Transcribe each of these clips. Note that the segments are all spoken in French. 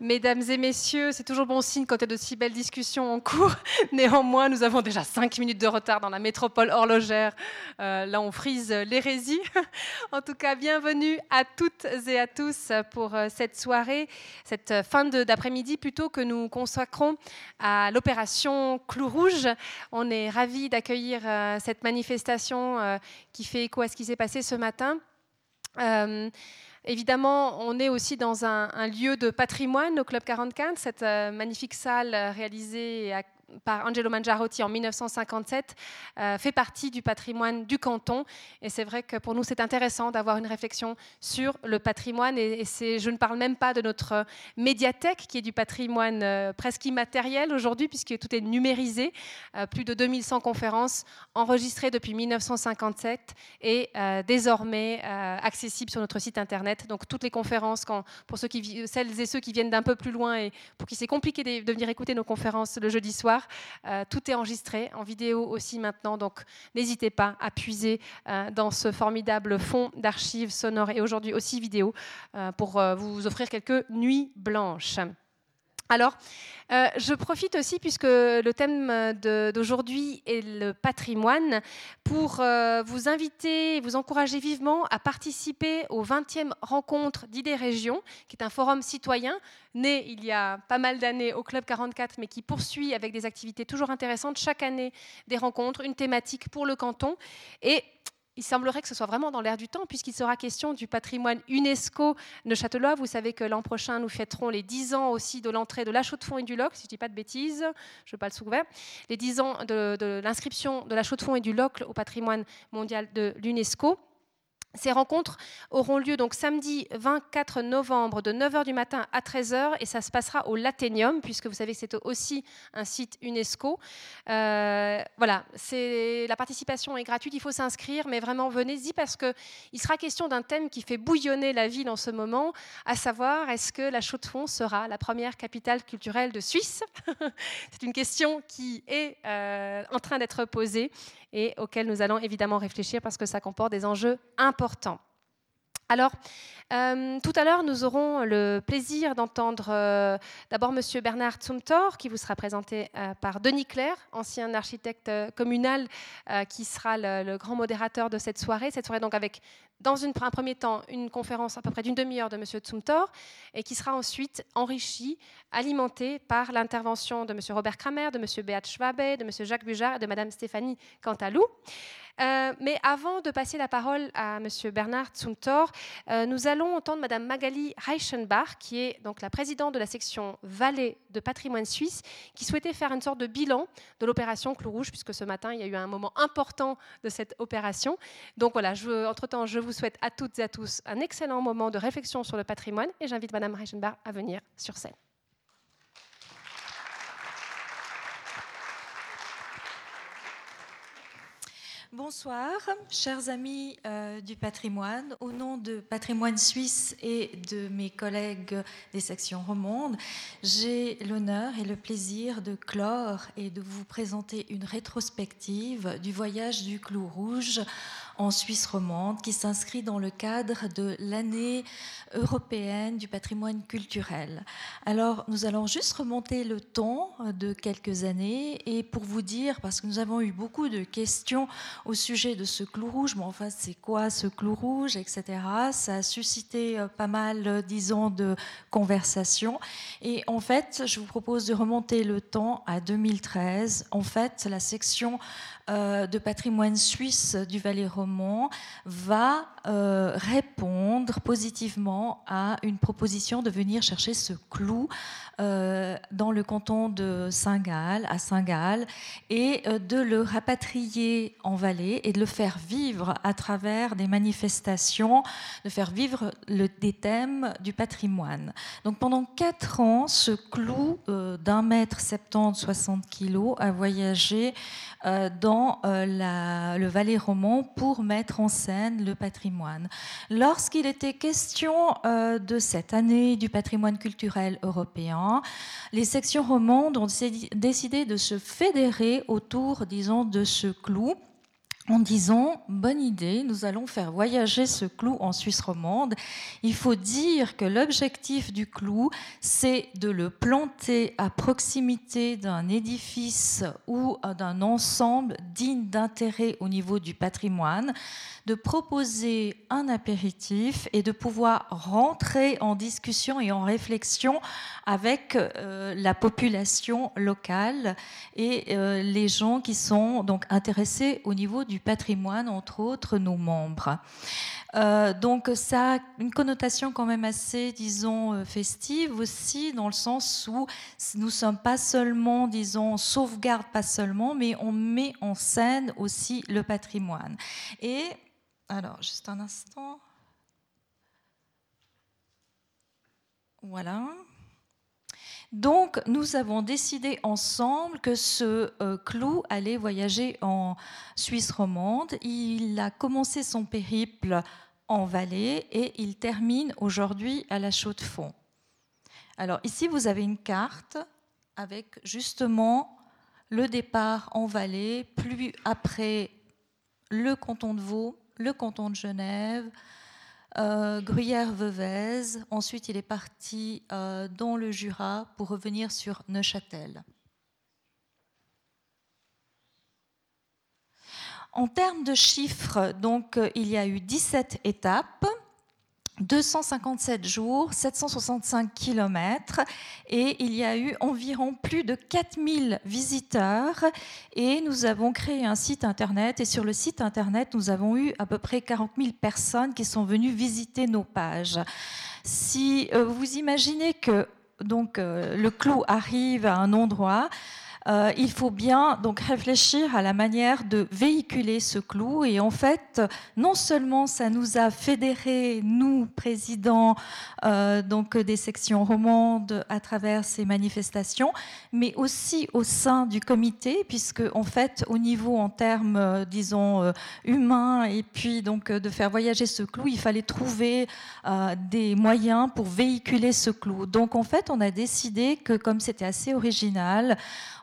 Mesdames et messieurs, c'est toujours bon signe quand il y a de si belles discussions en cours. Néanmoins, nous avons déjà cinq minutes de retard dans la métropole horlogère. Euh, là, on frise l'hérésie. en tout cas, bienvenue à toutes et à tous pour euh, cette soirée, cette fin d'après-midi plutôt que nous consacrons à l'opération Clou Rouge. On est ravis d'accueillir euh, cette manifestation qui fait écho à ce qui s'est passé ce matin. Évidemment, on est aussi dans un, lieu de patrimoine au Club 44, cette euh, magnifique salle réalisée à par Angelo Mangiarotti en 1957 euh, fait partie du patrimoine du canton. Et c'est vrai que pour nous, c'est intéressant d'avoir une réflexion sur le patrimoine. Et, je ne parle même pas de notre médiathèque, qui est du patrimoine euh, presque immatériel aujourd'hui, puisque tout est numérisé. Euh, plus de 2100 conférences enregistrées depuis 1957 et désormais accessibles sur notre site internet. Donc toutes les conférences, pour ceux qui, celles et ceux qui viennent d'un peu plus loin et pour qui c'est compliqué de venir écouter nos conférences le jeudi soir, euh, tout est enregistré en vidéo aussi maintenant, donc n'hésitez pas à puiser euh, dans ce formidable fond d'archives sonores et aujourd'hui aussi vidéo euh, pour vous offrir quelques nuits blanches. Alors, euh, je profite aussi, puisque le thème d'aujourd'hui est le patrimoine, pour euh, vous inviter vous encourager vivement à participer aux 20e rencontres d'idées régions, qui est un forum citoyen né il y a pas mal d'années au Club 44, mais qui poursuit avec des activités toujours intéressantes. Chaque année, des rencontres, une thématique pour le canton. Et il semblerait que ce soit vraiment dans l'air du temps, puisqu'il sera question du patrimoine UNESCO de Châtelois. Vous savez que l'an prochain, nous fêterons les 10 ans aussi de l'entrée de la Chaux-de-Fonds et du Locle, si je ne dis pas de bêtises, je ne veux pas le souvenir. Les 10 ans de, de l'inscription de la Chaux-de-Fonds et du Locle au patrimoine mondial de l'UNESCO. Ces rencontres auront lieu donc samedi 24 novembre de 9h du matin à 13h et ça se passera au Laténium puisque vous savez que c'est aussi un site UNESCO. Euh, voilà, la participation est gratuite, il faut s'inscrire, mais vraiment venez-y parce qu'il sera question d'un thème qui fait bouillonner la ville en ce moment, à savoir est-ce que la Chaux-de-Fonds sera la première capitale culturelle de Suisse? C'est une question qui est euh, en train d'être posée et auquel nous allons évidemment réfléchir parce que ça comporte des enjeux importants. Alors, euh, tout à l'heure, nous aurons le plaisir d'entendre euh, d'abord M. Bernard Zumthor, qui vous sera présenté euh, par Denis Claire, ancien architecte communal, qui sera le, grand modérateur de cette soirée. Cette soirée, donc, avec, dans un premier temps, une conférence à peu près d'une demi-heure de M. Zumthor, et qui sera ensuite enrichie, alimentée par l'intervention de M. Robert Kramer, de M. Beat Schwabe, de M. Jacques Bujard de Mme Stéphanie Cantalou. Euh, mais avant de passer la parole à M. Bernard Zumthor, euh, nous allons entendre Mme Magali Reichenbach, qui est donc la présidente de la section Vallée de patrimoine suisse, qui souhaitait faire une sorte de bilan de l'opération Clou Rouge, puisque ce matin, il y a eu un moment important de cette opération. Donc voilà, entre-temps, je vous souhaite à toutes et à tous un excellent moment de réflexion sur le patrimoine et j'invite Mme Reichenbach à venir sur scène. Bonsoir, chers amis euh, du patrimoine. Au nom de Patrimoine Suisse et de mes collègues des sections romandes, j'ai l'honneur et le plaisir de clore et de vous présenter une rétrospective du voyage du clou rouge en Suisse romande qui s'inscrit dans le cadre de l'année européenne du patrimoine culturel. Alors nous allons juste remonter le temps de quelques années et pour vous dire, parce que nous avons eu beaucoup de questions au sujet de ce clou rouge, mais enfin c'est quoi ce clou rouge, etc. Ça a suscité euh, pas mal, euh, disons, de conversations. Et en fait, je vous propose de remonter le temps à 2013. En fait, la section de patrimoine suisse du Valais-Romand va euh, répondre positivement à une proposition de venir chercher ce clou euh, dans le canton de Saint-Gall, à Saint-Gall, et de le rapatrier en Valais et de le faire vivre à travers des manifestations, de faire vivre le, des thèmes du patrimoine. Donc pendant quatre ans, ce clou d'un mètre 70, 60 kilos a voyagé dans euh, le Valais roman pour mettre en scène le patrimoine. Lorsqu'il était question euh, de cette année du patrimoine culturel européen, les sections romandes ont décidé de se fédérer autour, disons, de ce clou en disant bonne idée, nous allons faire voyager ce clou en Suisse romande. Il faut dire que l'objectif du clou, c'est de le planter à proximité d'un édifice ou d'un ensemble digne d'intérêt au niveau du patrimoine, de proposer un apéritif et de pouvoir rentrer en discussion et en réflexion avec euh, la population locale et euh, les gens qui sont donc intéressés au niveau du patrimoine, entre autres nos membres. Euh, donc ça a une connotation quand même assez, disons, festive aussi, dans le sens où nous ne sommes pas seulement, disons, sauvegarde pas seulement, mais on met en scène aussi le patrimoine. Et alors, juste un instant. Voilà. Donc, nous avons décidé ensemble que ce euh, clou allait voyager en Suisse romande. Il a commencé son périple en Valais et il termine aujourd'hui à la Chaux-de-Fonds. Alors, ici, vous avez une carte avec justement le départ en Valais, plus après le canton de Vaud, le canton de Genève, euh, Gruyère-Veuvez. Ensuite, il est parti euh, dans le Jura pour revenir sur Neuchâtel. En termes de chiffres, donc, euh, il y a eu 17 étapes. 257 jours, 765 kilomètres et il y a eu environ plus de 4000 visiteurs et nous avons créé un site internet et sur le site internet nous avons eu à peu près 40 000 personnes qui sont venues visiter nos pages. Si euh, vous imaginez que donc euh, le clou arrive à un endroit, euh, il faut bien donc réfléchir à la manière de véhiculer ce clou. Et en fait, non seulement ça nous a fédérés, nous, présidents euh, donc des sections romandes, à travers ces manifestations, mais aussi au sein du comité, puisque en fait, au niveau en termes, euh, disons, humains, et puis donc de faire voyager ce clou, il fallait trouver des moyens pour véhiculer ce clou. Donc en fait, on a décidé que comme c'était assez original,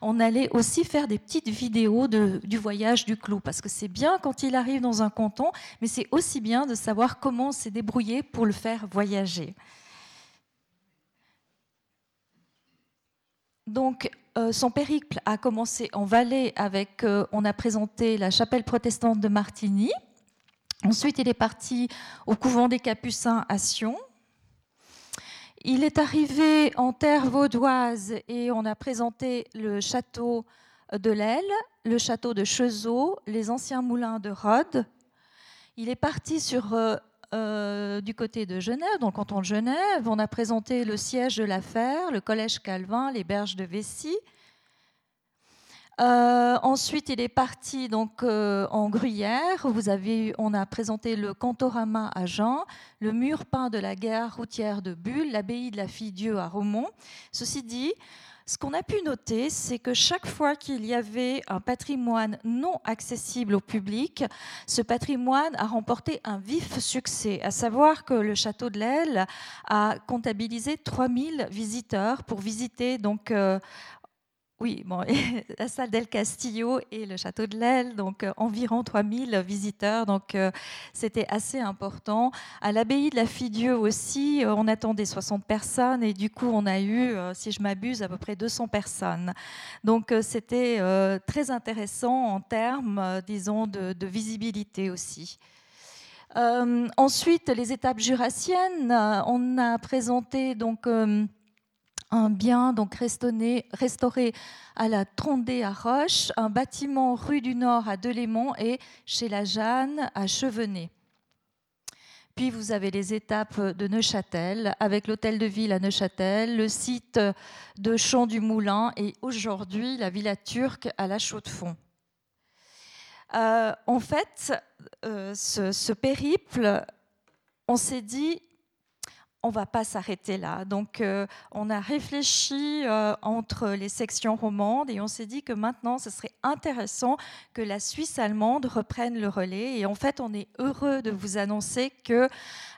on allait aussi faire des petites vidéos du voyage du clou, parce que c'est bien quand il arrive dans un canton, mais c'est aussi bien de savoir comment s'est débrouillé pour le faire voyager. Donc, euh, son périple a commencé en Valais avec, euh, on a présenté la chapelle protestante de Martigny. Ensuite, il est parti au couvent des Capucins à Sion. Il est arrivé en terre vaudoise et on a présenté le château de l'Aile, le château de Chezeaux, les anciens moulins de Rhodes. Il est parti sur, euh, euh, du côté de Genève, dans le canton de Genève. On a présenté le siège de l'affaire, le collège Calvin, les berges de Vessy. Euh, ensuite, il est parti donc euh, en Gruyère. Vous avez, on a présenté le Cantorama à Jean, le mur peint de la gare routière de Bulle, l'abbaye de la Fille-Dieu à Romont. Ceci dit, ce qu'on a pu noter, c'est que chaque fois qu'il y avait un patrimoine non accessible au public, ce patrimoine a remporté un vif succès, à savoir que le château de l'Aile a comptabilisé 3000 visiteurs pour visiter donc euh, oui, bon, la salle d'El Castillo et le château de l'Aile, donc euh, environ 3000 visiteurs, donc euh, c'était assez important. À l'abbaye de la Fille-Dieu aussi, euh, on attendait 60 personnes et du coup on a eu, si je m'abuse, à peu près 200 personnes. Donc c'était très intéressant en termes, disons, de, de visibilité aussi. ensuite, les étapes jurassiennes, on a présenté donc un bien donc restauré, à la Trondée à Roche, un bâtiment rue du Nord à Delémont et chez la Jeanne à Chevenay. Puis vous avez les étapes de Neuchâtel, avec l'hôtel de ville à Neuchâtel, le site de Champ du Moulin et aujourd'hui la villa turque à la Chaux-de-Fonds. Euh, en fait, euh, ce, périple, on s'est dit, on va pas s'arrêter là. Donc, euh, on a réfléchi euh, entre les sections romandes et on s'est dit que maintenant, ce serait intéressant que la Suisse allemande reprenne le relais. Et en fait, on est heureux de vous annoncer que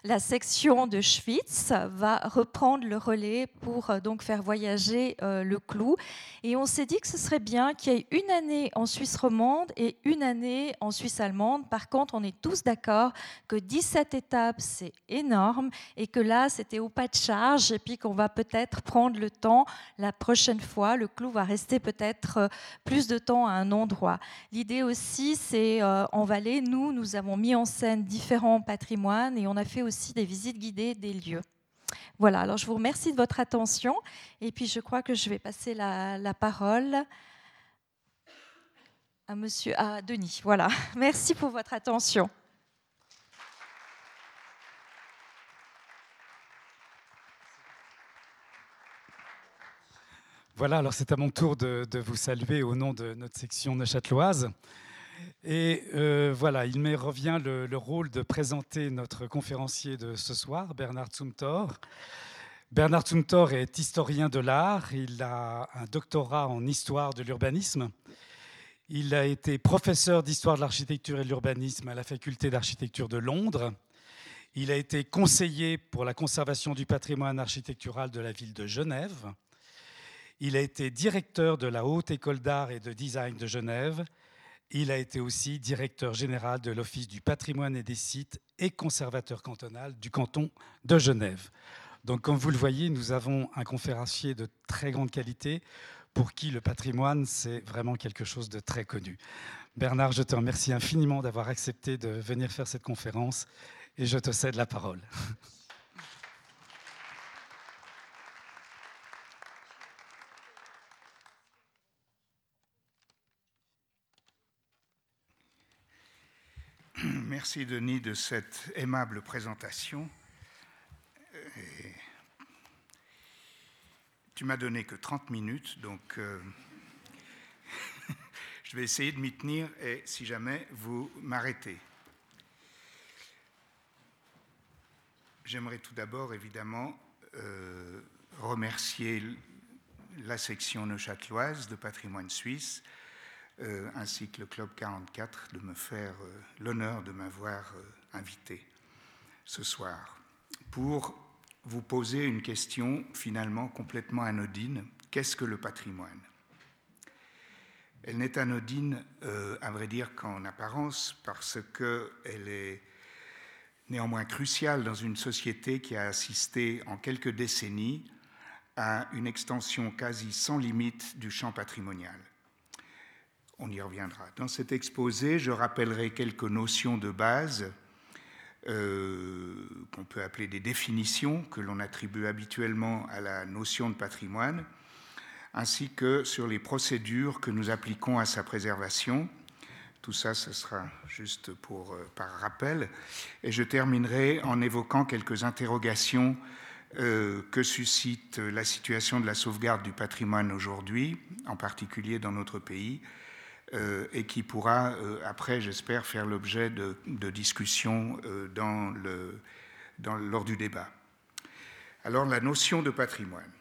la section de Schwytz va reprendre le relais pour euh, donc faire voyager le clou. Et on s'est dit que ce serait bien qu'il y ait une année en Suisse romande et une année en Suisse allemande. Par contre, on est tous d'accord que 17 étapes, c'est énorme et que là, c'était au pas de charge et puis qu'on va peut-être prendre le temps la prochaine fois. Le clou va rester peut-être euh, plus de temps à un endroit. L'idée aussi, c'est euh, en Valais, nous, nous avons mis en scène différents patrimoines et on a fait aussi des visites guidées des lieux. Voilà, alors je vous remercie de votre attention et puis je crois que je vais passer la, la parole à monsieur à Denis. Voilà, merci pour votre attention. Voilà, alors c'est à mon tour de, vous saluer au nom de notre section neuchâteloise. Et euh, voilà, il me revient le, rôle de présenter notre conférencier de ce soir, Bernard Zumthor. Bernard Zumthor est historien de l'art, il a un doctorat en histoire de l'urbanisme. Il a été professeur d'histoire de l'architecture et de l'urbanisme à la faculté d'architecture de Londres. Il a été conseiller pour la conservation du patrimoine architectural de la ville de Genève. Il a été directeur de la Haute École d'Art et de Design de Genève. Il a été aussi directeur général de l'Office du patrimoine et des sites et conservateur cantonal du canton de Genève. Donc, comme vous le voyez, nous avons un conférencier de très grande qualité pour qui le patrimoine, c'est vraiment quelque chose de très connu. Bernard, je te remercie infiniment d'avoir accepté de venir faire cette conférence et je te cède la parole. Merci Denis de cette aimable présentation. tu m'as donné que 30 minutes, donc euh, je vais essayer de m'y tenir et si jamais vous m'arrêtez. J'aimerais tout d'abord évidemment euh, remercier la section neuchâteloise de patrimoine suisse ainsi que le Club 44 de me faire euh, l'honneur de m'avoir euh, invité ce soir pour vous poser une question finalement complètement anodine. Qu'est-ce que le patrimoine? Elle n'est anodine, à vrai dire, qu'en apparence, parce qu'elle est néanmoins cruciale dans une société qui a assisté en quelques décennies à une extension quasi sans limite du champ patrimonial. On y reviendra. Dans cet exposé, je rappellerai quelques notions de base euh, qu'on peut appeler des définitions que l'on attribue habituellement à la notion de patrimoine, ainsi que sur les procédures que nous appliquons à sa préservation. Tout ça, ce sera juste pour, euh, par rappel. Et je terminerai en évoquant quelques interrogations euh, que suscite la situation de la sauvegarde du patrimoine aujourd'hui, en particulier dans notre pays, et qui pourra euh, après, j'espère, faire l'objet de, discussions euh, lors du débat. Alors la notion de patrimoine.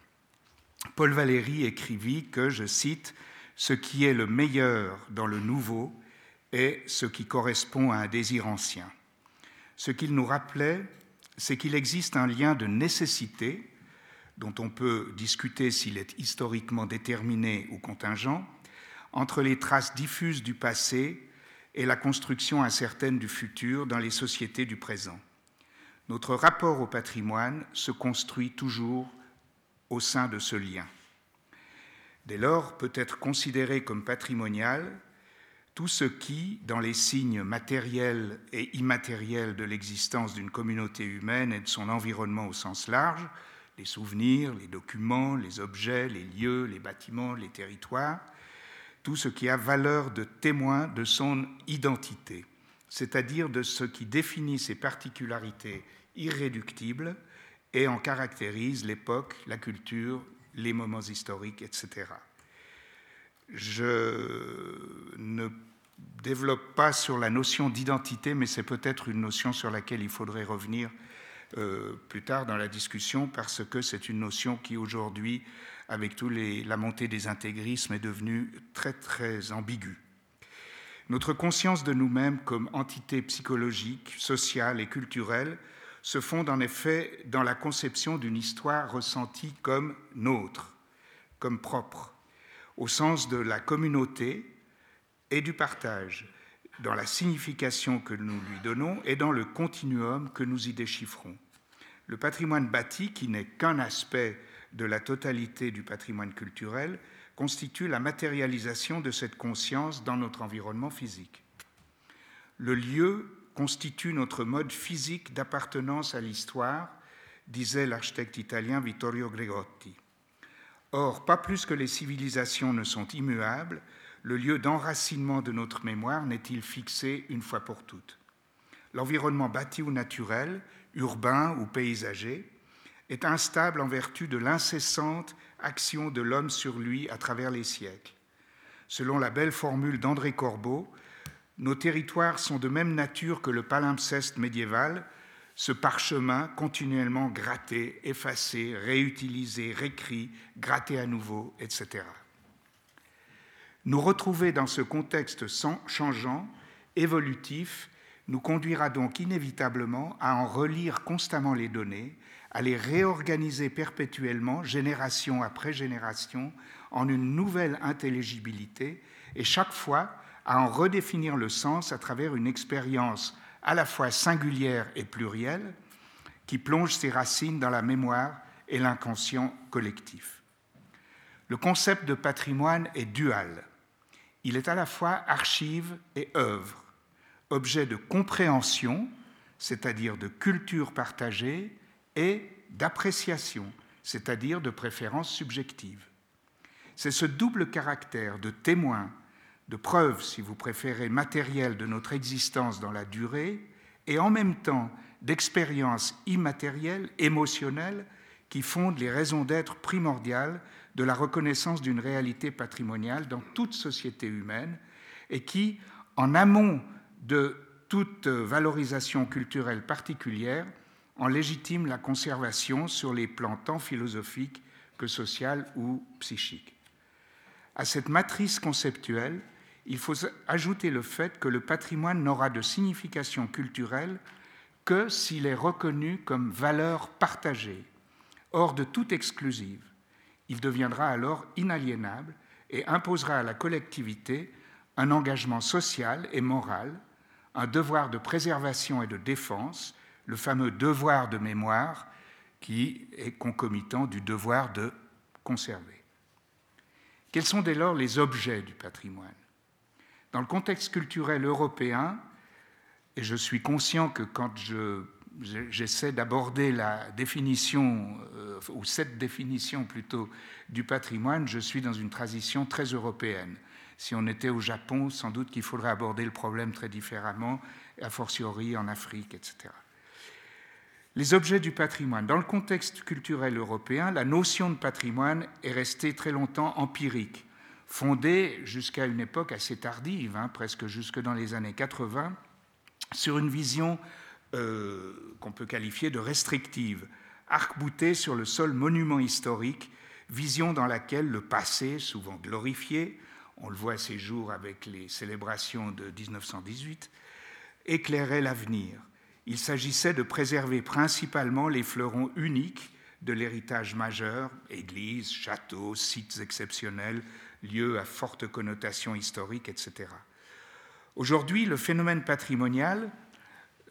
Paul Valéry écrivit que, je cite, Ce qui est le meilleur dans le nouveau est ce qui correspond à un désir ancien. Ce qu'il nous rappelait, c'est qu'il existe un lien de nécessité, dont on peut discuter s'il est historiquement déterminé ou contingent, entre les traces diffuses du passé et la construction incertaine du futur dans les sociétés du présent. Notre rapport au patrimoine se construit toujours au sein de ce lien. Dès lors, peut être considéré comme patrimonial tout ce qui, dans les signes matériels et immatériels de l'existence d'une communauté humaine et de son environnement au sens large, les souvenirs, les documents, les objets, les lieux, les bâtiments, les territoires, tout ce qui a valeur de témoin de son identité, c'est-à-dire de ce qui définit ses particularités irréductibles et en caractérise l'époque, la culture, les moments historiques, etc. Je ne développe pas sur la notion d'identité, mais c'est peut-être une notion sur laquelle il faudrait revenir plus tard dans la discussion parce que c'est une notion qui aujourd'hui, avec tous les, la montée des intégrismes, est devenue très très ambiguë. Notre conscience de nous-mêmes comme entité psychologique, sociale et culturelle se fonde en effet dans la conception d'une histoire ressentie comme nôtre, comme propre, au sens de la communauté et du partage, dans la signification que nous lui donnons et dans le continuum que nous y déchiffrons. Le patrimoine bâti, qui n'est qu'un aspect de la totalité du patrimoine culturel, constitue la matérialisation de cette conscience dans notre environnement physique. Le lieu constitue notre mode physique d'appartenance à l'histoire, disait l'architecte italien Vittorio Gregotti. Or, pas plus que les civilisations ne sont immuables, le lieu d'enracinement de notre mémoire n'est-il fixé une fois pour toutes? L'environnement bâti ou naturel, urbain ou paysager, est instable en vertu de l'incessante action de l'homme sur lui à travers les siècles. Selon la belle formule d'André Corbeau, nos territoires sont de même nature que le palimpseste médiéval, ce parchemin continuellement gratté, effacé, réutilisé, réécrit, gratté à nouveau, etc. Nous retrouver dans ce contexte changeant, évolutif, nous conduira donc inévitablement à en relire constamment les données, à les réorganiser perpétuellement, génération après génération, en une nouvelle intelligibilité, et chaque fois à en redéfinir le sens à travers une expérience à la fois singulière et plurielle, qui plonge ses racines dans la mémoire et l'inconscient collectif. Le concept de patrimoine est dual. Il est à la fois archive et œuvre, objet de compréhension, c'est-à-dire de culture partagée, et d'appréciation, c'est-à-dire de préférence subjective. C'est ce double caractère de témoin de preuve, si vous préférez, matérielle de notre existence dans la durée, et en même temps d'expérience immatérielle, émotionnelle, qui fonde les raisons d'être primordiales de la reconnaissance d'une réalité patrimoniale dans toute société humaine, et qui, en amont de toute valorisation culturelle particulière, en légitime la conservation sur les plans tant philosophiques que social ou psychique. À cette matrice conceptuelle, il faut ajouter le fait que le patrimoine n'aura de signification culturelle que s'il est reconnu comme valeur partagée, hors de toute exclusive. Il deviendra alors inaliénable et imposera à la collectivité un engagement social et moral, un devoir de préservation et de défense, le fameux devoir de mémoire qui est concomitant du devoir de conserver. Quels sont dès lors les objets du patrimoine? Dans le contexte culturel européen, et je suis conscient que quand j'essaie d'aborder la définition, euh, ou cette définition plutôt, du patrimoine, je suis dans une transition très européenne. Si on était au Japon, sans doute qu'il faudrait aborder le problème très différemment, a fortiori en Afrique, etc. Les objets du patrimoine. Dans le contexte culturel européen, la notion de patrimoine est restée très longtemps empirique fondée jusqu'à une époque assez tardive, hein, presque jusque dans les années 80, sur une vision euh, qu'on peut qualifier de restrictive, arc-boutée sur le seul monument historique, vision dans laquelle le passé, souvent glorifié, on le voit ces jours avec les célébrations de 1918, éclairait l'avenir. Il s'agissait de préserver principalement les fleurons uniques de l'héritage majeur, églises, châteaux, sites exceptionnels, lieux à forte connotation historique, etc. Aujourd'hui, le phénomène patrimonial,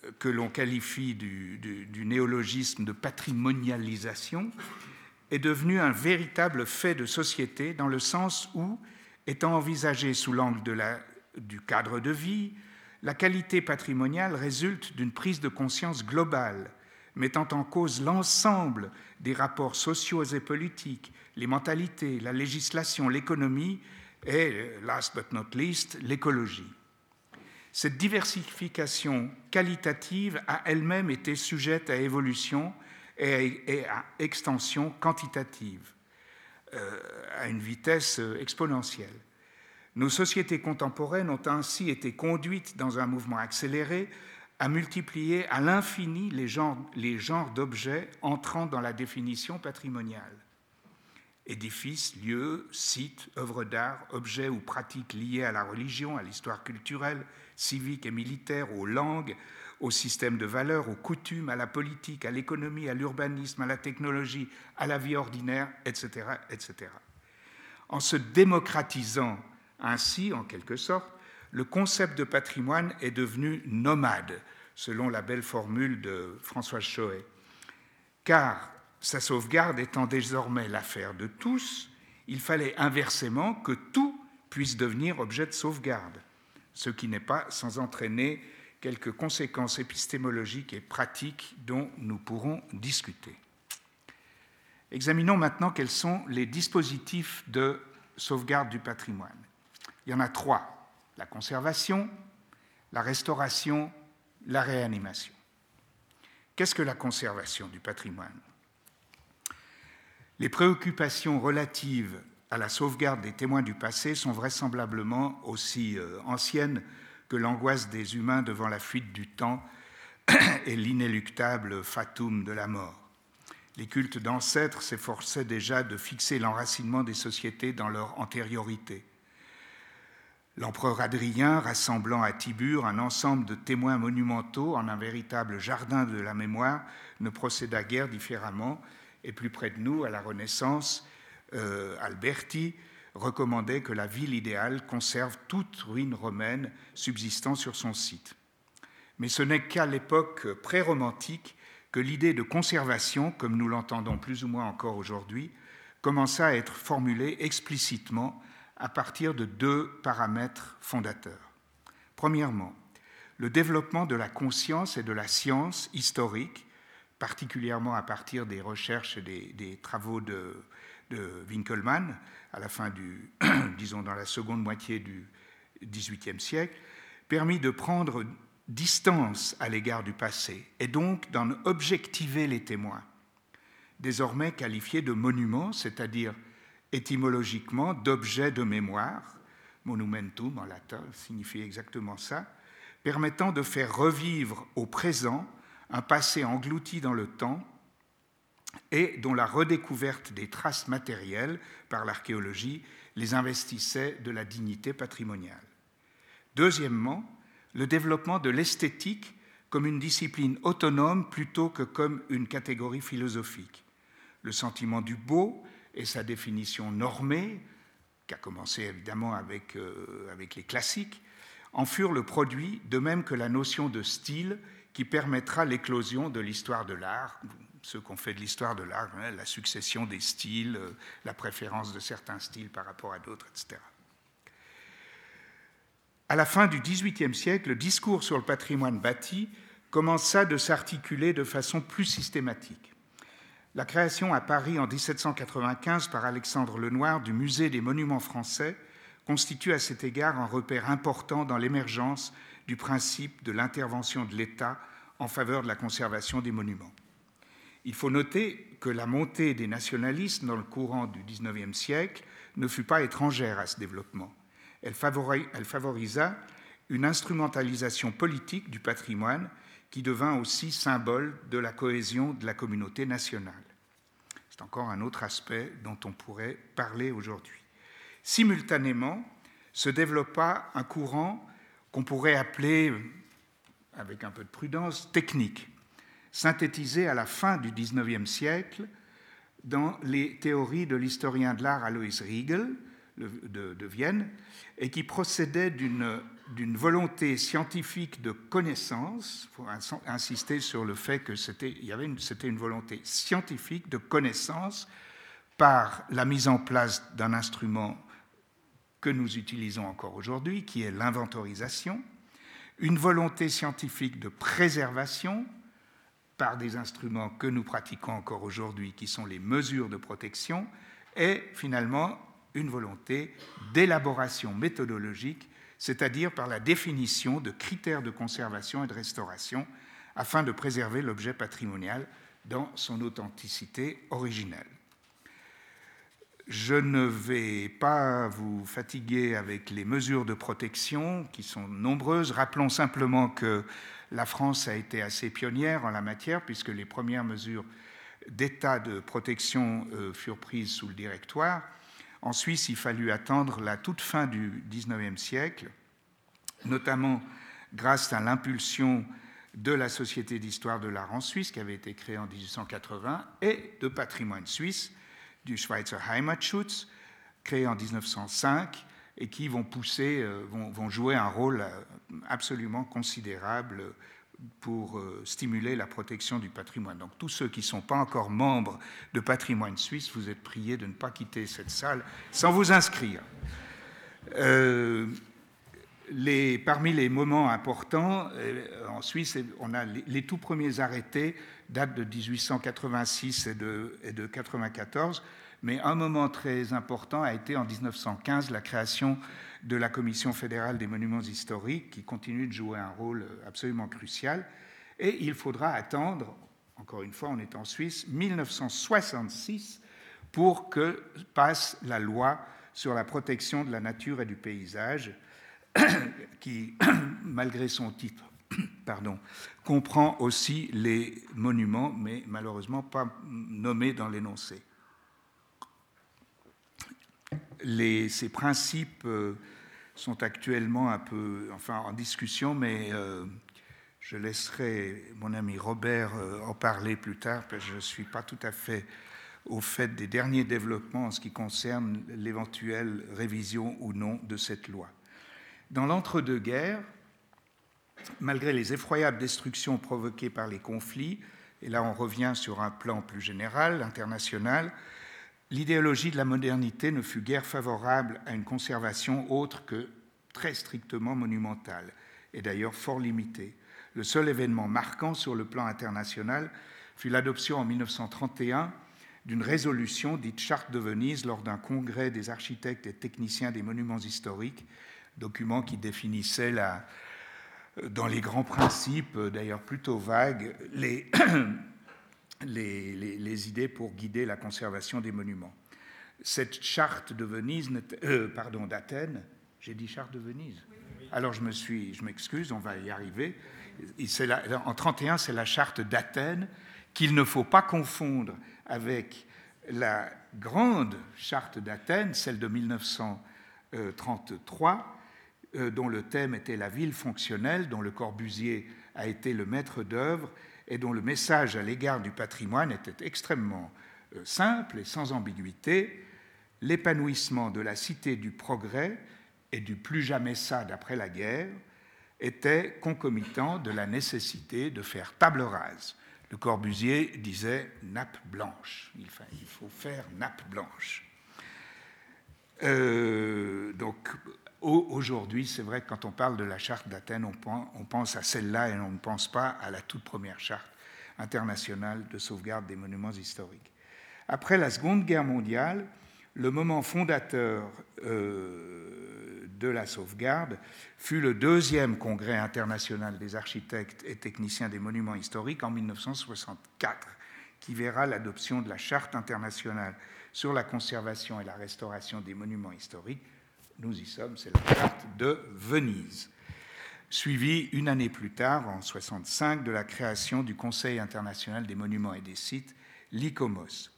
euh, que l'on qualifie du, du, néologisme de patrimonialisation, est devenu un véritable fait de société dans le sens où, étant envisagé sous l'angle du cadre de vie, la qualité patrimoniale résulte d'une prise de conscience globale, mettant en cause l'ensemble des rapports sociaux et politiques, les mentalités, la législation, l'économie et, last but not least, l'écologie. Cette diversification qualitative a elle-même été sujette à évolution et à extension quantitative, euh, à une vitesse exponentielle. Nos sociétés contemporaines ont ainsi été conduites dans un mouvement accéléré à multiplier à l'infini les genres, les genres d'objets entrant dans la définition patrimoniale. Édifices, lieux, sites, œuvres d'art, objets ou pratiques liés à la religion, à l'histoire culturelle, civique et militaire, aux langues, au système de valeurs, aux coutumes, à la politique, à l'économie, à l'urbanisme, à la technologie, à la vie ordinaire, etc., etc. En se démocratisant ainsi, en quelque sorte, le concept de patrimoine est devenu nomade, selon la belle formule de François Choet. Car sa sauvegarde étant désormais l'affaire de tous, il fallait inversement que tout puisse devenir objet de sauvegarde, ce qui n'est pas sans entraîner quelques conséquences épistémologiques et pratiques dont nous pourrons discuter. Examinons maintenant quels sont les dispositifs de sauvegarde du patrimoine. Il y en a trois, la conservation, la restauration, la réanimation. Qu'est-ce que la conservation du patrimoine? Les préoccupations relatives à la sauvegarde des témoins du passé sont vraisemblablement aussi euh, anciennes que l'angoisse des humains devant la fuite du temps et l'inéluctable fatum de la mort. Les cultes d'ancêtres s'efforçaient déjà de fixer l'enracinement des sociétés dans leur antériorité. L'empereur Adrien, rassemblant à Tibur un ensemble de témoins monumentaux en un véritable jardin de la mémoire, ne procéda guère différemment, et plus près de nous, à la Renaissance, euh, Alberti recommandait que la ville idéale conserve toute ruine romaine subsistant sur son site. Mais ce n'est qu'à l'époque pré-romantique que l'idée de conservation, comme nous l'entendons plus ou moins encore aujourd'hui, commença à être formulée explicitement à partir de deux paramètres fondateurs. Premièrement, le développement de la conscience et de la science historique, particulièrement à partir des recherches et des, travaux de, de Winkelmann, à la fin du, disons dans la seconde moitié du XVIIIe siècle, permis de prendre distance à l'égard du passé et donc d'en objectiver les témoins, désormais qualifiés de monuments, c'est-à-dire étymologiquement d'objets de mémoire, monumentum en latin signifie exactement ça, permettant de faire revivre au présent un passé englouti dans le temps et dont la redécouverte des traces matérielles par l'archéologie les investissait de la dignité patrimoniale. Deuxièmement, le développement de l'esthétique comme une discipline autonome plutôt que comme une catégorie philosophique. Le sentiment du beau et sa définition normée, qui a commencé évidemment avec, euh, avec les classiques, en furent le produit, de même que la notion de style qui permettra l'éclosion de l'histoire de l'art, ceux qu'on fait de l'histoire de l'art, hein, la succession des styles, euh, la préférence de certains styles par rapport à d'autres, etc. À la fin du XVIIIe siècle, le discours sur le patrimoine bâti commença de s'articuler de façon plus systématique. La création à Paris en 1795 par Alexandre Lenoir du Musée des monuments français constitue à cet égard un repère important dans l'émergence du principe de l'intervention de l'État en faveur de la conservation des monuments. Il faut noter que la montée des nationalistes dans le courant du XIXe siècle ne fut pas étrangère à ce développement. Elle, favorisa une instrumentalisation politique du patrimoine qui devint aussi symbole de la cohésion de la communauté nationale. C'est encore un autre aspect dont on pourrait parler aujourd'hui. Simultanément, se développa un courant qu'on pourrait appeler, avec un peu de prudence, technique, synthétisé à la fin du XIXe siècle dans les théories de l'historien de l'art Alois Riegel de, Vienne, et qui procédait d'une volonté scientifique de connaissance, il faut insister sur le fait que c'était une, une volonté scientifique de connaissance par la mise en place d'un instrument que nous utilisons encore aujourd'hui, qui est l'inventorisation, une volonté scientifique de préservation, par des instruments que nous pratiquons encore aujourd'hui, qui sont les mesures de protection, et finalement une volonté d'élaboration méthodologique, c'est-à-dire par la définition de critères de conservation et de restauration, afin de préserver l'objet patrimonial dans son authenticité originelle. Je ne vais pas vous fatiguer avec les mesures de protection qui sont nombreuses. Rappelons simplement que la France a été assez pionnière en la matière, puisque les premières mesures d'état de protection euh, furent prises sous le directoire. En Suisse, il fallut attendre la toute fin du XIXe siècle, notamment grâce à l'impulsion de la Société d'histoire de l'art en Suisse, qui avait été créée en 1880, et de patrimoine suisse, du Schweizer Heimatschutz, créé en 1905, et qui vont euh, vont, jouer un rôle euh, absolument considérable pour euh, stimuler la protection du patrimoine. Donc tous ceux qui ne sont pas encore membres de Patrimoine Suisse, vous êtes priés de ne pas quitter cette salle sans vous inscrire. les, parmi les moments importants, en Suisse, on a les, tout premiers arrêtés datent de 1886 et de, et de 94 mais un moment très important a été en 1915 la création de la Commission fédérale des monuments historiques, qui continue de jouer un rôle absolument crucial. Et il faudra attendre, encore une fois, on est en Suisse, 1966 pour que passe la loi sur la protection de la nature et du paysage, qui, malgré son titre, pardon, comprend aussi les monuments, mais malheureusement pas nommés dans l'énoncé ces principes euh, sont actuellement un peu enfin, en discussion, mais euh, je laisserai mon ami Robert euh, en parler plus tard, parce que je ne suis pas tout à fait au fait des derniers développements en ce qui concerne l'éventuelle révision ou non de cette loi. Dans l'entre-deux-guerres, malgré les effroyables destructions provoquées par les conflits, et là on revient sur un plan plus général, international, l'idéologie de la modernité ne fut guère favorable à une conservation autre que très strictement monumentale, et d'ailleurs fort limitée. Le seul événement marquant sur le plan international fut l'adoption en 1931 d'une résolution dite Charte de Venise lors d'un congrès des architectes et techniciens des monuments historiques, document qui définissait dans les grands principes, d'ailleurs plutôt vagues, les les, idées pour guider la conservation des monuments. Cette charte de Venise, euh, pardon, d'Athènes, j'ai dit charte de Venise. Alors je me suis, je m'excuse, on va y arriver. en 31, c'est la charte d'Athènes qu'il ne faut pas confondre avec la grande charte d'Athènes, celle de 1933, euh, dont le thème était la ville fonctionnelle, dont le Corbusier a été le maître d'œuvre et dont le message à l'égard du patrimoine était extrêmement euh, simple et sans ambiguïté, l'épanouissement de la cité du progrès et du plus jamais ça d'après la guerre était concomitant de la nécessité de faire table rase. Le Corbusier disait nappe blanche. Il faut faire nappe blanche. Euh, donc Aujourd'hui, c'est vrai que quand on parle de la charte d'Athènes, on pense à celle-là et on ne pense pas à la toute première charte internationale de sauvegarde des monuments historiques. Après la Seconde Guerre mondiale, le moment fondateur euh, de la sauvegarde fut le deuxième congrès international des architectes et techniciens des monuments historiques en 1964, qui verra l'adoption de la Charte internationale sur la conservation et la restauration des monuments historiques nous y sommes, c'est la carte de Venise, suivie une année plus tard, en 65, de la création du Conseil international des monuments et des sites, l'ICOMOS.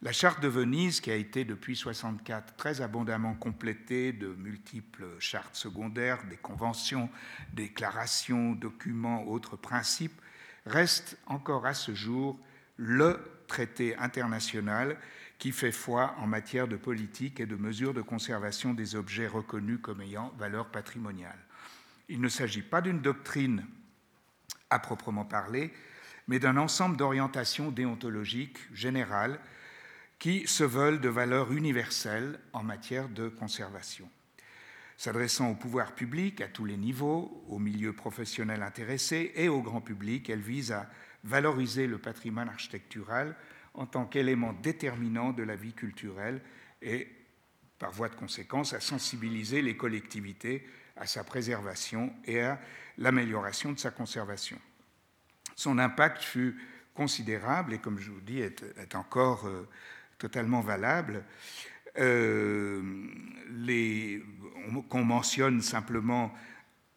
La charte de Venise, qui a été depuis 64 très abondamment complétée de multiples chartes secondaires, des conventions, déclarations, documents, autres principes, reste encore à ce jour le traité international qui fait foi en matière de politique et de mesures de conservation des objets reconnus comme ayant valeur patrimoniale. Il ne s'agit pas d'une doctrine à proprement parler, mais d'un ensemble d'orientations déontologiques générales qui se veulent de valeur universelle en matière de conservation. S'adressant au pouvoir public à tous les niveaux, aux milieux professionnels intéressés et au grand public, elle vise à valoriser le patrimoine architectural en tant qu'élément déterminant de la vie culturelle et, par voie de conséquence, à sensibiliser les collectivités à sa préservation et à l'amélioration de sa conservation. Son impact fut considérable et, comme je vous dis, est, encore euh, totalement valable. Euh, qu'on mentionne simplement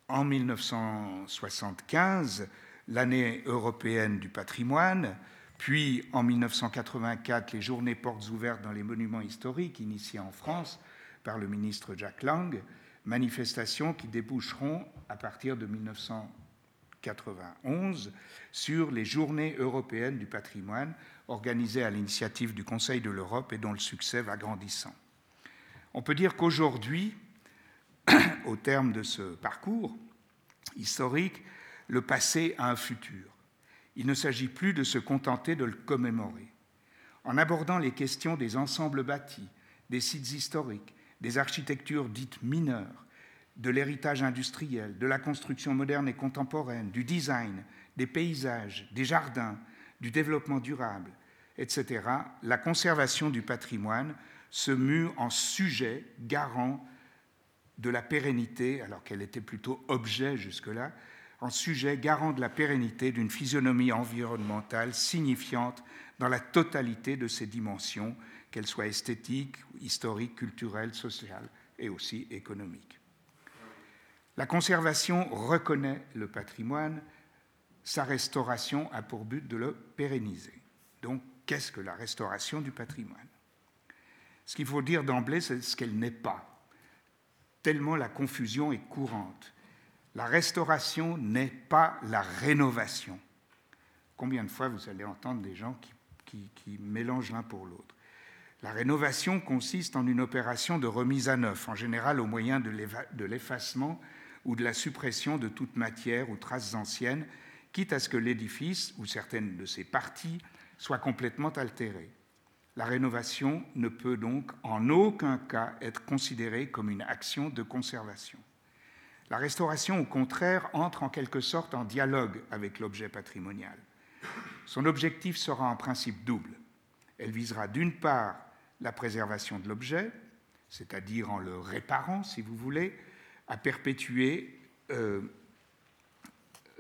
en 1975 l'année européenne du patrimoine, puis en 1984 les journées portes ouvertes dans les monuments historiques initiées en France par le ministre Jack Lang, manifestations qui déboucheront à partir de 1991 sur les journées européennes du patrimoine organisées à l'initiative du Conseil de l'Europe et dont le succès va grandissant. On peut dire qu'aujourd'hui, au terme de ce parcours historique, le passé a un futur. Il ne s'agit plus de se contenter de le commémorer. En abordant les questions des ensembles bâtis, des sites historiques, des architectures dites mineures, de l'héritage industriel, de la construction moderne et contemporaine, du design, des paysages, des jardins, du développement durable, etc., la conservation du patrimoine se mue en sujet garant de la pérennité, alors qu'elle était plutôt objet jusque-là, en sujet garant de la pérennité d'une physionomie environnementale signifiante dans la totalité de ses dimensions, qu'elles soient esthétiques, historiques, culturelles, sociales et aussi économiques. La conservation reconnaît le patrimoine, sa restauration a pour but de le pérenniser. Donc, qu'est-ce que la restauration du patrimoine? Ce qu'il faut dire d'emblée, c'est ce qu'elle n'est pas, tellement la confusion est courante. La restauration n'est pas la rénovation. Combien de fois vous allez entendre des gens qui, mélangent l'un pour l'autre? La rénovation consiste en une opération de remise à neuf, en général au moyen de l'effacement ou de la suppression de toute matière ou traces anciennes, quitte à ce que l'édifice ou certaines de ses parties soient complètement altérées. La rénovation ne peut donc en aucun cas être considérée comme une action de conservation. La restauration, au contraire, entre en quelque sorte en dialogue avec l'objet patrimonial. Son objectif sera en principe double. Elle visera d'une part la préservation de l'objet, c'est-à-dire en le réparant, si vous voulez, à perpétuer euh,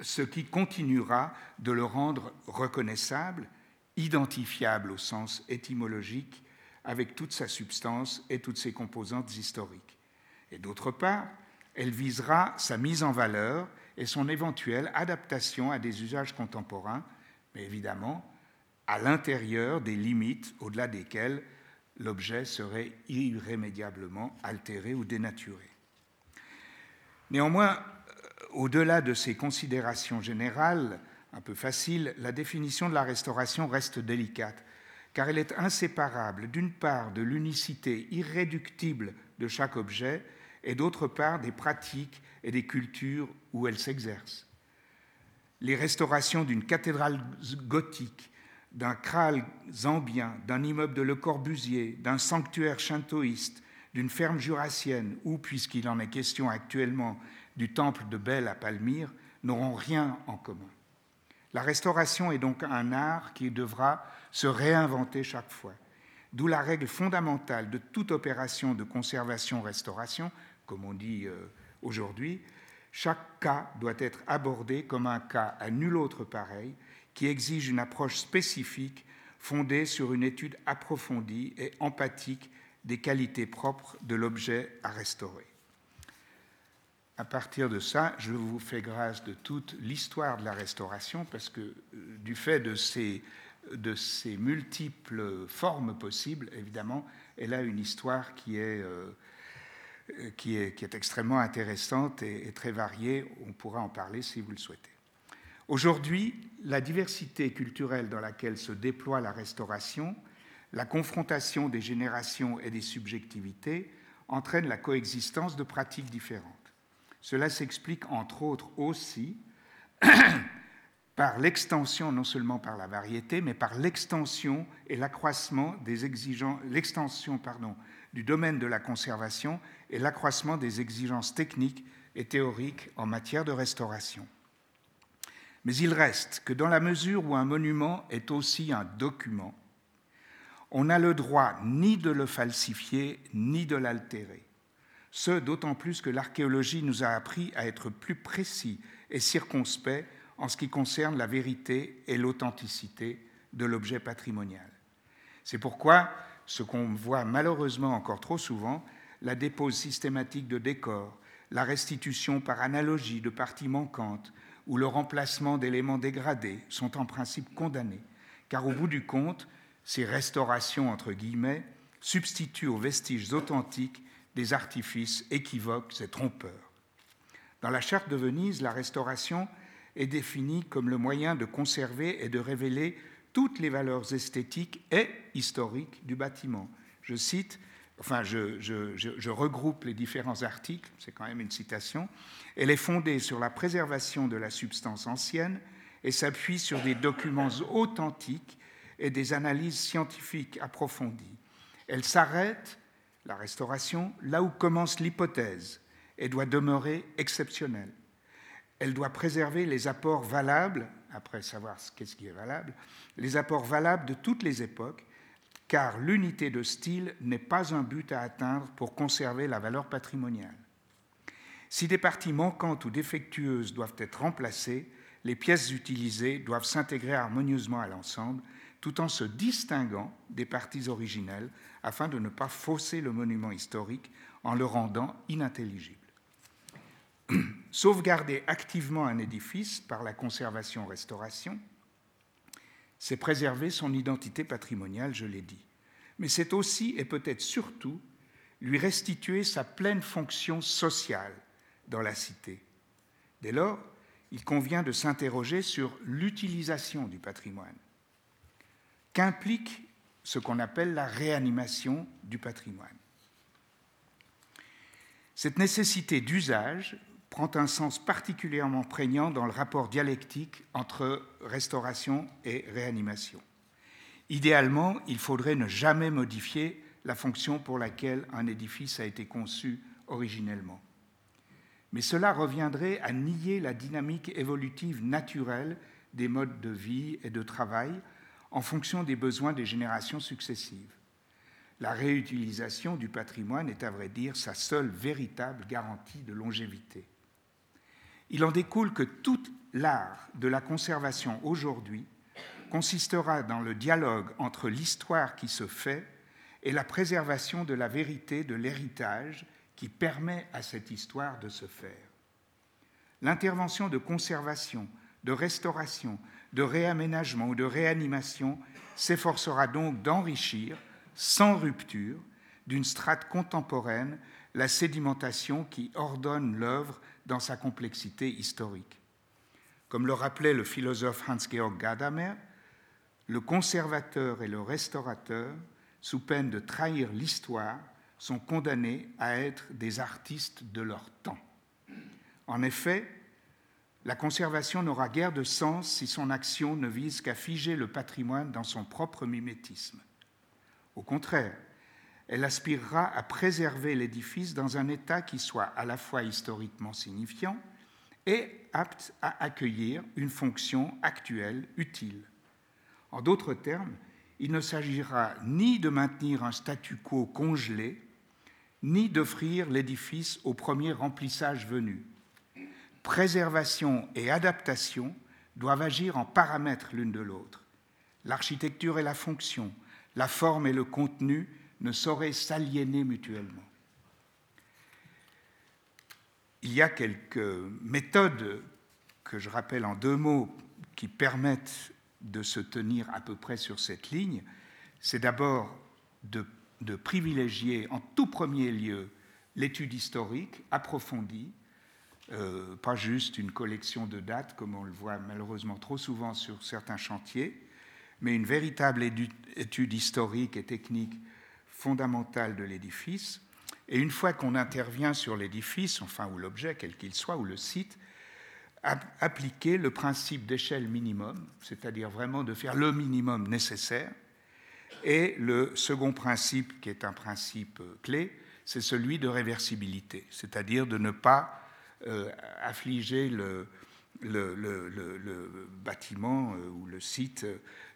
ce qui continuera de le rendre reconnaissable, identifiable au sens étymologique, avec toute sa substance et toutes ses composantes historiques. Et d'autre part, elle visera sa mise en valeur et son éventuelle adaptation à des usages contemporains, mais évidemment à l'intérieur des limites au-delà desquelles l'objet serait irrémédiablement altéré ou dénaturé. Néanmoins, au-delà de ces considérations générales, un peu faciles, la définition de la restauration reste délicate, car elle est inséparable d'une part de l'unicité irréductible de chaque objet et d'autre part des pratiques et des cultures où elle s'exerce. Les restaurations d'une cathédrale gothique, d'un krall zambien, d'un immeuble de Le Corbusier, d'un sanctuaire shintoïste, d'une ferme jurassienne ou, puisqu'il en est question actuellement, du temple de Bel à Palmyre, n'auront rien en commun. La restauration est donc un art qui devra se réinventer chaque fois, d'où la règle fondamentale de toute opération de conservation-restauration comme on dit euh, aujourd'hui, chaque cas doit être abordé comme un cas à nul autre pareil, qui exige une approche spécifique fondée sur une étude approfondie et empathique des qualités propres de l'objet à restaurer. À partir de ça, je vous fais grâce de toute l'histoire de la restauration, parce que euh, du fait de ces, de ces multiples formes possibles, évidemment, elle a une histoire qui est euh, euh, qui est, extrêmement intéressante et, très variée. On pourra en parler si vous le souhaitez. Aujourd'hui, la diversité culturelle dans laquelle se déploie la restauration, la confrontation des générations et des subjectivités entraîne la coexistence de pratiques différentes. Cela s'explique entre autres aussi par l'extension, non seulement par la variété, mais par l'extension et l'accroissement des exigences, l'extension pardon, du domaine de la conservation et l'accroissement des exigences techniques et théoriques en matière de restauration. Mais il reste que dans la mesure où un monument est aussi un document, on n'a le droit ni de le falsifier ni de l'altérer. Ce d'autant plus que l'archéologie nous a appris à être plus précis et circonspect en ce qui concerne la vérité et l'authenticité de l'objet patrimonial. C'est pourquoi ce qu'on voit malheureusement encore trop souvent, la dépose systématique de décors, la restitution par analogie de parties manquantes ou le remplacement d'éléments dégradés sont en principe condamnés, car au bout du compte, ces restaurations, entre guillemets, substituent aux vestiges authentiques des artifices équivoques et trompeurs. Dans la charte de Venise, la restauration est définie comme le moyen de conserver et de révéler toutes les valeurs esthétiques et historiques du bâtiment. Je cite, enfin je, regroupe les différents articles, c'est quand même une citation, elle est fondée sur la préservation de la substance ancienne et s'appuie sur des documents authentiques et des analyses scientifiques approfondies. Elle s'arrête, la restauration, là où commence l'hypothèse et doit demeurer exceptionnelle. Elle doit préserver les apports valables, après savoir qu'est-ce qui est valable, les apports valables de toutes les époques, car l'unité de style n'est pas un but à atteindre pour conserver la valeur patrimoniale. Si des parties manquantes ou défectueuses doivent être remplacées, les pièces utilisées doivent s'intégrer harmonieusement à l'ensemble, tout en se distinguant des parties originelles, afin de ne pas fausser le monument historique en le rendant inintelligible. Sauvegarder activement un édifice par la conservation-restauration, c'est préserver son identité patrimoniale, je l'ai dit. Mais c'est aussi et peut-être surtout lui restituer sa pleine fonction sociale, dans la cité. Dès lors, il convient de s'interroger sur l'utilisation du patrimoine. Qu'implique ce qu'on appelle la réanimation du patrimoine Cette nécessité d'usage prend un sens particulièrement prégnant dans le rapport dialectique entre restauration et réanimation. Idéalement, il faudrait ne jamais modifier la fonction pour laquelle un édifice a été conçu originellement mais cela reviendrait à nier la dynamique évolutive naturelle des modes de vie et de travail en fonction des besoins des générations successives. La réutilisation du patrimoine est à vrai dire sa seule véritable garantie de longévité. Il en découle que tout l'art de la conservation aujourd'hui consistera dans le dialogue entre l'histoire qui se fait et la préservation de la vérité de l'héritage qui permet à cette histoire de se faire. L'intervention de conservation, de restauration, de réaménagement ou de réanimation s'efforcera donc d'enrichir, sans rupture, d'une strate contemporaine la sédimentation qui ordonne l'œuvre dans sa complexité historique. Comme le rappelait le philosophe Hans-Georg Gadamer, le conservateur et le restaurateur, sous peine de trahir l'histoire, sont condamnés à être des artistes de leur temps. En effet, la conservation n'aura guère de sens si son action ne vise qu'à figer le patrimoine dans son propre mimétisme. Au contraire, elle aspirera à préserver l'édifice dans un état qui soit à la fois historiquement signifiant et apte à accueillir une fonction actuelle utile. En d'autres termes, il ne s'agira ni de maintenir un statu quo congelé, ni d'offrir l'édifice au premier remplissage venu. Préservation et adaptation doivent agir en paramètres l'une de l'autre. L'architecture et la fonction, la forme et le contenu ne sauraient s'aliéner mutuellement. Il y a quelques méthodes que je rappelle en deux mots qui permettent de se tenir à peu près sur cette ligne. C'est d'abord de privilégier en tout premier lieu l'étude historique approfondie, euh, pas juste une collection de dates comme on le voit malheureusement trop souvent sur certains chantiers, mais une véritable étude historique et technique fondamentale de l'édifice. Et une fois qu'on intervient sur l'édifice, enfin ou l'objet, quel qu'il soit, ou le site, appliquer le principe d'échelle minimum, c'est-à-dire vraiment de faire le minimum nécessaire et le second principe, qui est un principe euh, clé, c'est celui de réversibilité, c'est-à-dire de ne pas euh, affliger le, bâtiment euh, ou le site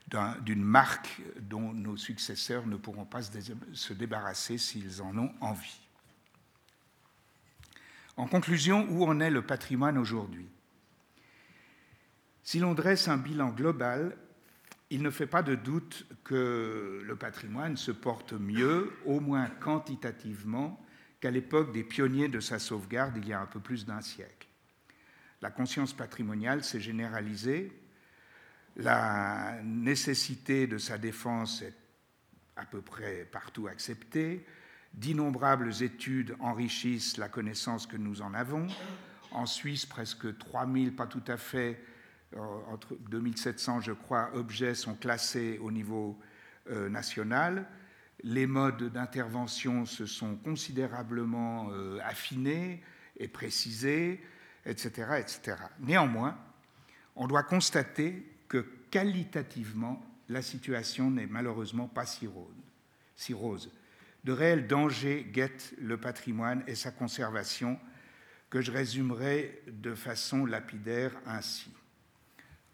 d'une marque dont nos successeurs ne pourront pas se débarrasser s'ils en ont envie. En conclusion, où en est le patrimoine aujourd'hui? Si l'on dresse un bilan global, il ne fait pas de doute que le patrimoine se porte mieux, au moins quantitativement, qu'à l'époque des pionniers de sa sauvegarde il y a un peu plus d'un siècle. La conscience patrimoniale s'est généralisée, la nécessité de sa défense est à peu près partout acceptée, d'innombrables études enrichissent la connaissance que nous en avons. En Suisse, presque 3000, pas tout à fait, euh, entre 2700, je crois, objets sont classés au niveau euh, national. Les modes d'intervention se sont considérablement euh, affinés et précisés, etc., etc. Néanmoins, on doit constater que qualitativement, la situation n'est malheureusement pas si rose. De réels dangers guettent le patrimoine et sa conservation, que je résumerai de façon lapidaire ainsi.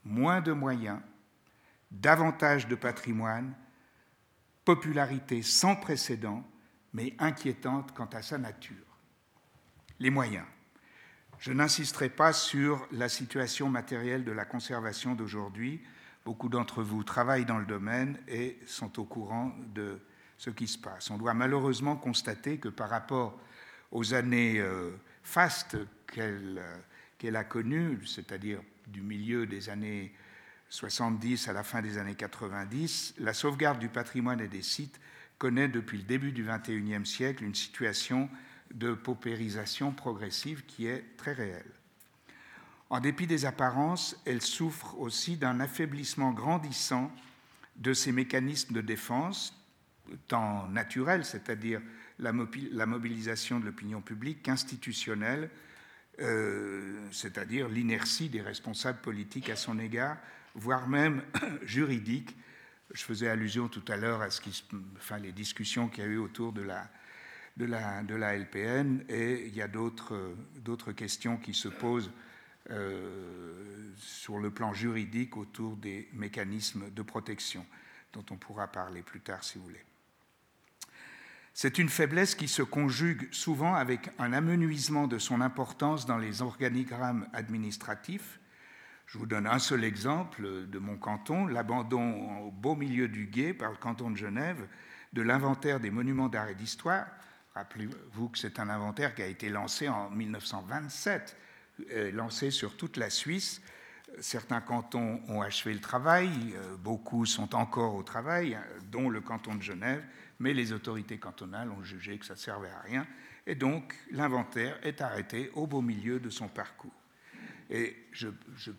Moins de moyens, davantage de patrimoine, popularité sans précédent, mais inquiétante quant à sa nature. Les moyens. Je n'insisterai pas sur la situation matérielle de la conservation d'aujourd'hui. Beaucoup d'entre vous travaillent dans le domaine et sont au courant de ce qui se passe. On doit malheureusement constater que par rapport aux années euh, fastes qu'elle a connues, c'est-à-dire du milieu des années 70 à la fin des années 90, la sauvegarde du patrimoine et des sites connaît depuis le début du XXIe siècle une situation de paupérisation progressive qui est très réelle. En dépit des apparences, elle souffre aussi d'un affaiblissement grandissant de ses mécanismes de défense, tant naturels, c'est-à-dire la, mobilisation de l'opinion publique, qu'institutionnelle, euh, c'est-à-dire l'inertie des responsables politiques à son égard, voire même juridique. Je faisais allusion tout à l'heure à ce qui, enfin, les discussions qu'il y a eu autour de la, de la, LPN, et il y a d'autres questions qui se posent euh, sur le plan juridique autour des mécanismes de protection, dont on pourra parler plus tard si vous voulez. C'est une faiblesse qui se conjugue souvent avec un amenuisement de son importance dans les organigrammes administratifs je vous donne un seul exemple de mon canton, l'abandon au beau milieu du guet par le canton de Genève de l'inventaire des monuments d'art et d'histoire. Rappelez-vous que c'est un inventaire qui a été lancé en 1927, euh, lancé sur toute la Suisse. Certains cantons ont achevé le travail, euh, beaucoup sont encore au travail, dont le canton de Genève, mais les autorités cantonales ont jugé que ça ne servait à rien, et donc l'inventaire est arrêté au beau milieu de son parcours. Et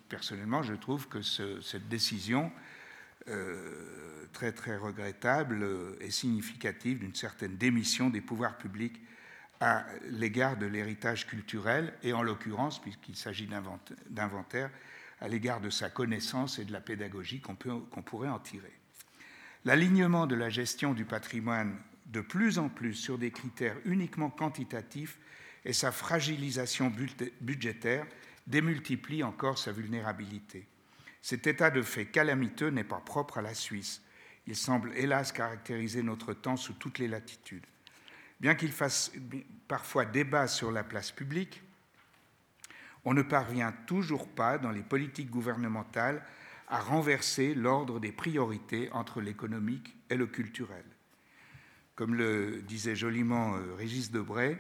personnellement, je trouve que cette décision euh, très très regrettable est significative d'une certaine démission des pouvoirs publics à l'égard de l'héritage culturel et en l'occurrence, puisqu'il s'agit d'inventaire, à l'égard de sa connaissance et de la pédagogie qu'on pourrait en tirer. L'alignement de la gestion du patrimoine de plus en plus sur des critères uniquement quantitatifs et sa fragilisation budgétaire démultiplie encore sa vulnérabilité. Cet état de fait calamiteux n'est pas propre à la Suisse. Il semble hélas caractériser notre temps sous toutes les latitudes. Bien qu'il fasse parfois débat sur la place publique, on ne parvient toujours pas dans les politiques gouvernementales à renverser l'ordre des priorités entre l'économique et le culturel. Comme le disait joliment euh, Régis Debray,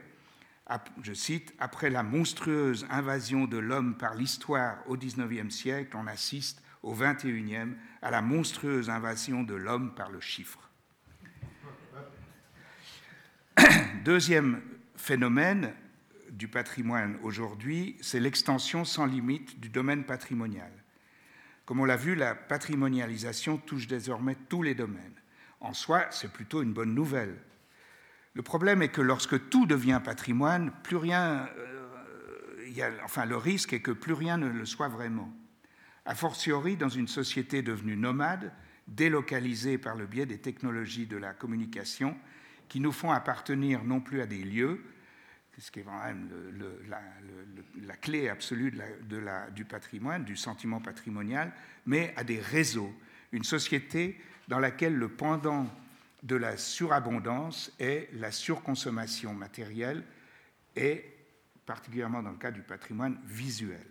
je cite, Après la monstrueuse invasion de l'homme par l'histoire au XIXe siècle, on assiste au XXIe à la monstrueuse invasion de l'homme par le chiffre. Deuxième phénomène du patrimoine aujourd'hui, c'est l'extension sans limite du domaine patrimonial. Comme on l'a vu, la patrimonialisation touche désormais tous les domaines. En soi, c'est plutôt une bonne nouvelle le problème est que lorsque tout devient patrimoine, plus rien, euh, enfin le risque est que plus rien ne le soit vraiment. A fortiori dans une société devenue nomade, délocalisée par le biais des technologies de la communication, qui nous font appartenir non plus à des lieux, ce qui est vraiment la, clé absolue du patrimoine, du sentiment patrimonial, mais à des réseaux, une société dans laquelle le pendant de la surabondance et la surconsommation matérielle et particulièrement dans le cas du patrimoine visuel.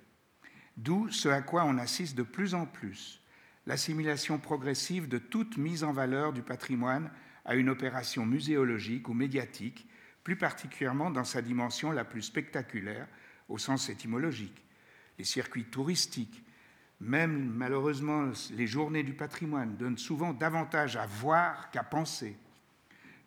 D'où ce à quoi on assiste de plus en plus, l'assimilation progressive de toute mise en valeur du patrimoine à une opération muséologique ou médiatique plus particulièrement dans sa dimension la plus spectaculaire au sens étymologique. Les circuits touristiques, même malheureusement les journées du patrimoine, donnent souvent davantage à voir qu'à penser.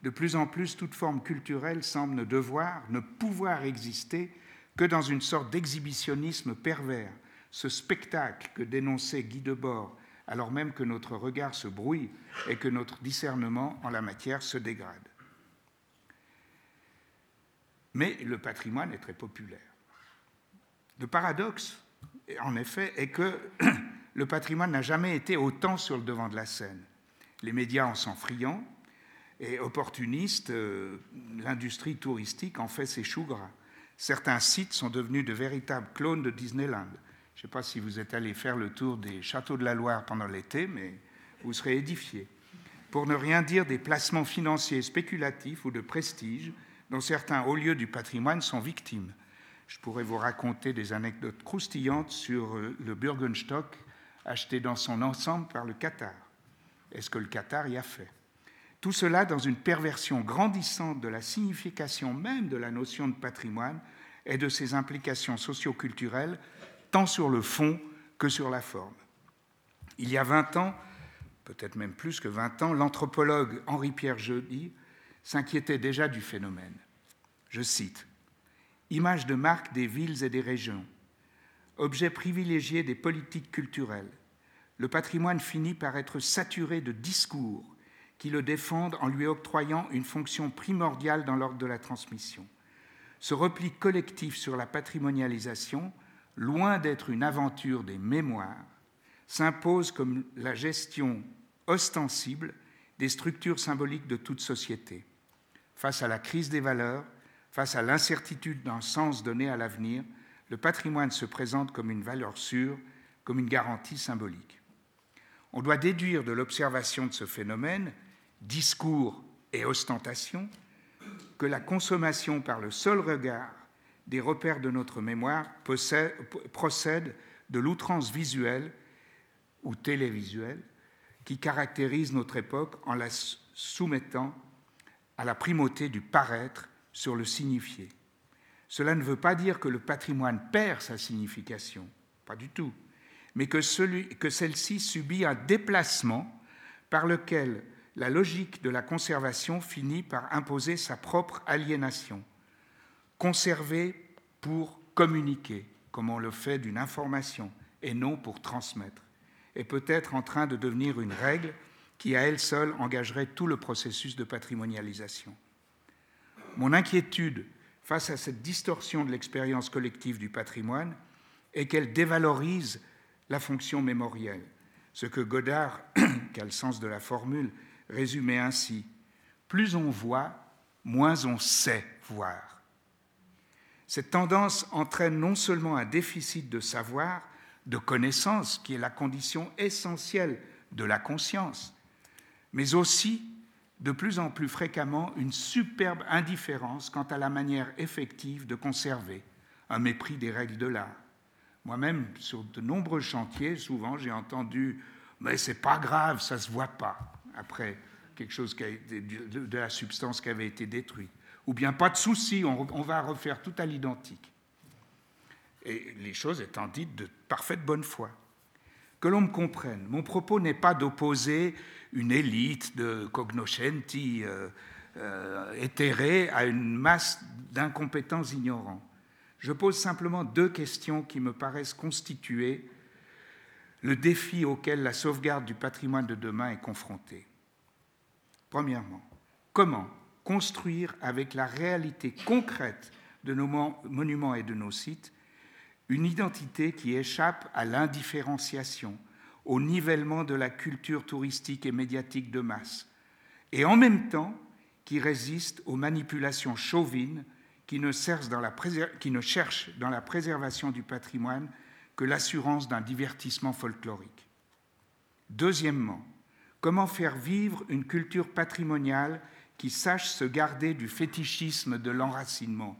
De plus en plus, toute forme culturelle semble ne devoir, ne pouvoir exister que dans une sorte d'exhibitionnisme pervers, ce spectacle que dénonçait Guy Debord, alors même que notre regard se brouille et que notre discernement en la matière se dégrade. Mais le patrimoine est très populaire. Le paradoxe, en effet, est que le patrimoine n'a jamais été autant sur le devant de la scène. Les médias en sont friands et opportunistes, euh, l'industrie touristique en fait ses choux gras. Certains sites sont devenus de véritables clones de Disneyland. Je ne sais pas si vous êtes allé faire le tour des châteaux de la Loire pendant l'été, mais vous serez édifiés. Pour ne rien dire des placements financiers spéculatifs ou de prestige dont certains hauts lieux du patrimoine sont victimes. Je pourrais vous raconter des anecdotes croustillantes sur euh, le Bürgenstock acheté dans son ensemble par le Qatar. Est-ce que le Qatar y a fait? Tout cela dans une perversion grandissante de la signification même de la notion de patrimoine et de ses implications socioculturelles tant sur le fond que sur la forme. Il y a 20 ans, peut-être même plus que 20 ans, l'anthropologue Henri-Pierre Jeudy s'inquiétait déjà du phénomène. Je cite Image de marque des villes et des régions, objet privilégié des politiques culturelles, le patrimoine finit par être saturé de discours qui le défendent en lui octroyant une fonction primordiale dans l'ordre de la transmission. Ce repli collectif sur la patrimonialisation loin d'être une aventure des mémoires, s'impose comme la gestion ostensible des structures symboliques de toute société. Face à la crise des valeurs, face à l'incertitude d'un sens donné à l'avenir, le patrimoine se présente comme une valeur sûre, comme une garantie symbolique. On doit déduire de l'observation de ce phénomène, discours et ostentation, que la consommation par le seul regard des repères de notre mémoire procèdent de l'outrance visuelle ou télévisuelle qui caractérise notre époque en la soumettant à la primauté du paraître sur le signifié. Cela ne veut pas dire que le patrimoine perd sa signification, pas du tout, mais que, celle-ci subit un déplacement par lequel la logique de la conservation finit par imposer sa propre aliénation conserver pour communiquer, comme on le fait d'une information, et non pour transmettre, est peut-être en train de devenir une règle qui à elle seule engagerait tout le processus de patrimonialisation. Mon inquiétude face à cette distorsion de l'expérience collective du patrimoine est qu'elle dévalorise la fonction mémorielle, ce que Godard, qui a le sens de la formule, résumait ainsi Plus on voit, moins on sait voir. Cette tendance entraîne non seulement un déficit de savoir, de connaissance, qui est la condition essentielle de la conscience, mais aussi de plus en plus fréquemment une superbe indifférence quant à la manière effective de conserver, un mépris des règles de l'art. Moi-même, sur de nombreux chantiers, souvent j'ai entendu Mais c'est pas grave, ça se voit pas, après quelque chose qui a été, de la substance qui avait été détruite ou bien pas de souci, on, va refaire tout à l'identique. Et les choses étant dites de parfaite bonne foi. Que l'on me comprenne, mon propos n'est pas d'opposer une élite de cognoscenti euh, euh, éthérés à une masse d'incompétents ignorants. Je pose simplement deux questions qui me paraissent constituer le défi auquel la sauvegarde du patrimoine de demain est confrontée. Premièrement, comment construire avec la réalité concrète de nos monuments et de nos sites une identité qui échappe à l'indifférenciation, au nivellement de la culture touristique et médiatique de masse, et en même temps qui résiste aux manipulations chauvines qui ne, cherchent dans la préservation du patrimoine que l'assurance d'un divertissement folklorique. Deuxièmement, comment faire vivre une culture patrimoniale qui sache se garder du fétichisme de l'enracinement,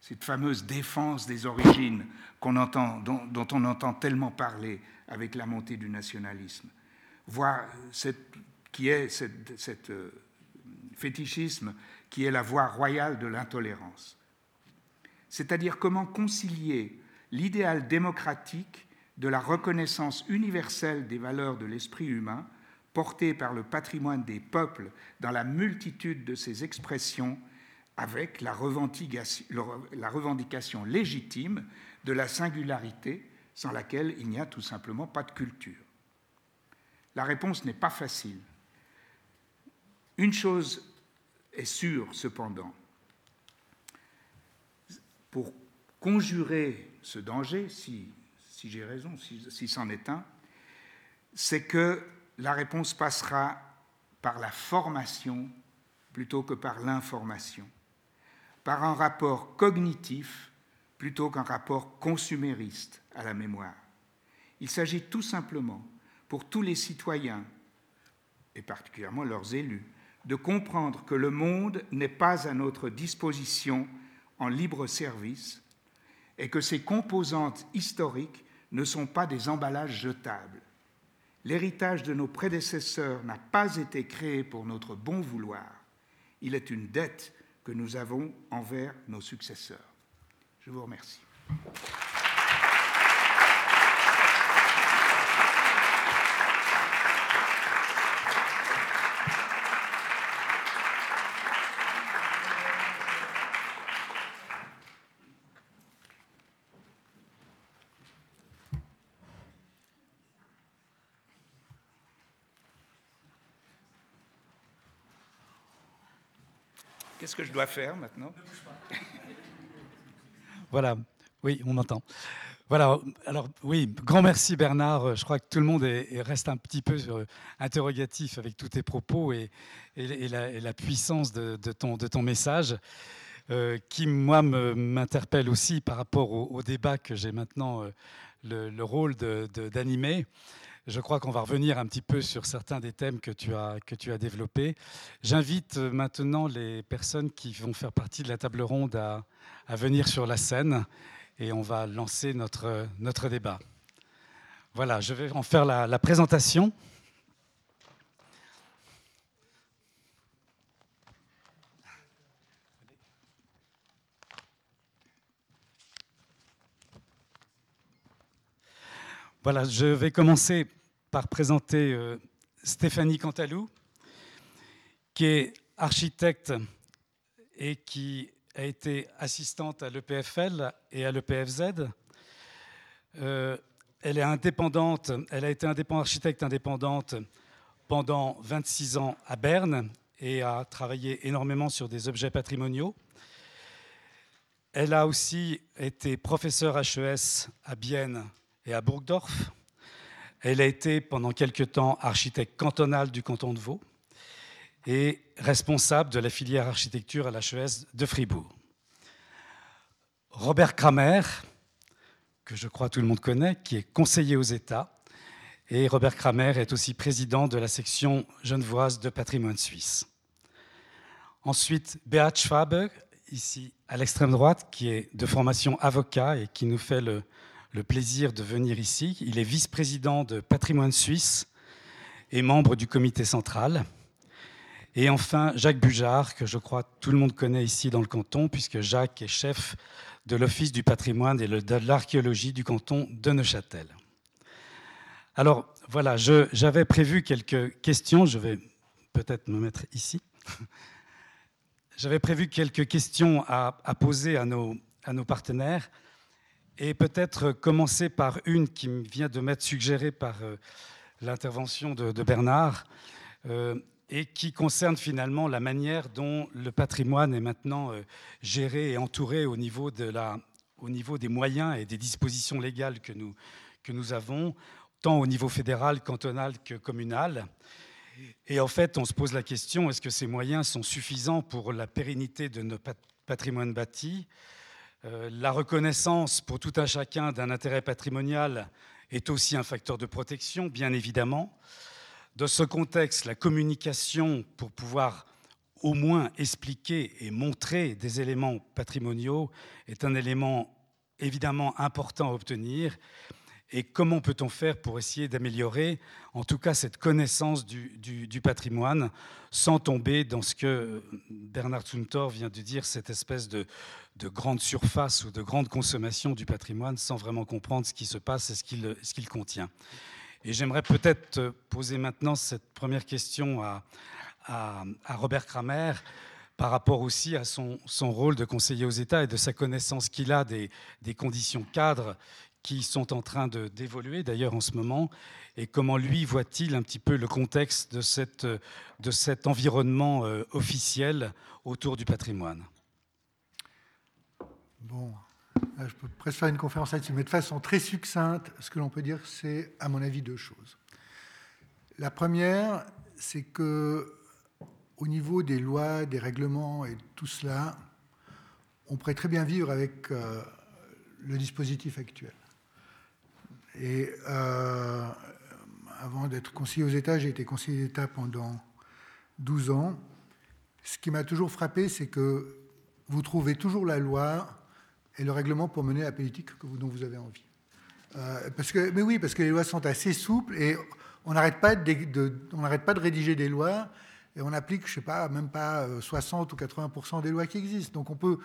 cette fameuse défense des origines dont, on entend tellement parler avec la montée du nationalisme, voir cette, qui est cette, euh, fétichisme qui est la voie royale de l'intolérance. C'est-à-dire comment concilier l'idéal démocratique de la reconnaissance universelle des valeurs de l'esprit humain, porté par le patrimoine des peuples dans la multitude de ses expressions, avec la revendication légitime de la singularité sans laquelle il n'y a tout simplement pas de culture. La réponse n'est pas facile. Une chose est sûre, cependant. Pour conjurer ce danger, si, j'ai raison, si, c'en est un, c'est que la réponse passera par la formation plutôt que par l'information, par un rapport cognitif plutôt qu'un rapport consumériste à la mémoire. Il s'agit tout simplement, pour tous les citoyens, et particulièrement leurs élus, de comprendre que le monde n'est pas à notre disposition en libre service et que ses composantes historiques ne sont pas des emballages jetables. L'héritage de nos prédécesseurs n'a pas été créé pour notre bon vouloir. Il est une dette que nous avons envers nos successeurs. Je vous remercie. Qu'est-ce que je dois faire maintenant? Voilà, oui, on m'entend. Voilà, alors oui, grand merci Bernard. Je crois que tout le monde reste un petit peu euh, interrogatif avec tous tes propos et, la, puissance de, ton, message, euh, qui, moi, m'interpelle aussi par rapport au, débat que j'ai maintenant euh, le, rôle d'animer. Je crois qu'on va revenir un petit peu sur certains des thèmes que tu as, que tu as développés. J'invite euh, maintenant les personnes qui vont faire partie de la table ronde à, venir sur la scène et on va lancer notre, notre débat. Voilà, je vais en faire la, la présentation. Voilà, je vais commencer par présenter euh, Stéphanie Cantalou, qui est architecte et qui a été assistante à l'EPFL et à l'EPFZ. Euh, elle est indépendante, elle a été architecte indépendante pendant 26 ans à Berne et a travaillé énormément sur des objets patrimoniaux. Elle a aussi été professeure HES à Bienne et à Burgdorf. Elle a été pendant quelque temps architecte cantonale du canton de Vaud et responsable de la filière architecture à l'HES de Fribourg. Robert Kramer, que je crois tout le monde connaît, qui est conseiller aux États, et Robert Kramer est aussi président de la section genevoise de patrimoine suisse. Ensuite, Beat Schwabe, ici à l'extrême droite, qui est de formation avocat et qui nous fait le, le plaisir de venir ici. Il est vice-président de Patrimoine Suisse et membre du comité central. Et enfin, Jacques Bujard, que je crois tout le monde connaît ici dans le canton, puisque Jacques est chef de l'Office du patrimoine et de l'archéologie du canton de Neuchâtel. Alors voilà, j'avais prévu quelques questions, je vais peut-être me mettre ici. J'avais prévu quelques questions à, poser à nos partenaires et peut-être commencer par une qui vient de m'être suggérée par euh, l'intervention de, Bernard, euh, et qui concerne finalement la manière dont le patrimoine est maintenant euh, géré et entouré au niveau, des moyens et des dispositions légales que nous, que nous avons, tant au niveau fédéral, cantonal que communal. Et en fait, on se pose la question, est-ce que ces moyens sont suffisants pour la pérennité de nos patrimoines bâtis? euh, la reconnaissance pour tout un chacun d'un intérêt patrimonial est aussi un facteur de protection, bien évidemment. Dans ce contexte, la communication pour pouvoir au moins expliquer et montrer des éléments patrimoniaux est un élément évidemment important à obtenir. Et comment peut-on faire pour essayer d'améliorer, en tout cas, cette connaissance du, patrimoine, sans tomber dans ce que Bernard Zumthor vient de dire, cette espèce de, grande surface ou de grande consommation du patrimoine, sans vraiment comprendre ce qui se passe et ce qu'il contient. Et j'aimerais peut-être poser maintenant cette première question à, Robert Kramer par rapport aussi à son, rôle de conseiller aux États et de sa connaissance qu'il a des, des conditions cadres qui sont en train d'évoluer d'ailleurs en ce moment, et comment lui voit-il un petit peu le contexte de, cette, de cet environnement euh, officiel autour du patrimoine? Bon, je peux presque faire une conférence là-dessus, mais de façon très succincte, ce que l'on peut dire, c'est, à mon avis, deux choses. La première, c'est que au niveau des lois, des règlements et tout cela, on pourrait très bien vivre avec euh, le dispositif actuel. Et euh, avant d'être conseiller aux États, j'ai été conseiller d'État pendant 12 ans. Ce qui m'a toujours frappé, c'est que vous trouvez toujours la loi et le règlement pour mener la politique dont vous avez envie. Euh, parce que, mais oui, parce que les lois sont assez souples et on n'arrête pas de, on n'arrête pas de rédiger des lois et on applique, je sais pas, même pas 60 euh, ou 80% des lois qui existent. Donc on peut,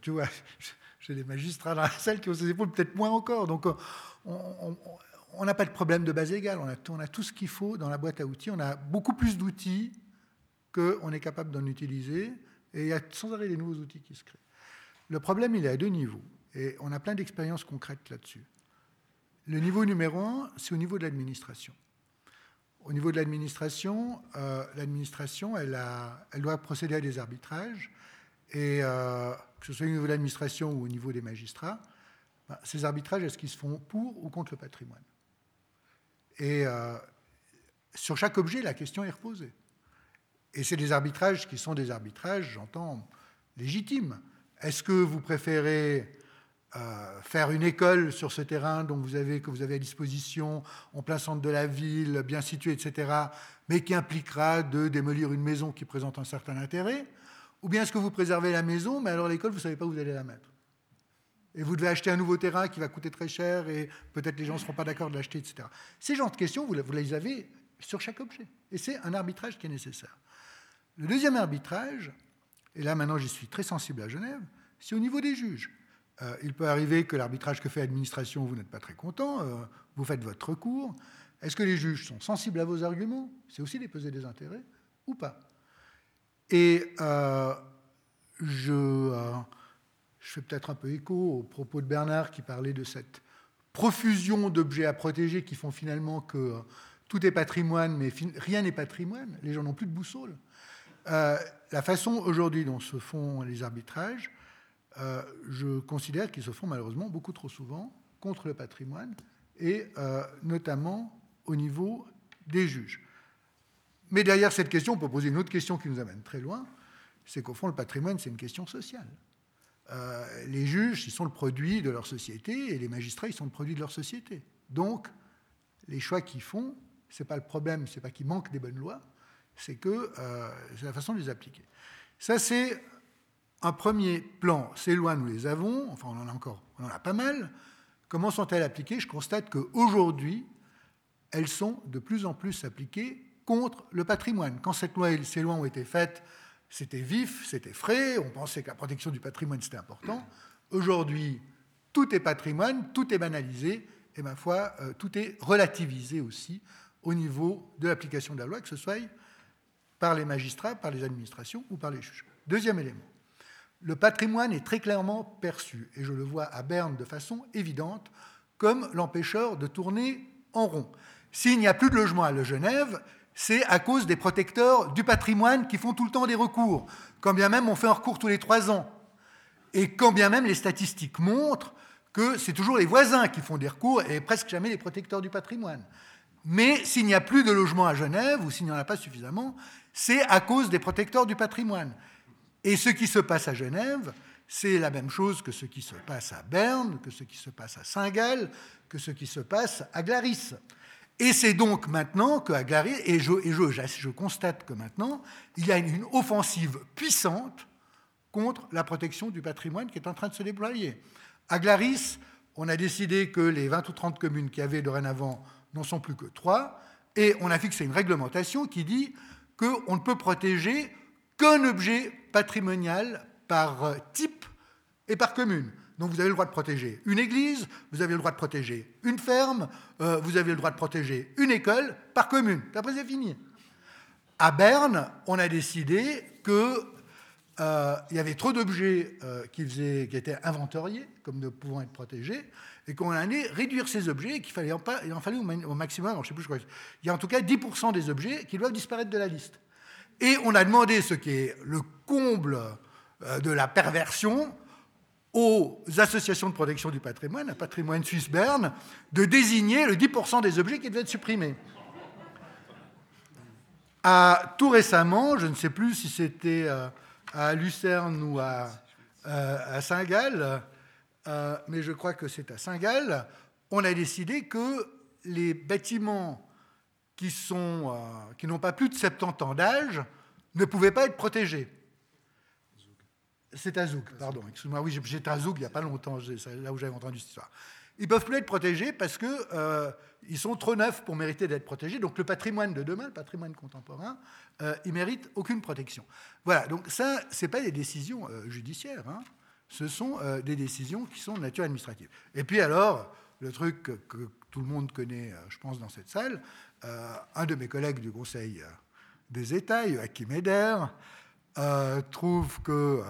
tu vois, j'ai des magistrats dans la salle qui ont ces épaules, peut-être moins encore. Donc on n'a pas de problème de base légale, on a, tout ce qu'il faut dans la boîte à outils, on a beaucoup plus d'outils qu'on est capable d'en utiliser, et il y a sans arrêt des nouveaux outils qui se créent. Le problème, il est à deux niveaux, et on a plein d'expériences concrètes là-dessus. Le niveau numéro un, c'est au niveau de l'administration. Au niveau de l'administration, euh, l'administration, elle, elle, doit procéder à des arbitrages, et euh, que ce soit au niveau de l'administration ou au niveau des magistrats, ben, ces arbitrages, est-ce qu'ils se font pour ou contre le patrimoine? Et euh, sur chaque objet, la question est reposée. Et c'est des arbitrages qui sont des arbitrages, j'entends, légitimes. Est-ce que vous préférez euh, faire une école sur ce terrain dont vous avez, que vous avez à disposition, en plein centre de la ville, bien situé, etc., mais qui impliquera de démolir une maison qui présente un certain intérêt? Ou bien est-ce que vous préservez la maison, mais alors l'école, vous ne savez pas où vous allez la mettre et vous devez acheter un nouveau terrain qui va coûter très cher et peut-être les gens ne seront pas d'accord de l'acheter, etc. Ces genres de questions, vous les avez sur chaque objet. Et c'est un arbitrage qui est nécessaire. Le deuxième arbitrage, et là maintenant j'y suis très sensible à Genève, c'est au niveau des juges. Euh, il peut arriver que l'arbitrage que fait l'administration, vous n'êtes pas très content, euh, vous faites votre recours. Est-ce que les juges sont sensibles à vos arguments? C'est aussi des peser des intérêts ou pas? Et euh, je je fais peut-être un peu écho aux propos de Bernard qui parlait de cette profusion d'objets à protéger qui font finalement que euh, tout est patrimoine, mais rien n'est patrimoine. Les gens n'ont plus de boussole. Euh, la façon aujourd'hui dont se font les arbitrages, euh, je considère qu'ils se font malheureusement beaucoup trop souvent contre le patrimoine et notamment au niveau des juges. Mais derrière cette question, on peut poser une autre question qui nous amène très loin, c'est qu'au fond, le patrimoine, c'est une question sociale. Euh, les juges, ils sont le produit de leur société et les magistrats, ils sont le produit de leur société. Donc, les choix qu'ils font, ce n'est pas le problème, ce n'est pas qu'il manque des bonnes lois, c'est que euh, c'est la façon de les appliquer. Ça, c'est un premier plan. Ces lois, nous les avons, enfin, on en a encore, on en a pas mal. Comment sont-elles appliquées? Je constate qu'aujourd'hui, elles sont de plus en plus appliquées contre le patrimoine. Quand cette loi, ces lois ont été faites, c'était vif, c'était frais, on pensait que la protection du patrimoine c'était important. Aujourd'hui, tout est patrimoine, tout est banalisé, et ma foi, euh, tout est relativisé aussi au niveau de l'application de la loi, que ce soit par les magistrats, par les administrations ou par les juges. Deuxième élément, le patrimoine est très clairement perçu, et je le vois à Berne de façon évidente, comme l'empêcheur de tourner en rond. S'il n'y a plus de logement à Genève, c'est à cause des protecteurs du patrimoine qui font tout le temps des recours, quand bien même on fait un recours tous les trois ans. Et quand bien même les statistiques montrent que c'est toujours les voisins qui font des recours et presque jamais les protecteurs du patrimoine. Mais s'il n'y a plus de logements à Genève, ou s'il n'y en a pas suffisamment, c'est à cause des protecteurs du patrimoine. Et ce qui se passe à Genève, c'est la même chose que ce qui se passe à Berne, que ce qui se passe à Saint-Gall, que ce qui se passe à Glaris. Et c'est donc maintenant qu'à Glaris, et, je, je, constate que maintenant, il y a une offensive puissante contre la protection du patrimoine qui est en train de se déployer. À Glaris, on a décidé que les 20 ou 30 communes qui avaient dorénavant n'en sont plus que 3, et on a fixé une réglementation qui dit qu'on ne peut protéger qu'un objet patrimonial par type et par commune. Donc vous avez le droit de protéger une église, vous avez le droit de protéger une ferme, euh, vous avez le droit de protéger une école par commune. Après, c'est fini. À Berne, on a décidé qu'il euh, y avait trop d'objets euh, qui, étaient inventoriés comme ne pouvant être protégés, et qu'on allait réduire ces objets, et qu'il fallait en, il fallait au, maximum, je sais plus, je crois, il y a en tout cas 10% des objets qui doivent disparaître de la liste. Et on a demandé ce qui est le comble de la perversion, aux associations de protection du patrimoine, à Patrimoine Suisse Berne, de désigner le 10% des objets qui devaient être supprimés. À, tout récemment, je ne sais plus si c'était euh, à Lucerne ou à, euh, Saint-Gall, euh, mais je crois que c'est à Saint-Gall, on a décidé que les bâtiments qui n'ont pas plus de 70 ans d'âge ne pouvaient pas être protégés. C'est à Zouk, pardon, excuse-moi. Oui, j'étais à Zouk il n'y a pas longtemps, là où j'avais entendu cette histoire. Ils ne peuvent plus être protégés parce qu'ils euh, sont trop neufs pour mériter d'être protégés. Donc le patrimoine de demain, le patrimoine contemporain, euh, il mérite aucune protection. Voilà, donc ça, ce pas des décisions euh, judiciaires, hein. ce sont euh, des décisions qui sont de nature administrative. Et puis alors, le truc que, tout le monde connaît, je pense, dans cette salle, un de mes collègues du Conseil des États, Joachim Eder, trouve que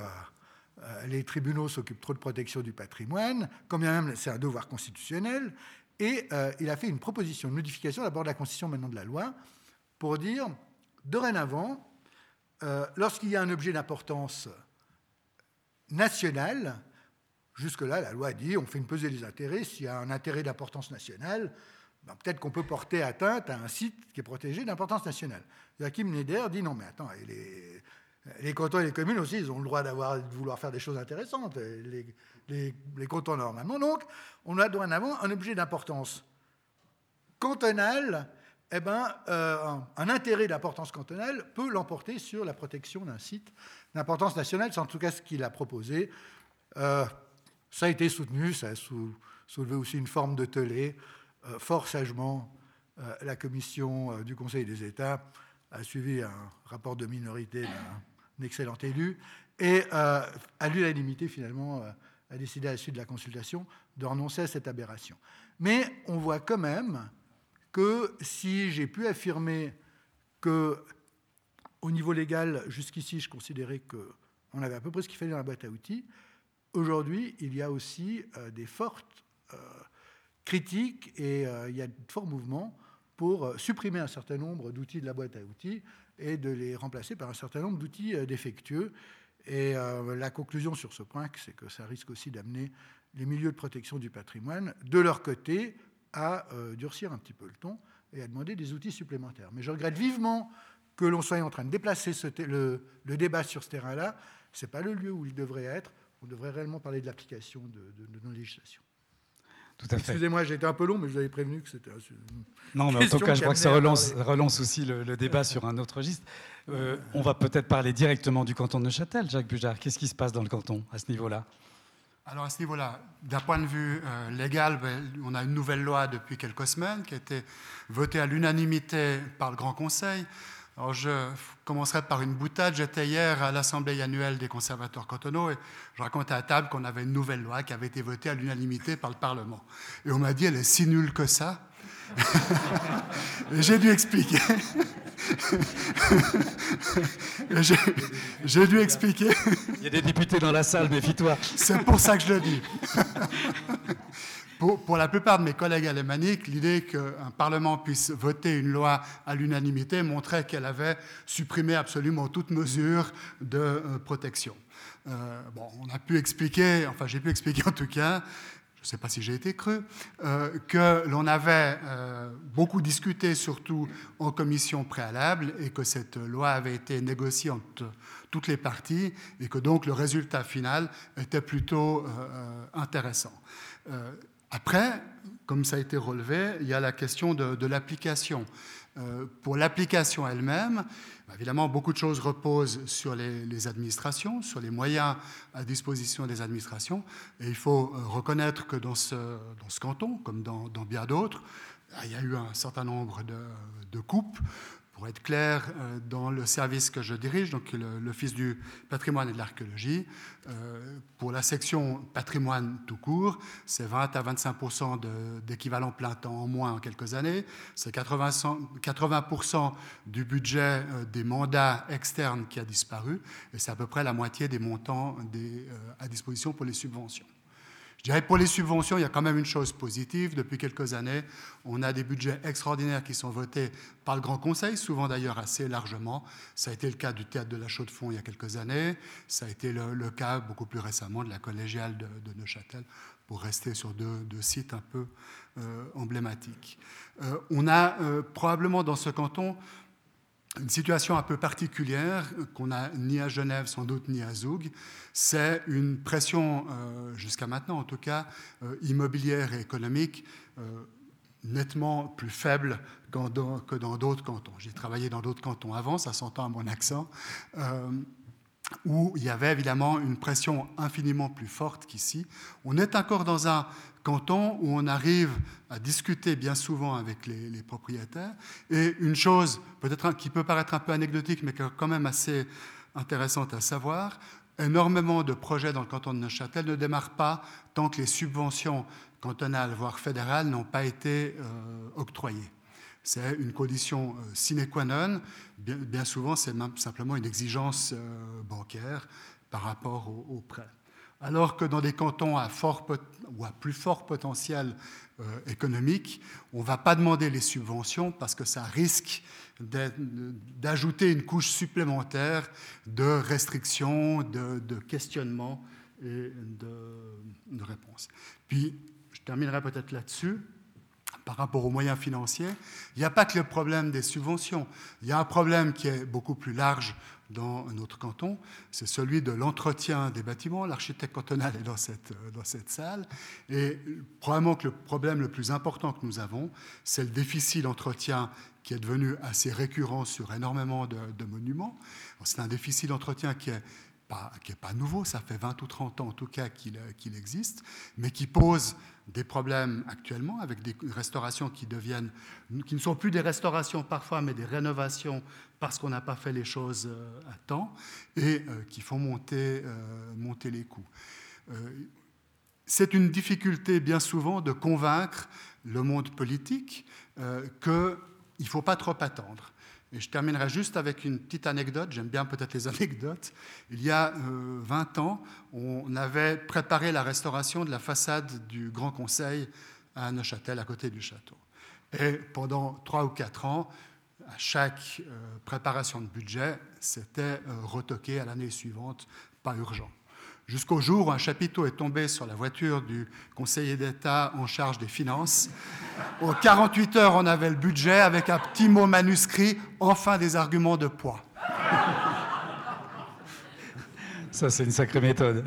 les tribunaux s'occupent trop de protection du patrimoine, quand bien même c'est un devoir constitutionnel, et euh, il a fait une proposition de modification d'abord de la Constitution, maintenant de la loi, pour dire, dorénavant, euh, lorsqu'il y a un objet d'importance nationale, jusque-là, la loi dit, on fait une pesée des intérêts, s'il y a un intérêt d'importance nationale, ben, peut-être qu'on peut porter atteinte à un site qui est protégé d'importance nationale. Joachim Neder dit, non mais attends, les, les cantons et les communes aussi, ils ont le droit d'avoir, de vouloir faire des choses intéressantes, les, cantons normalement. Donc, on a dorénavant un objet d'importance cantonale, eh ben, euh, un, intérêt d'importance cantonale peut l'emporter sur la protection d'un site d'importance nationale. C'est en tout cas ce qu'il a proposé. Euh, ça a été soutenu, ça a soulevé aussi une forme de tollé. Euh, fort sagement, la commission du Conseil des États a suivi un rapport de minorité un excellent élu, et euh, à l'unanimité, finalement, euh, a décidé à la suite de la consultation de renoncer à cette aberration. Mais on voit quand même que si j'ai pu affirmer que, au niveau légal, jusqu'ici, je considérais qu'on avait à peu près ce qu'il fallait dans la boîte à outils, aujourd'hui, il y a aussi euh, des fortes critiques et il y a de forts mouvements pour supprimer un certain nombre d'outils de la boîte à outils et de les remplacer par un certain nombre d'outils euh, défectueux. Et euh, la conclusion sur ce point, c'est que ça risque aussi d'amener les milieux de protection du patrimoine, de leur côté, à euh, durcir un petit peu le ton et à demander des outils supplémentaires. Mais je regrette vivement que l'on soit en train de déplacer le, débat sur ce terrain-là. Ce n'est pas le lieu où il devrait être. On devrait réellement parler de l'application de nos législations. Excusez-moi, j'ai été un peu long, mais je vous avais prévenu que c'était. Non, mais en tout cas, je crois que ça relance, relance aussi le, débat sur un autre registre. Euh, on va peut-être parler directement du canton de Neuchâtel, Jacques Bujard. Qu'est-ce qui se passe dans le canton à ce niveau-là? Alors à ce niveau-là, d'un point de vue euh, légal, ben, on a une nouvelle loi depuis quelques semaines qui a été votée à l'unanimité par le Grand Conseil alors je commencerai par une boutade. J'étais hier à l'Assemblée annuelle des conservateurs cantonaux et je racontais à table qu'on avait une nouvelle loi qui avait été votée à l'unanimité par le Parlement. Et on m'a dit, elle est si nulle que ça. j'ai dû expliquer. j'ai dû expliquer. Il y a des députés dans la salle, méfie-toi. C'est pour ça que je le dis. Pour, la plupart de mes collègues alémaniques, l'idée qu'un Parlement puisse voter une loi à l'unanimité montrait qu'elle avait supprimé absolument toute mesure de euh, protection. Euh, bon, on a pu expliquer, enfin j'ai pu expliquer en tout cas, je ne sais pas si j'ai été cru, euh, que l'on avait beaucoup discuté, surtout en commission préalable, et que cette loi avait été négociée entre toutes les parties, et que donc le résultat final était plutôt intéressant. Après, comme ça a été relevé, il y a la question de, l'application. pour l'application elle-même, évidemment, beaucoup de choses reposent sur les, administrations, sur les moyens à disposition des administrations. Et il faut reconnaître que dans ce, canton, comme dans, bien d'autres, il y a eu un certain nombre de coupes pour être clair, euh, dans le service que je dirige, donc l'Office du patrimoine et de l'archéologie, euh, pour la section patrimoine tout court, c'est 20 à 25% d'équivalent plein temps en moins en quelques années. C'est 80, 80 du budget euh, des mandats externes qui a disparu, et c'est à peu près la moitié des montants à disposition pour les subventions. Je dirais pour les subventions, il y a quand même une chose positive. Depuis quelques années, on a des budgets extraordinaires qui sont votés par le Grand Conseil, souvent d'ailleurs assez largement. Ça a été le cas du théâtre de la Chaux-de-Fonds il y a quelques années. Ça a été le, cas beaucoup plus récemment de la collégiale de, Neuchâtel, pour rester sur deux, sites un peu euh, emblématiques. Euh, on a euh, probablement dans ce canton une situation un peu particulière qu'on n'a ni à Genève sans doute ni à Zoug, c'est une pression, euh, jusqu'à maintenant en tout cas, euh, immobilière et économique euh, nettement plus faible que dans d'autres cantons. J'ai travaillé dans d'autres cantons avant, ça s'entend à mon accent, où il y avait évidemment une pression infiniment plus forte qu'ici. On est encore dans un canton où on arrive à discuter bien souvent avec les, propriétaires. Et une chose peut-être qui peut paraître un peu anecdotique, mais quand même assez intéressante à savoir, énormément de projets dans le canton de Neuchâtel ne démarrent pas tant que les subventions cantonales, voire fédérales, n'ont pas été euh, octroyées. C'est une condition euh, sine qua non. Bien, souvent, c'est simplement une exigence euh, bancaire par rapport aux au prêts alors que dans des cantons à fort ou à plus fort potentiel euh, économique, on ne va pas demander les subventions parce que ça risque d'ajouter une couche supplémentaire de restrictions, de, de questionnements et de, de réponses. Puis, je terminerai peut-être là-dessus par rapport aux moyens financiers, il n'y a pas que le problème des subventions. Il y a un problème qui est beaucoup plus large dans notre canton, c'est celui de l'entretien des bâtiments. L'architecte cantonal est dans cette, dans cette salle. Et probablement que le problème le plus important que nous avons, c'est le déficit d'entretien qui est devenu assez récurrent sur énormément de, monuments. C'est un déficit d'entretien qui est qui n'est pas nouveau, ça fait 20 ou 30 ans en tout cas qu'il existe, mais qui pose des problèmes actuellement avec des restaurations qui deviennent, qui ne sont plus des restaurations parfois, mais des rénovations parce qu'on n'a pas fait les choses euh, à temps et euh, qui font monter, euh, monter les coûts. C'est une difficulté bien souvent de convaincre le monde politique qu'il ne faut pas trop attendre. Et je terminerai juste avec une petite anecdote. J'aime bien peut-être les anecdotes. Il y a 20 ans, on avait préparé la restauration de la façade du Grand Conseil à Neuchâtel, à côté du château. Et pendant trois ou quatre ans, à chaque euh, préparation de budget, c'était euh, retoqué à l'année suivante, pas urgent. Jusqu'au jour où un chapiteau est tombé sur la voiture du conseiller d'État en charge des finances. Aux 48 heures, on avait le budget avec un petit mot manuscrit, enfin des arguments de poids. Ça, c'est une sacrée méthode.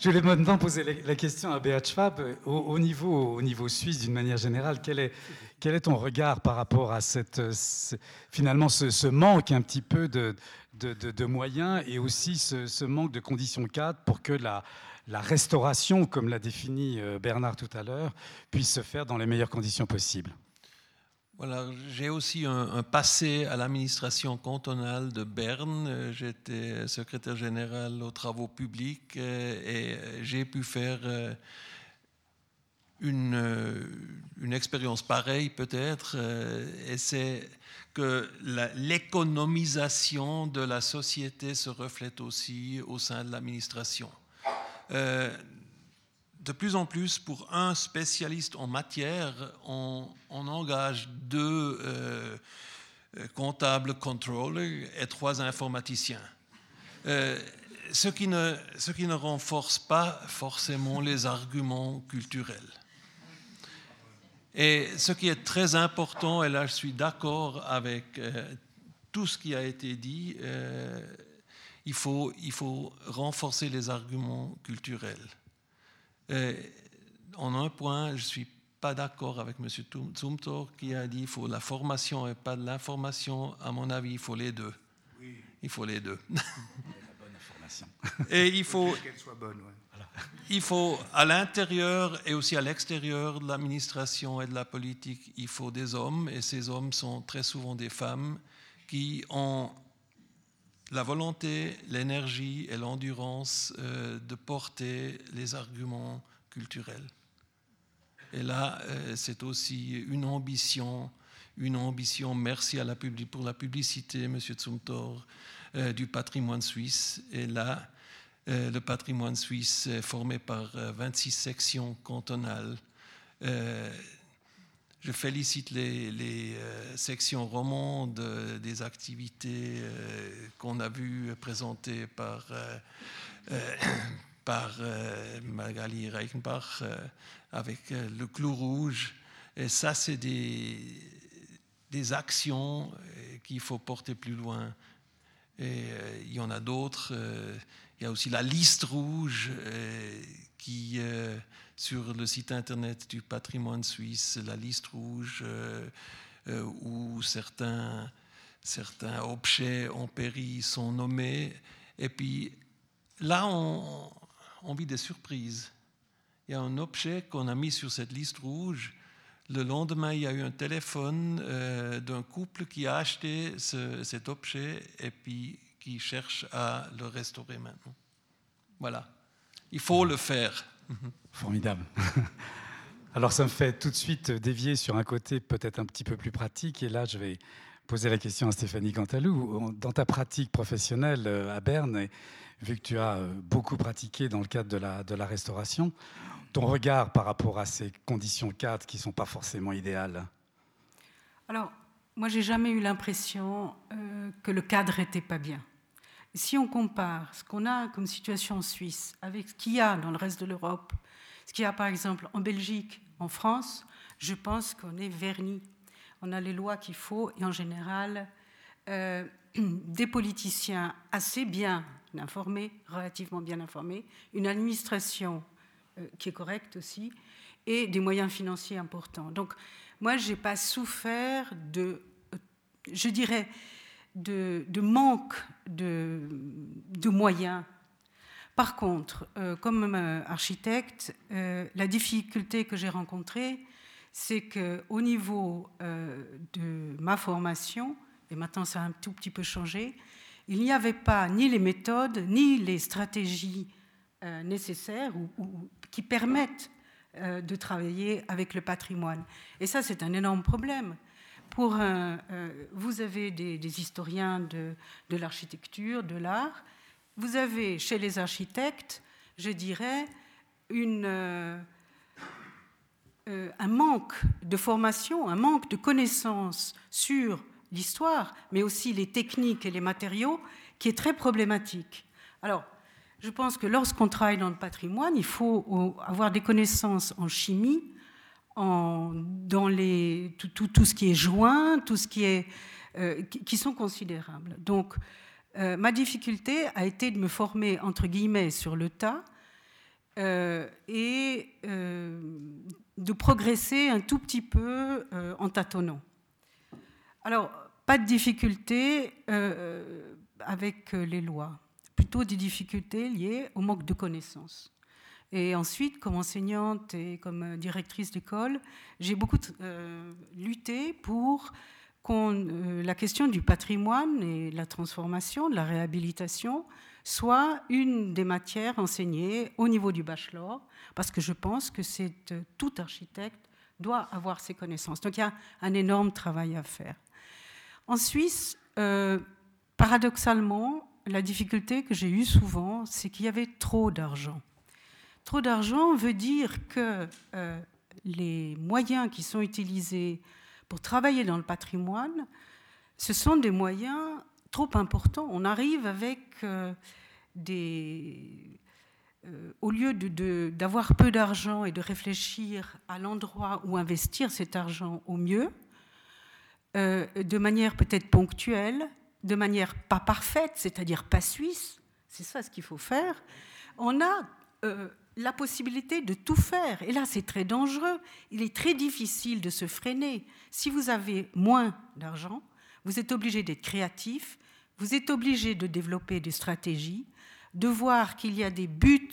Je voulais maintenant poser la question à Beat Schwab. Au, niveau, au niveau suisse, d'une manière générale, quel est, ton regard par rapport à cette, finalement ce, manque un petit peu de, de, moyens et aussi ce, manque de conditions cadres pour que la, la restauration, comme l'a défini euh, Bernard tout à l'heure, puisse se faire dans les meilleures conditions possibles? Voilà, j'ai aussi un, passé à l'administration cantonale de Berne. J'étais secrétaire général aux travaux publics euh, et j'ai pu faire euh, une, euh, une expérience pareille peut-être. Et c'est que l'économisation de la société se reflète aussi au sein de l'administration de plus en plus, pour un spécialiste en matière, on, engage deux euh, comptables et trois informaticiens. Euh, ce, qui ne, ce qui ne renforce pas forcément les arguments culturels. Et ce qui est très important, et là je suis d'accord avec euh, tout ce qui a été dit, il, faut, il faut renforcer les arguments culturels. Euh, en un point, je suis pas d'accord avec M. Zumthor qui a dit qu'il faut la formation et pas de l'information. À mon avis, il faut les deux. Il faut les deux. et il faut, il faut à l'intérieur et aussi à l'extérieur de l'administration et de la politique, il faut des hommes, et ces hommes sont très souvent des femmes qui ont la volonté, l'énergie et l'endurance euh, de porter les arguments culturels. Et là, euh, c'est aussi une ambition, une ambition, merci à la pour la publicité, M. Zumthor, euh, du patrimoine suisse. Et là, le patrimoine suisse est formé par 26 sections cantonales je félicite les, euh, sections romandes euh, des activités euh, qu'on a vues présentées par, par Magali Reichenbach avec le clou rouge. Et ça, c'est des, des actions qu'il faut porter plus loin. Et il y en a d'autres. il y a aussi la liste rouge qui sur le site internet du patrimoine suisse, la liste rouge, euh, euh, où certains, objets en péri sont nommés. Et puis là, on, vit des surprises. Il y a un objet qu'on a mis sur cette liste rouge. Le lendemain, il y a eu un téléphone euh, d'un couple qui a acheté cet objet et puis qui cherche à le restaurer maintenant. Voilà. Il faut le faire. Formidable. Alors ça me fait tout de suite dévier sur un côté peut-être un petit peu plus pratique. Et là, je vais poser la question à Stéphanie Cantalou. Dans ta pratique professionnelle euh, à Berne, vu que tu as euh, beaucoup pratiqué dans le cadre de la, restauration, ton regard par rapport à ces conditions cadres qui ne sont pas forcément idéales? Alors, moi, j'ai jamais eu l'impression euh, que le cadre n'était pas bien. Si on compare ce qu'on a comme situation en Suisse avec ce qu'il y a dans le reste de l'Europe, ce qu'il y a par exemple en Belgique, en France, je pense qu'on est verni. On a les lois qu'il faut et en général euh, des politiciens assez bien informés, relativement bien informés, une administration euh, qui est correcte aussi et des moyens financiers importants. Donc moi, je n'ai pas souffert de, euh, je dirais, de, manque de, moyens. Par contre, euh, comme euh, architecte, euh, la difficulté que j'ai rencontrée, c'est qu'au niveau de ma formation, et maintenant ça a un tout petit peu changé, il n'y avait pas ni les méthodes, ni les stratégies nécessaires ou, qui permettent de travailler avec le patrimoine. Et ça, c'est un énorme problème. Pour euh, vous avez des, historiens de, l'architecture, de l'art. Vous avez chez les architectes, je dirais, euh, euh, un manque de formation, un manque de connaissances sur l'histoire, mais aussi les techniques et les matériaux, qui est très problématique. Alors, je pense que lorsqu'on travaille dans le patrimoine, il faut avoir des connaissances en chimie, dans tout, ce qui est joint, tout ce qui est, euh, qui sont considérables. Donc, euh, ma difficulté a été de me former entre guillemets sur le tas euh, et de progresser un tout petit peu en tâtonnant. Alors, pas de difficulté avec les lois, plutôt des difficultés liées au manque de connaissances. Et ensuite, comme enseignante et comme euh, directrice d'école, j'ai beaucoup euh, lutté pour qu'on euh, la question du patrimoine et la transformation, de la réhabilitation, soit une des matières enseignées au niveau du bachelor, parce que je pense que tout architecte doit avoir ces connaissances. Donc il y a un énorme travail à faire. En Suisse, paradoxalement, la difficulté que j'ai eue souvent, c'est qu'il y avait trop d'argent. Trop d'argent veut dire que euh, les moyens qui sont utilisés pour travailler dans le patrimoine, ce sont des moyens trop importants. On arrive avec euh, des... Euh, au lieu d'avoir peu d'argent et de réfléchir à l'endroit où investir cet argent au mieux, de manière peut-être ponctuelle, de manière pas parfaite, c'est-à-dire pas suisse, c'est ça ce qu'il faut faire, on a la possibilité de tout faire. Et là, c'est très dangereux. Il est très difficile de se freiner. Si vous avez moins d'argent, vous êtes obligé d'être créatif, vous êtes obligé de développer des stratégies, de voir qu'il y a des buts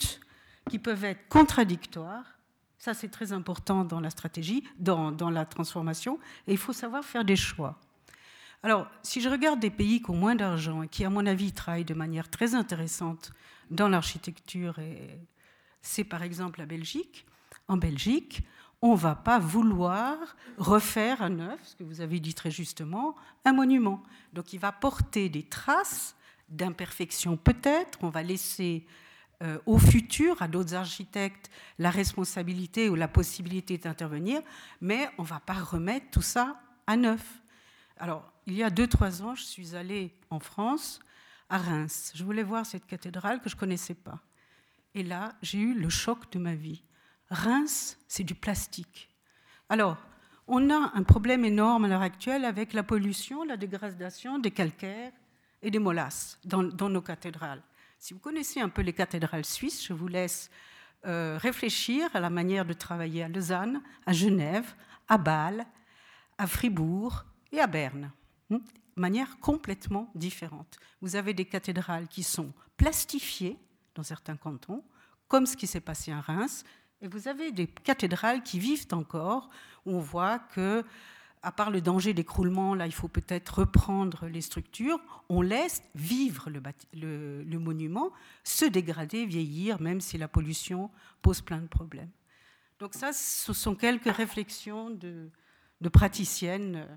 qui peuvent être contradictoires. Ça, c'est très important dans la stratégie, dans, la transformation, et il faut savoir faire des choix. Alors, si je regarde des pays qui ont moins d'argent et qui, à mon avis, travaillent de manière très intéressante dans l'architecture et c'est par exemple la Belgique. En Belgique, on ne va pas vouloir refaire à neuf, ce que vous avez dit très justement, un monument. Donc il va porter des traces d'imperfection peut-être, on va laisser euh, au futur, à d'autres architectes, la responsabilité ou la possibilité d'intervenir, mais on ne va pas remettre tout ça à neuf. Alors, il y a deux, trois ans, je suis allée en France, à Reims. Je voulais voir cette cathédrale que je ne connaissais pas. Et là, j'ai eu le choc de ma vie. Reims, c'est du plastique. Alors, on a un problème énorme à l'heure actuelle avec la pollution, la dégradation des calcaires et des molasses dans, nos cathédrales. Si vous connaissez un peu les cathédrales suisses, je vous laisse euh, réfléchir à la manière de travailler à Lausanne, à Genève, à Bâle, à Fribourg et à Berne. Hmm? manière complètement différente. Vous avez des cathédrales qui sont plastifiées, dans certains cantons, comme ce qui s'est passé à Reims. Et vous avez des cathédrales qui vivent encore, où on voit que, à part le danger d'écroulement, là, il faut peut-être reprendre les structures. On laisse vivre le, monument, se dégrader, vieillir, même si la pollution pose plein de problèmes. Donc ça, ce sont quelques réflexions de, de praticiennes euh,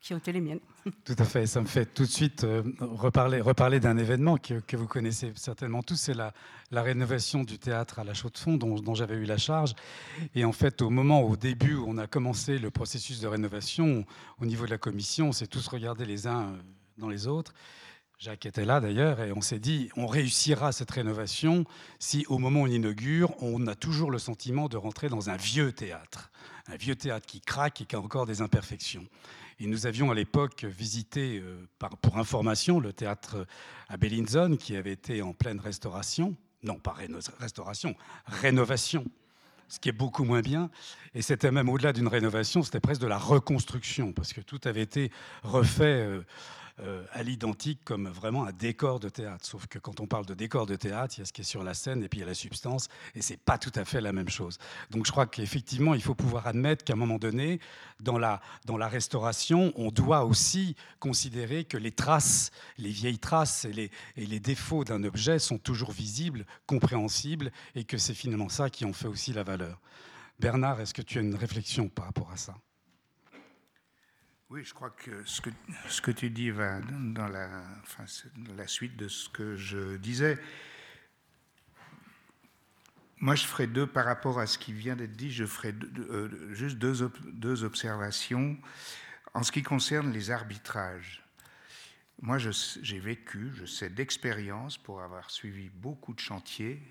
qui ont été les miennes. Tout à fait. Ça me fait tout de suite euh, reparler, reparler d'un événement que, vous connaissez certainement tous. C'est la, la, rénovation du théâtre à la Chaux-de-Fonds dont, dont j'avais eu la charge. Et en fait, au moment, au début, où on a commencé le processus de rénovation, au niveau de la commission, on s'est tous regardés les uns euh, dans les autres. Jacques était là d'ailleurs, et on s'est dit, on réussira cette rénovation si au moment où on inaugure, on a toujours le sentiment de rentrer dans un vieux théâtre, un vieux théâtre qui craque et qui a encore des imperfections. Et nous avions à l'époque visité, euh, pour information, le théâtre à Bellinzone qui avait été en pleine restauration. Non, pas restauration, rénovation ce qui est beaucoup moins bien. Et c'était même au-delà d'une rénovation, c'était presque de la reconstruction, parce que tout avait été refait euh, à l'identique comme vraiment un décor de théâtre. Sauf que quand on parle de décor de théâtre, il y a ce qui est sur la scène et puis il y a la substance, et c'est pas tout à fait la même chose. Donc je crois qu'effectivement, il faut pouvoir admettre qu'à un moment donné, dans la, dans la restauration, on doit aussi considérer que les traces, les vieilles traces et les, et les défauts d'un objet sont toujours visibles, compréhensibles, et que c'est finalement ça qui en fait aussi la valeur. Bernard, est-ce que tu as une réflexion par rapport à ça? Oui, je crois que ce que, tu dis va dans la suite de ce que je disais. Moi, je ferai deux, par rapport à ce qui vient d'être dit, je ferai euh, juste deux, deux, observations en ce qui concerne les arbitrages. Moi, j'ai vécu, je sais d'expérience, pour avoir suivi beaucoup de chantiers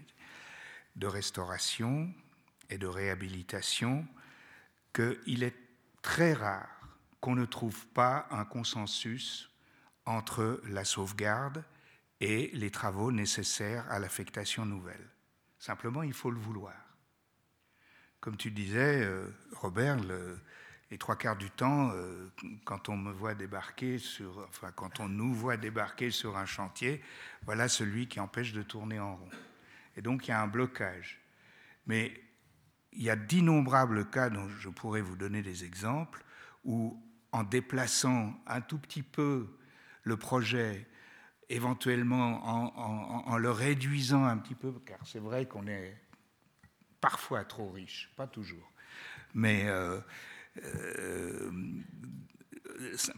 de restauration et de réhabilitation, qu'il est très rare qu'on ne trouve pas un consensus entre la sauvegarde et les travaux nécessaires à l'affectation nouvelle. Simplement, il faut le vouloir. Comme tu disais, euh, Robert, les trois quarts du temps, euh, quand on me voit débarquer sur, enfin, quand on nous voit débarquer sur un chantier, voilà celui qui empêche de tourner en rond. Et donc, il y a un blocage. Mais il y a d'innombrables cas dont je pourrais vous donner des exemples où en déplaçant un tout petit peu le projet, éventuellement en, le réduisant un petit peu, car c'est vrai qu'on est parfois trop riche, pas toujours, mais euh, euh,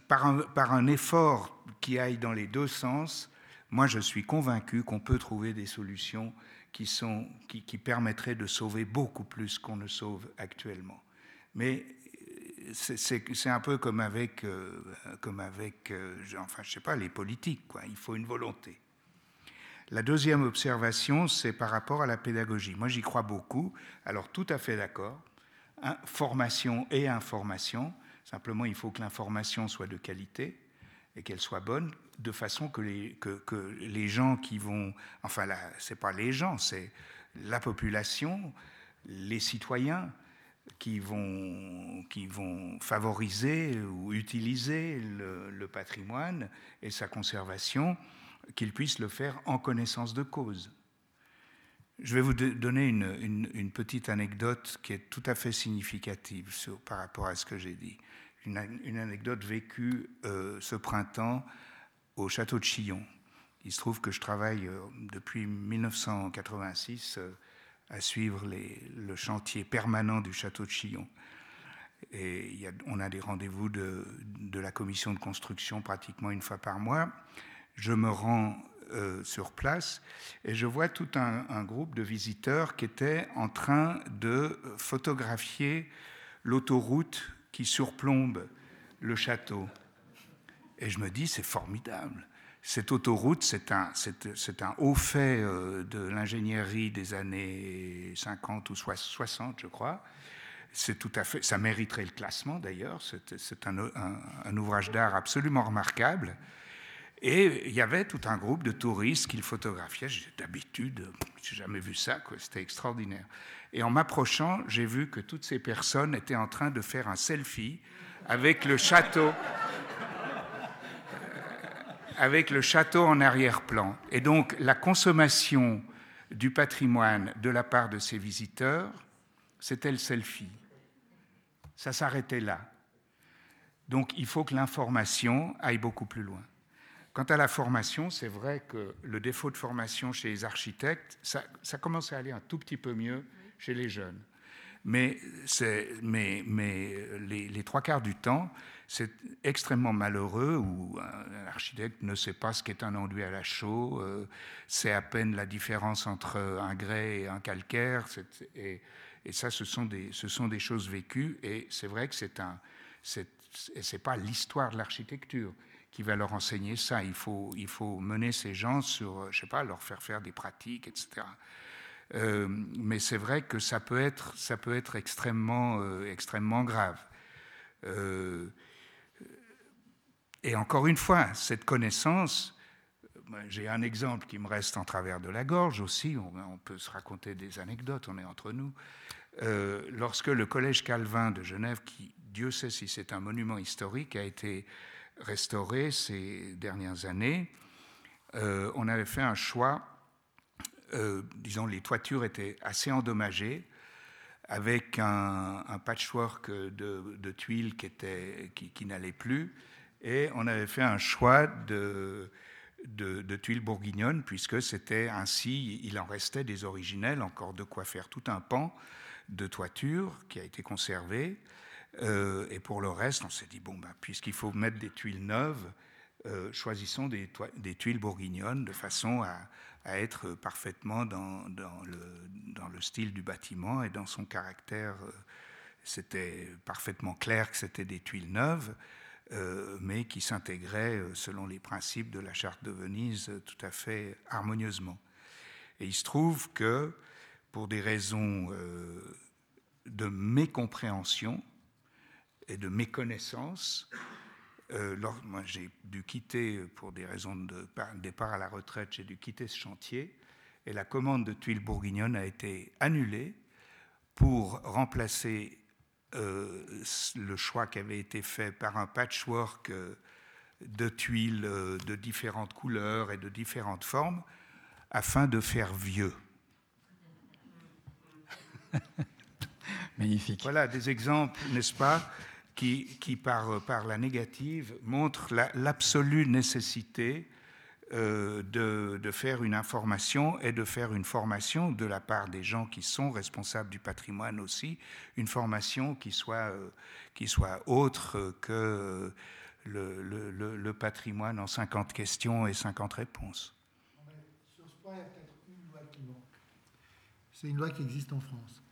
par, un, effort qui aille dans les deux sens, moi je suis convaincu qu'on peut trouver des solutions qui, sont, qui permettraient de sauver beaucoup plus qu'on ne sauve actuellement. Mais c'est un peu comme avec, euh, comme avec euh, enfin, je sais pas, les politiques. Quoi. Il faut une volonté. La deuxième observation, c'est par rapport à la pédagogie. Moi, j'y crois beaucoup. Alors, tout à fait d'accord. formation et information. Simplement, il faut que l'information soit de qualité. et qu'elle soit bonne de façon que les, que, les gens qui vont, enfin là, c'est pas les gens, c'est la population, les citoyens qui vont, qui vont favoriser ou utiliser le, patrimoine et sa conservation, qu'ils puissent le faire en connaissance de cause. Je vais vous donner une, petite anecdote qui est tout à fait significative par rapport à ce que j'ai dit. Une, anecdote vécue euh, ce printemps au château de Chillon. Il se trouve que je travaille euh, depuis 1986 à suivre le chantier permanent du château de Chillon. Et on a des rendez-vous de, la commission de construction pratiquement une fois par mois. Je me rends euh, sur place et je vois tout un, groupe de visiteurs qui étaient en train de photographier l'autoroute qui surplombe le château. Et je me dis, c'est formidable. Cette autoroute, c'est un, haut fait euh, de l'ingénierie des années 50 ou 60, je crois. C'est tout à fait, ça mériterait le classement d'ailleurs. C'est un, un, ouvrage d'art absolument remarquable. Et il y avait tout un groupe de touristes qui le photographiaient. D'habitude, j'ai jamais vu ça, c'était extraordinaire. Et en m'approchant, j'ai vu que toutes ces personnes étaient en train de faire un selfie avec le château avec le château en arrière-plan. Et donc la consommation du patrimoine de la part de ces visiteurs, c'était le selfie. Ça s'arrêtait là. Donc il faut que l'information aille beaucoup plus loin. Quant à la formation, c'est vrai que le défaut de formation chez les architectes, ça, ça commence à aller un tout petit peu mieux chez les jeunes. Mais, mais les, trois quarts du temps, c'est extrêmement malheureux où un architecte ne sait pas ce qu'est un enduit à la chaux, euh, c'est à peine la différence entre un grès et un calcaire, et, ça, ce sont, des, choses vécues, et c'est vrai que c'est un, pas l'histoire de l'architecture qui va leur enseigner ça. Il faut, il faut mener ces gens sur, je sais pas, leur faire faire des pratiques, etc. Euh, mais c'est vrai que ça peut être, ça peut être extrêmement, euh, extrêmement grave. Et encore une fois, cette connaissance, j'ai un exemple qui me reste en travers de la gorge aussi, on, peut se raconter des anecdotes, on est entre nous. Euh, lorsque le Collège Calvin de Genève, qui, Dieu sait si c'est un monument historique, a été restauré ces dernières années, euh, on avait fait un choix, euh, disons, les toitures étaient assez endommagées, avec un, patchwork de, tuiles qui, était, qui, n'allait plus, et on avait fait un choix de, de, tuiles bourguignonnes, puisque c'était ainsi, il en restait des originels, encore de quoi faire tout un pan de toiture qui a été conservé. Euh, et pour le reste, on s'est dit, bon, ben, puisqu'il faut mettre des tuiles neuves, euh, choisissons des, des, tuiles bourguignonnes de façon à, à être parfaitement dans, le, style du bâtiment et dans son caractère. Euh, c'était parfaitement clair que c'était des tuiles neuves. Euh, mais qui s'intégrait euh, selon les principes de la charte de Venise tout à fait harmonieusement. Et il se trouve que, pour des raisons de mécompréhension et de méconnaissance, moi j'ai dû quitter, pour des raisons de départ à la retraite, j'ai dû quitter ce chantier, et la commande de tuiles bourguignonnes a été annulée pour remplacer euh, le choix qui avait été fait par un patchwork euh, de tuiles euh, de différentes couleurs et de différentes formes afin de faire vieux. Magnifique. Voilà des exemples, n'est-ce pas, qui, par, la négative montrent l'absolue nécessité euh, de, faire une information et de faire une formation de la part des gens qui sont responsables du patrimoine aussi, une formation qui soit, euh, qui soit autre que le, le, patrimoine en 50 questions et 50 réponses. Sur ce point, il y a peut-être une loi qui manque. C'est une loi qui existe en France.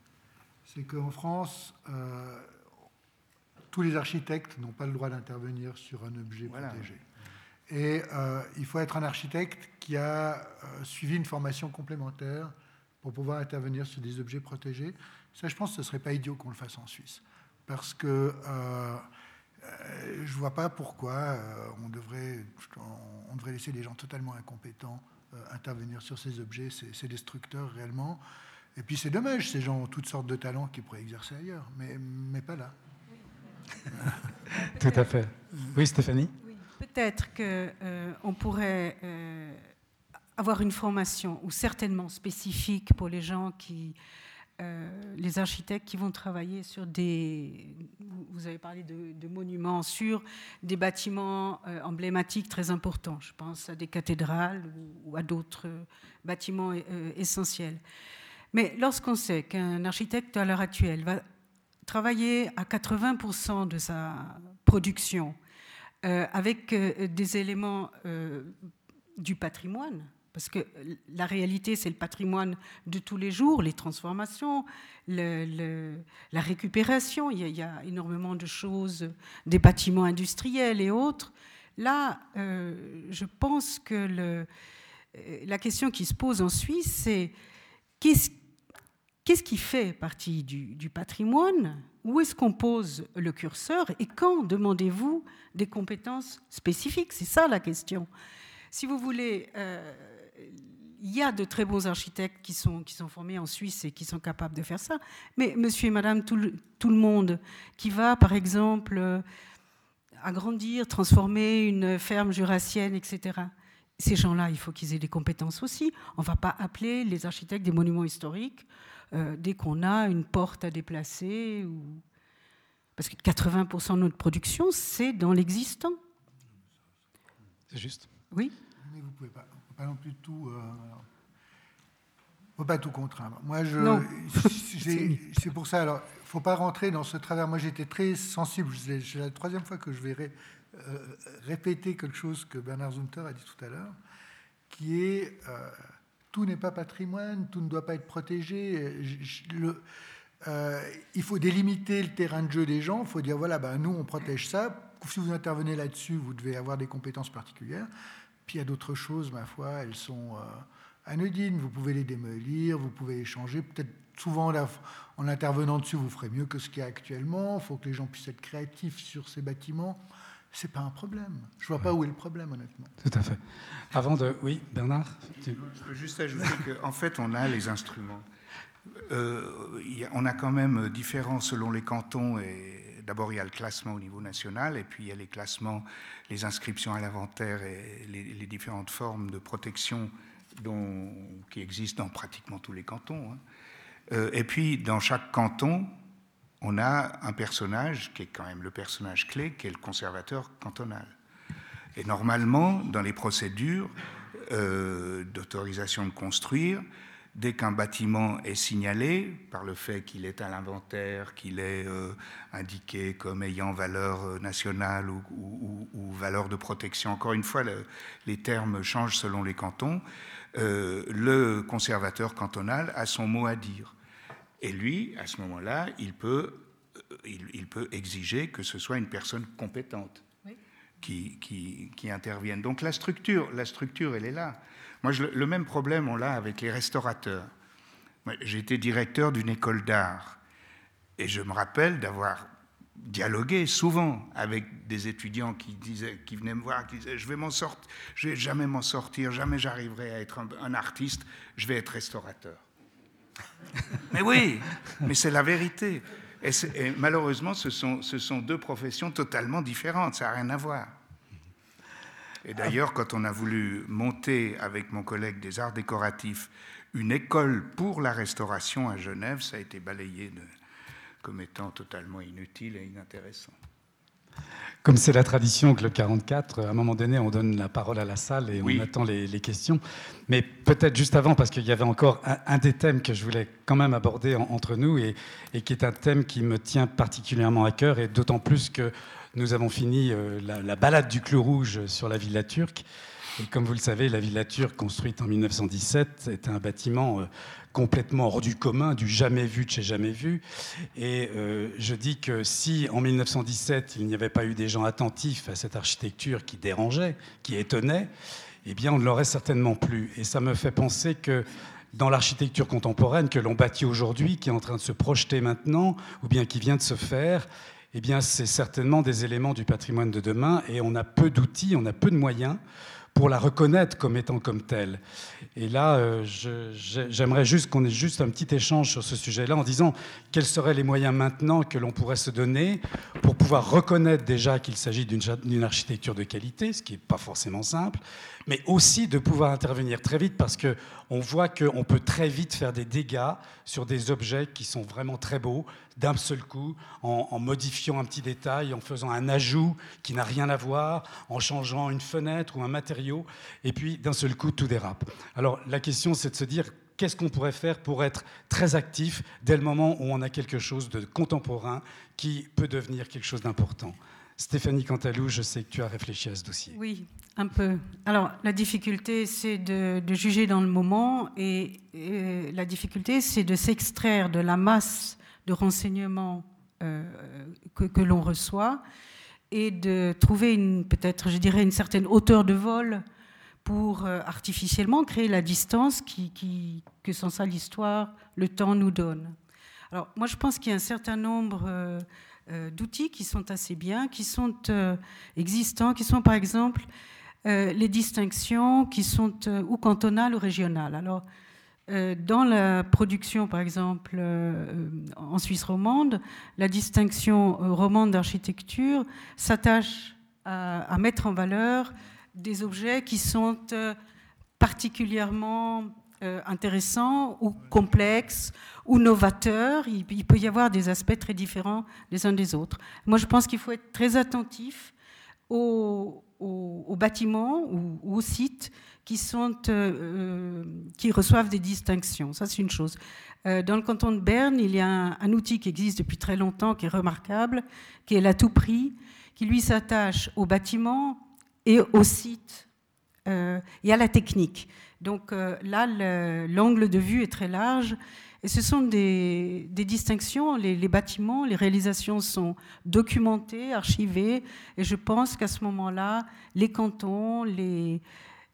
C'est qu'en France, euh, tous les architectes n'ont pas le droit d'intervenir sur un objet protégé. Et euh, il faut être un architecte qui a euh, suivi une formation complémentaire pour pouvoir intervenir sur des objets protégés. Ça, je pense que ce ne serait pas idiot qu'on le fasse en Suisse. Parce que euh, je ne vois pas pourquoi on, devrait, on devrait laisser des gens totalement incompétents intervenir sur ces objets. C'est destructeur réellement. Et puis c'est dommage, ces gens ont toutes sortes de talents qui pourraient exercer ailleurs, mais, mais pas là. Tout à fait. Oui, Stéphanie? Peut-être qu'on on pourrait avoir une formation, ou certainement spécifique pour les gens qui, euh, les architectes qui vont travailler sur des, vous avez parlé de, monuments, sur des bâtiments euh, emblématiques très importants. Je pense à des cathédrales ou, à d'autres bâtiments euh, essentiels. Mais lorsqu'on sait qu'un architecte à l'heure actuelle va travailler à 80% de sa production avec des éléments du patrimoine, parce que la réalité, c'est le patrimoine de tous les jours, les transformations, la récupération. Il y, a, énormément de choses, des bâtiments industriels et autres. Là, euh, je pense que la question qui se pose en Suisse, c'est qu'est-ce Qu'est-ce qui fait partie du, patrimoine? Où est-ce qu'on pose le curseur? Et quand demandez-vous des compétences spécifiques? C'est ça la question. Si vous voulez, euh, il y a de très bons architectes qui sont, formés en Suisse et qui sont capables de faire ça. Mais monsieur et madame, tout le, tout le monde qui va, par exemple, euh, agrandir, transformer une ferme jurassienne, etc., ces gens-là, il faut qu'ils aient des compétences aussi. On ne va pas appeler les architectes des monuments historiques euh, dès qu'on a une porte à déplacer. Ou... Parce que 80% de notre production, c'est dans l'existant. C'est juste. Oui. Mais vous pouvez pas pas non plus tout. Euh, faut pas tout contraindre. Moi, je, c'est pour ça. Alors, faut pas rentrer dans ce travers. Moi, j'étais très sensible. C'est la troisième fois que je vais euh, répéter quelque chose que Bernard Zumter a dit tout à l'heure, qui est euh, tout n'est pas patrimoine, tout ne doit pas être protégé. euh, il faut délimiter le terrain de jeu des gens. Il faut dire voilà, ben, nous, on protège ça. Si vous intervenez là-dessus, vous devez avoir des compétences particulières. Puis il y a d'autres choses, ma foi, elles sont euh, anodines. Vous pouvez les démolir, vous pouvez échanger. Peut-être souvent, en intervenant dessus, vous ferez mieux que ce qu'il y a actuellement. Il faut que les gens puissent être créatifs sur ces bâtiments. Ce n'est pas un problème. Je ne vois pas où est le problème, honnêtement. Tout à fait. Avant de. Oui, Bernard Je peux juste ajouter qu'en fait, on a les instruments. Euh, on a quand même différents selon les cantons et D'abord, il y a le classement au niveau national, et puis il y a les classements, les inscriptions à l'inventaire et les, différentes formes de protection dont, qui existent dans pratiquement tous les cantons. Hein. Euh, et puis, dans chaque canton, on a un personnage qui est quand même le personnage clé, qui est le conservateur cantonal. Et normalement, dans les procédures euh, d'autorisation de construire, dès qu'un bâtiment est signalé par le fait qu'il est à l'inventaire, qu'il est euh, indiqué comme ayant valeur euh, nationale ou, valeur de protection, encore une fois, les termes changent selon les cantons, le conservateur cantonal a son mot à dire. Et lui, à ce moment-là, il peut, il, peut exiger que ce soit une personne compétente qui, qui, qui intervienne. Donc la structure, la structure, elle est là. Moi, le même problème, on l'a avec les restaurateurs. J'ai été directeur d'une école d'art et je me rappelle d'avoir dialogué souvent avec des étudiants qui, disaient, qui venaient me voir, qui disaient Je vais m'en sortir, je vais jamais m'en sortir, jamais j'arriverai à être un, artiste, je vais être restaurateur. Mais oui, mais c'est la vérité. Et, malheureusement, ce sont, ce sont deux professions totalement différentes, ça n'a rien à voir. Et d'ailleurs, quand on a voulu monter avec mon collègue des arts décoratifs une école pour la restauration à Genève, ça a été balayé comme étant totalement inutile et inintéressant. Comme c'est la tradition Club 44, à un moment donné, on donne la parole à la salle et on attend les, questions. Mais peut-être juste avant, parce qu'il y avait encore un, des thèmes que je voulais quand même aborder entre nous et, et, qui est un thème qui me tient particulièrement à cœur, et d'autant plus que nous avons fini euh, la, balade du clou rouge sur la villa turque. Comme vous le savez, la villa turque, construite en 1917, est un bâtiment euh, complètement hors du commun, du jamais vu de chez jamais vu. Et euh, je dis que si en 1917 il n'y avait pas eu des gens attentifs à cette architecture qui dérangeait, qui étonnait, eh bien on ne l'aurait certainement plus. Et ça me fait penser que dans l'architecture contemporaine que l'on bâtit aujourd'hui, qui est en train de se projeter maintenant, ou bien qui vient de se faire, eh bien, c'est certainement des éléments du patrimoine de demain et on a peu d'outils, on a peu de moyens pour la reconnaître comme étant comme telle. Et là, euh, j'aimerais juste qu'on ait juste un petit échange sur ce sujet-là en disant quels seraient les moyens maintenant que l'on pourrait se donner pour pouvoir reconnaître déjà qu'il s'agit d'une architecture de qualité, ce qui n'est pas forcément simple, mais aussi de pouvoir intervenir très vite parce qu'on voit qu'on peut très vite faire des dégâts sur des objets qui sont vraiment très beaux d'un seul coup, en, modifiant un petit détail, en faisant un ajout qui n'a rien à voir, en changeant une fenêtre ou un matériau, et puis d'un seul coup, tout dérape. Alors la question, c'est de se dire qu'est-ce qu'on pourrait faire pour être très actif dès le moment où on a quelque chose de contemporain qui peut devenir quelque chose d'important? Stéphanie Cantalou, je sais que tu as réfléchi à ce dossier. Oui, un peu. Alors, la difficulté, c'est de, juger dans le moment, et, la difficulté, c'est de s'extraire de la masse de renseignements euh, que, l'on reçoit et de trouver peut-être, je dirais, une certaine hauteur de vol pour euh, artificiellement créer la distance que sans ça l'histoire, le temps nous donne. Alors moi je pense qu'il y a un certain nombre euh, d'outils qui sont assez bien, qui sont existants, qui sont par exemple les distinctions qui sont ou cantonales ou régionales. Alors euh, dans la production, par exemple, euh, en Suisse romande, la distinction euh, romande d'architecture s'attache à, mettre en valeur des objets qui sont particulièrement intéressants ou complexes ou novateurs. Il, peut y avoir des aspects très différents les uns des autres. Moi, je pense qu'il faut être très attentif aux, bâtiments ou aux sites qui, sont, euh, euh, qui reçoivent des distinctions. Ça, c'est une chose. Euh, dans le canton de Berne, il y a un, outil qui existe depuis très longtemps, qui est remarquable, qui est la tout prix, qui lui s'attache aux bâtiments et aux sites et à la technique. Donc là, l'angle de vue est très large. Et ce sont des, distinctions. Les, bâtiments, les réalisations sont documentées, archivées. Et je pense qu'à ce moment-là, les cantons, les,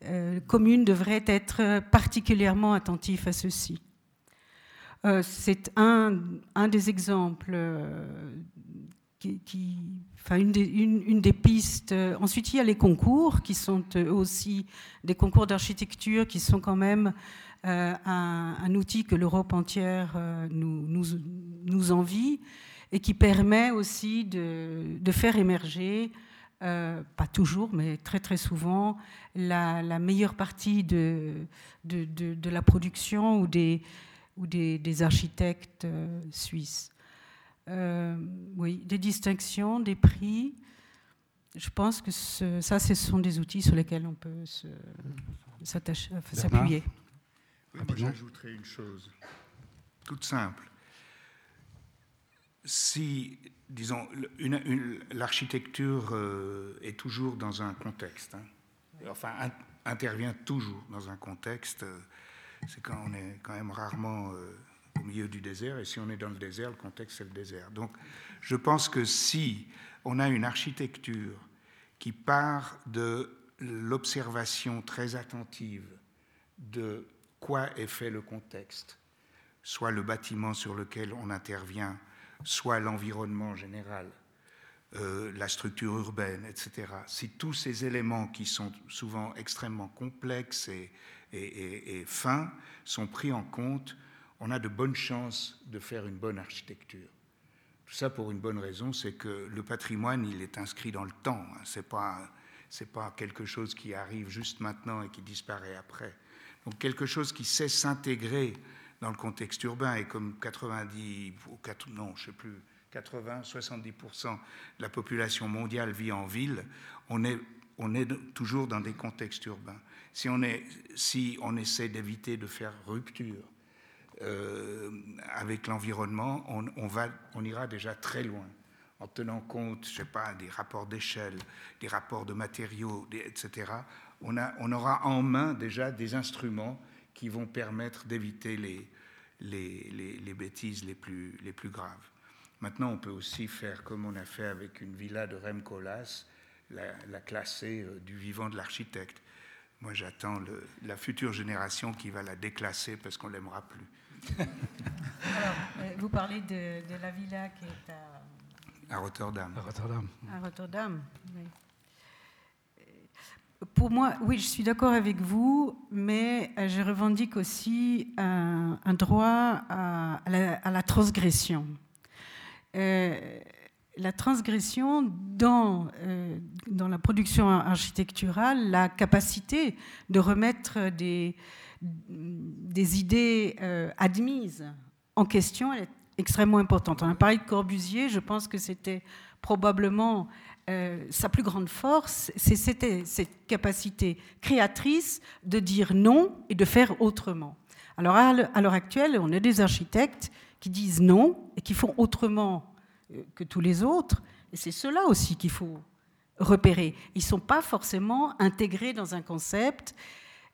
euh, communes devraient être particulièrement attentifs à ceci. Euh, c'est un, un, des exemples euh, qui, enfin une, des, une, des, pistes. Ensuite, il y a les concours qui sont aussi des concours d'architecture qui sont quand même un, un, outil que l'Europe entière nous, nous, nous, envie et qui permet aussi de, de faire émerger euh, pas toujours, mais très très souvent, la, meilleure partie de, de, la production ou des, ou des, architectes euh, suisses. Euh, oui, des distinctions, des prix. Je pense que ça, ce sont des outils sur lesquels on peut s'appuyer. Oui, moi j'ajouterais une chose, toute simple. Si disons, l'architecture euh, est toujours dans un contexte, hein. enfin intervient toujours dans un contexte. Euh, c'est quand on est quand même rarement euh, au milieu du désert, et si on est dans le désert, le contexte c'est le désert. Donc, je pense que si on a une architecture qui part de l'observation très attentive de quoi est fait le contexte, soit le bâtiment sur lequel on intervient, soit l'environnement général, euh, la structure urbaine, etc. Si tous ces éléments qui sont souvent extrêmement complexes et, fins sont pris en compte, on a de bonnes chances de faire une bonne architecture. Tout ça pour une bonne raison, c'est que le patrimoine, il est inscrit dans le temps. Hein. Ce n'est pas, pas quelque chose qui arrive juste maintenant et qui disparaît après. Donc quelque chose qui sait s'intégrer dans le contexte urbain et comme 90 ou 4, non, je sais plus 80, 70% de la population mondiale vit en ville, on est, toujours dans des contextes urbains. Si on, essaie d'éviter de faire rupture euh, avec l'environnement, on ira déjà très loin en tenant compte, je sais pas, des rapports d'échelle, des rapports de matériaux, etc. On, a, on aura en main déjà des instruments qui vont permettre d'éviter les, les, les, bêtises les plus, les plus graves. Maintenant, on peut aussi faire comme on a fait avec une villa de Rem Koolhaas, la, la classer euh, du vivant de l'architecte. Moi, j'attends la future génération qui va la déclasser parce qu'on l'aimera plus. Alors, euh, vous parlez de, de, la villa qui est à À Rotterdam. À Rotterdam. À Rotterdam, Pour moi, oui, je suis d'accord avec vous, mais euh, je revendique aussi un, droit à, la, transgression. Euh, la transgression dans, euh, dans la production architecturale, la capacité de remettre des, des idées admises en question, elle est extrêmement importante. On a parlé de Corbusier, je pense que c'était probablement euh, sa plus grande force, c'était cette capacité créatrice de dire non et de faire autrement. Alors à l'heure actuelle, on a des architectes qui disent non et qui font autrement euh, que tous les autres, et c'est cela aussi qu'il faut repérer. Ils ne sont pas forcément intégrés dans un concept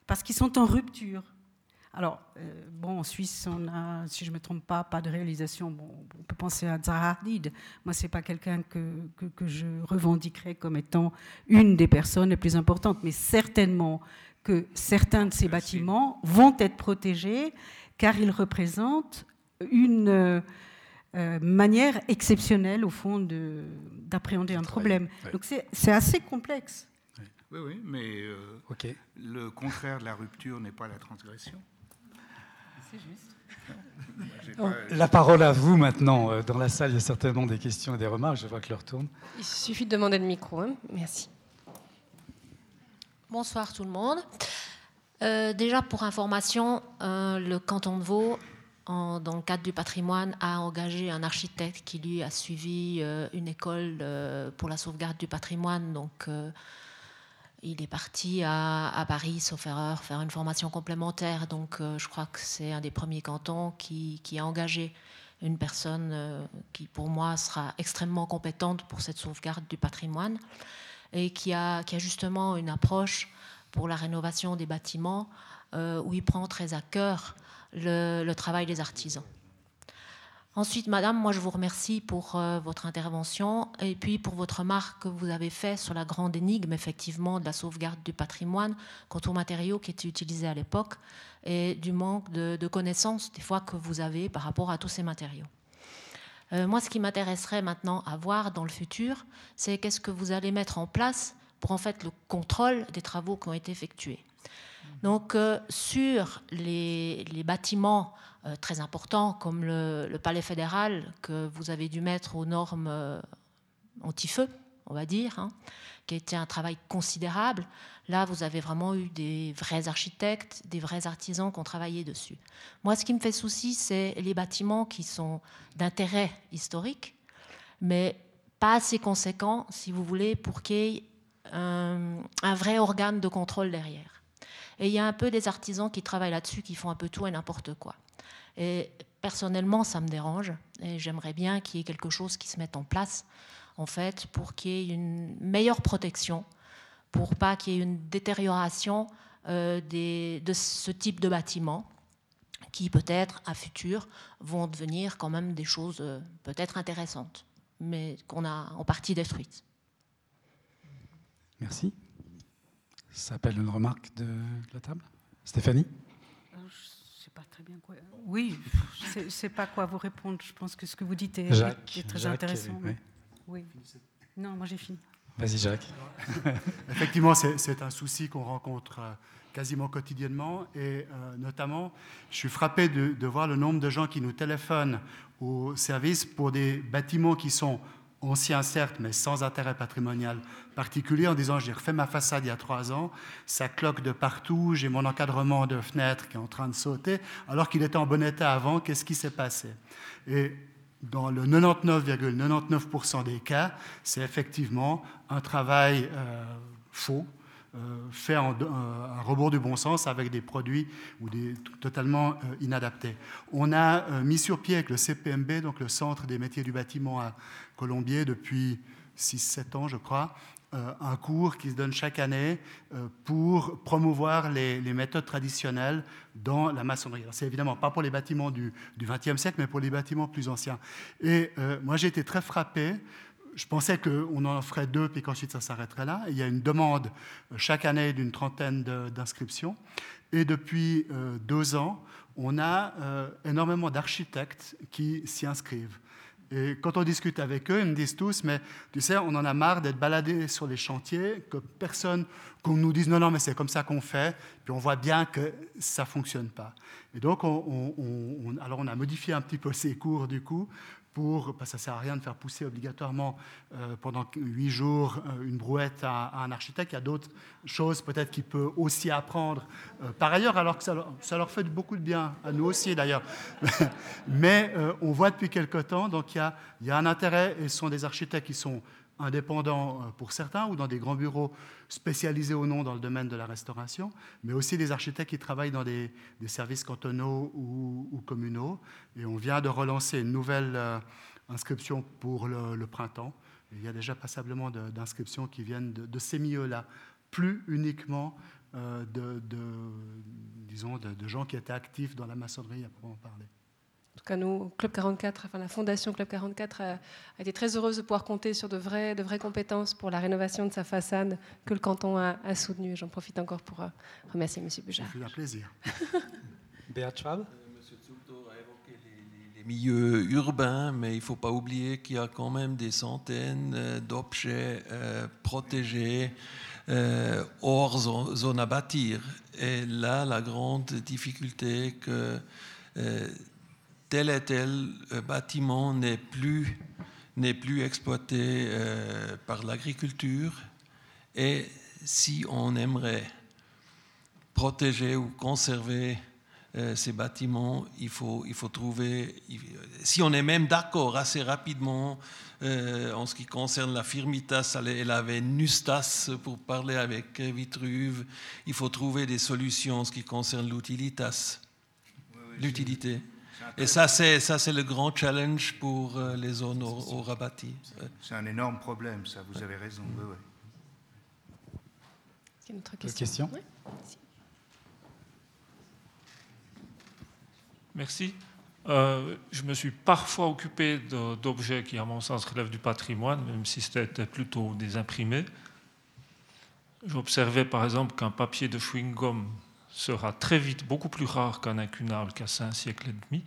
parce qu'ils sont en rupture. Alors, euh, bon, en Suisse, on a, si je ne me trompe pas, pas de réalisation. Bon, on peut penser à Zaha Hadid. Moi, ce n'est pas quelqu'un que, que, je revendiquerais comme étant une des personnes les plus importantes, mais certainement que certains de ces bâtiments vont être protégés car ils représentent une euh, manière exceptionnelle, au fond, d'appréhender un problème. Donc, c'est assez complexe. Oui, oui, mais euh, le contraire de la rupture n'est pas la transgression. La parole à vous maintenant. Euh, dans la salle, il y a certainement des questions et des remarques. Je vois que l'heure tourne. Il suffit de demander le micro. Hein. Merci. Bonsoir tout le monde. Euh, déjà pour information, euh, le canton de Vaud, dans le cadre du patrimoine, a engagé un architecte qui lui a suivi une école pour la sauvegarde du patrimoine. Donc il est parti à, Paris, sauf erreur, faire une formation complémentaire. Donc, euh, je crois que c'est un des premiers cantons qui, a engagé une personne euh, qui, pour moi, sera extrêmement compétente pour cette sauvegarde du patrimoine et qui a, justement une approche pour la rénovation des bâtiments euh, où il prend très à cœur le travail des artisans. Ensuite, Madame, moi je vous remercie pour euh, votre intervention et puis pour votre remarque que vous avez faite sur la grande énigme, effectivement, de la sauvegarde du patrimoine quant aux matériaux qui étaient utilisés à l'époque et du manque de, connaissances, des fois, que vous avez par rapport à tous ces matériaux. Euh, moi, ce qui m'intéresserait maintenant à voir dans le futur, c'est qu'est-ce que vous allez mettre en place pour en fait le contrôle des travaux qui ont été effectués. Donc, euh, sur les, bâtiments euh, très importants comme le, palais fédéral que vous avez dû mettre aux normes euh, anti-feu, on va dire, hein, qui a été un travail considérable. Là, vous avez vraiment eu des vrais architectes, des vrais artisans qui ont travaillé dessus. Moi, ce qui me fait souci, c'est les bâtiments qui sont d'intérêt historique, mais pas assez conséquents, si vous voulez, pour qu'il y ait un vrai organe de contrôle derrière. Et il y a un peu des artisans qui travaillent là-dessus, qui font un peu tout et n'importe quoi. Et personnellement, ça me dérange et j'aimerais bien qu'il y ait quelque chose qui se mette en place, en fait, pour qu'il y ait une meilleure protection, pour pas qu'il y ait une détérioration euh, de ce type de bâtiments qui peut-être à futur vont devenir quand même des choses euh, peut-être intéressantes, mais qu'on a en partie détruites. Merci. Ça s'appelle une remarque de la table? Stéphanie? Pas très bien quoi. Oui, je ne sais pas quoi vous répondre. Je pense que ce que vous dites est, très intéressant. Oui. Non, moi j'ai fini. Vas-y, Jacques. Effectivement, c'est un souci qu'on rencontre euh, quasiment quotidiennement. Et euh, notamment, je suis frappé de, de, voir le nombre de gens qui nous téléphonent au service pour des bâtiments qui sont ancien certes, mais sans intérêt patrimonial particulier, en disant j'ai refait ma façade il y a trois ans, ça cloque de partout, j'ai mon encadrement de fenêtre qui est en train de sauter, alors qu'il était en bon état avant, qu'est-ce qui s'est passé? Et dans le 99,99% des cas, c'est effectivement un travail euh, faux, euh, fait en, un rebours du bon sens avec des produits ou des, totalement euh, inadaptés. On a euh, mis sur pied avec le CPMB, donc le Centre des métiers du bâtiment à Colombier, depuis 6-7 ans, je crois, un cours qui se donne chaque année pour promouvoir les, méthodes traditionnelles dans la maçonnerie. C'est évidemment pas pour les bâtiments du XXe siècle, mais pour les bâtiments plus anciens. Et moi, j'ai été très frappé je pensais qu'on en ferait deux, puis qu'ensuite ça s'arrêterait là. il y a une demande euh, chaque année d'une trentaine d'inscriptions. Et depuis euh, deux ans, on a euh, énormément d'architectes qui s'y inscrivent. Et quand on discute avec eux, ils me disent tous, mais tu sais, on en a marre d'être baladés sur les chantiers, que personne, qu'on nous dise non, non, mais c'est comme ça qu'on fait, puis on voit bien que ça ne fonctionne pas. Et donc, on, alors on a modifié un petit peu ces cours du coup pour, parce que ça ne sert à rien de faire pousser obligatoirement euh, pendant huit jours euh, une brouette à, un architecte. Il y a d'autres choses peut-être qu'il peut aussi apprendre euh, par ailleurs, alors que ça, leur fait beaucoup de bien, à nous aussi d'ailleurs. Mais on voit depuis quelque temps, donc il y, a, il y a un intérêt, et ce sont des architectes qui sont indépendants euh, pour certains ou dans des grands bureaux spécialisés ou non dans le domaine de la restauration, mais aussi des architectes qui travaillent dans des, services cantonaux ou, communaux. Et on vient de relancer une nouvelle euh, inscription pour le, printemps. il y a déjà passablement d'inscriptions qui viennent de, ces milieux-là, plus uniquement euh, de, disons, de, gens qui étaient actifs dans la maçonnerie à proprement parler. En tout cas, nous, Club 44, enfin la fondation Club 44 a, été très heureuse de pouvoir compter sur de vraies, de vraies compétences pour la rénovation de sa façade que le canton a, a soutenu. J'en profite encore pour euh, remercier M. Bujard. Ça fait un plaisir. Béat Schwab euh, M. Zulto a évoqué les, milieux urbains, mais il ne faut pas oublier qu'il y a quand même des centaines euh, d'objets protégés hors zone à bâtir. Et là, la grande difficulté que tel et tel euh, bâtiment n'est plus, n'est plus exploité euh, par l'agriculture. Et si on aimerait protéger ou conserver euh, ces bâtiments, il faut, il faut trouver, si on est même d'accord assez rapidement en ce qui concerne la firmitas, elle avait nustas pour parler avec Vitruve, il faut trouver des solutions en ce qui concerne l'utilitas, l'utilité. Et ça, c'est, ça, c'est le grand challenge pour euh, les zones au, au. C'est un énorme problème, ça, vous avez raison. Oui, oui. Une autre question, Merci. Euh, je me suis parfois occupé d'objets qui, à mon sens, relèvent du patrimoine, même si c'était plutôt des imprimés. J'observais par exemple qu'un papier de chewing-gum sera très vite beaucoup plus rare qu'un incunable qu'à un siècle et demi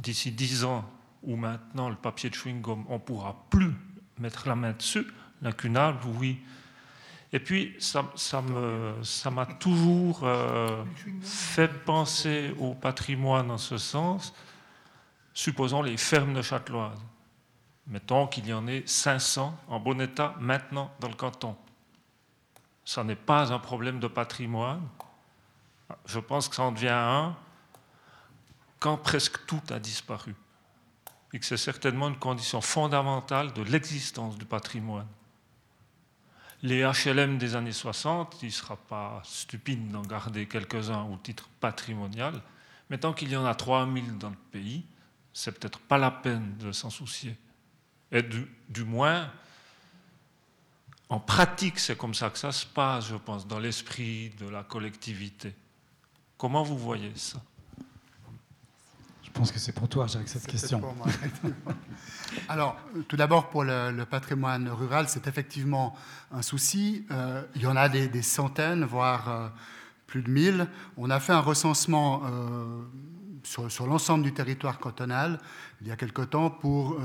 d'ici dix ans, ou maintenant le papier de chewing-gum, on ne pourra plus mettre la main dessus, l'incunable, oui. Et puis, ça m'a toujours euh, fait penser au patrimoine en ce sens. Supposons les fermes de Châteloise. Mettons qu'il y en ait 500 en bon état maintenant dans le canton. Ça n'est pas un problème de patrimoine. Je pense que ça en devient un quand presque tout a disparu, et que c'est certainement une condition fondamentale de l'existence du patrimoine. Les HLM des années 60, il ne sera pas stupide d'en garder quelques-uns au titre patrimonial, mais tant qu'il y en a 3000 dans le pays, c'est peut-être pas la peine de s'en soucier. Et du, du moins, en pratique, c'est comme ça que ça se passe, je pense, dans l'esprit de la collectivité. Comment vous voyez ça? Je pense que c'est pour toi, Jacques, cette question. Pour moi, Alors, tout d'abord, pour le, patrimoine rural, c'est effectivement un souci. Euh, il y en a des, centaines, voire euh, plus de mille. On a fait un recensement euh, sur, l'ensemble du territoire cantonal il y a quelque temps, pour,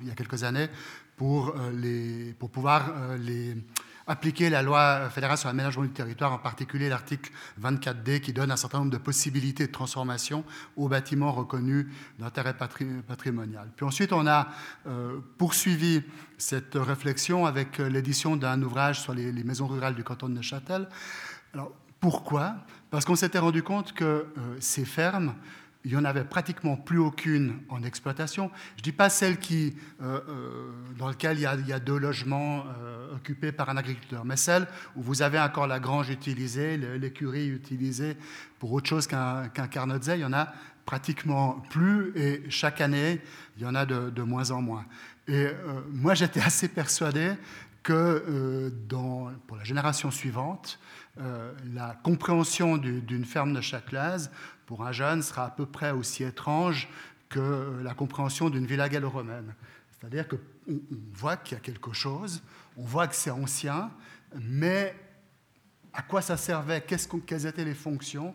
il y a quelques années, pour, les, pour pouvoir les appliquer la loi fédérale sur l'aménagement du territoire, en particulier l'article 24D qui donne un certain nombre de possibilités de transformation aux bâtiments reconnus d'intérêt patrimonial. Puis ensuite, on a euh, poursuivi cette réflexion avec l'édition d'un ouvrage sur les, maisons rurales du canton de Neuchâtel. Alors, pourquoi? Parce qu'on s'était rendu compte que euh, ces fermes il n'y en avait pratiquement plus aucune en exploitation. Je ne dis pas celle qui, euh, euh, dans laquelle il y, a, deux logements euh, occupés par un agriculteur, mais celle où vous avez encore la grange utilisée, l'écurie utilisée pour autre chose qu'un qu il y en a pratiquement plus et chaque année, il y en a de, moins en moins. Et moi, j'étais assez persuadé que pour la génération suivante, la compréhension d'une ferme de Châtelaz pour un jeune sera à peu près aussi étrange que la compréhension d'une villa gallo-romaine. C'est-à-dire qu'on voit qu'il y a quelque chose, on voit que c'est ancien, mais à quoi ça servait, quelles étaient les fonctions,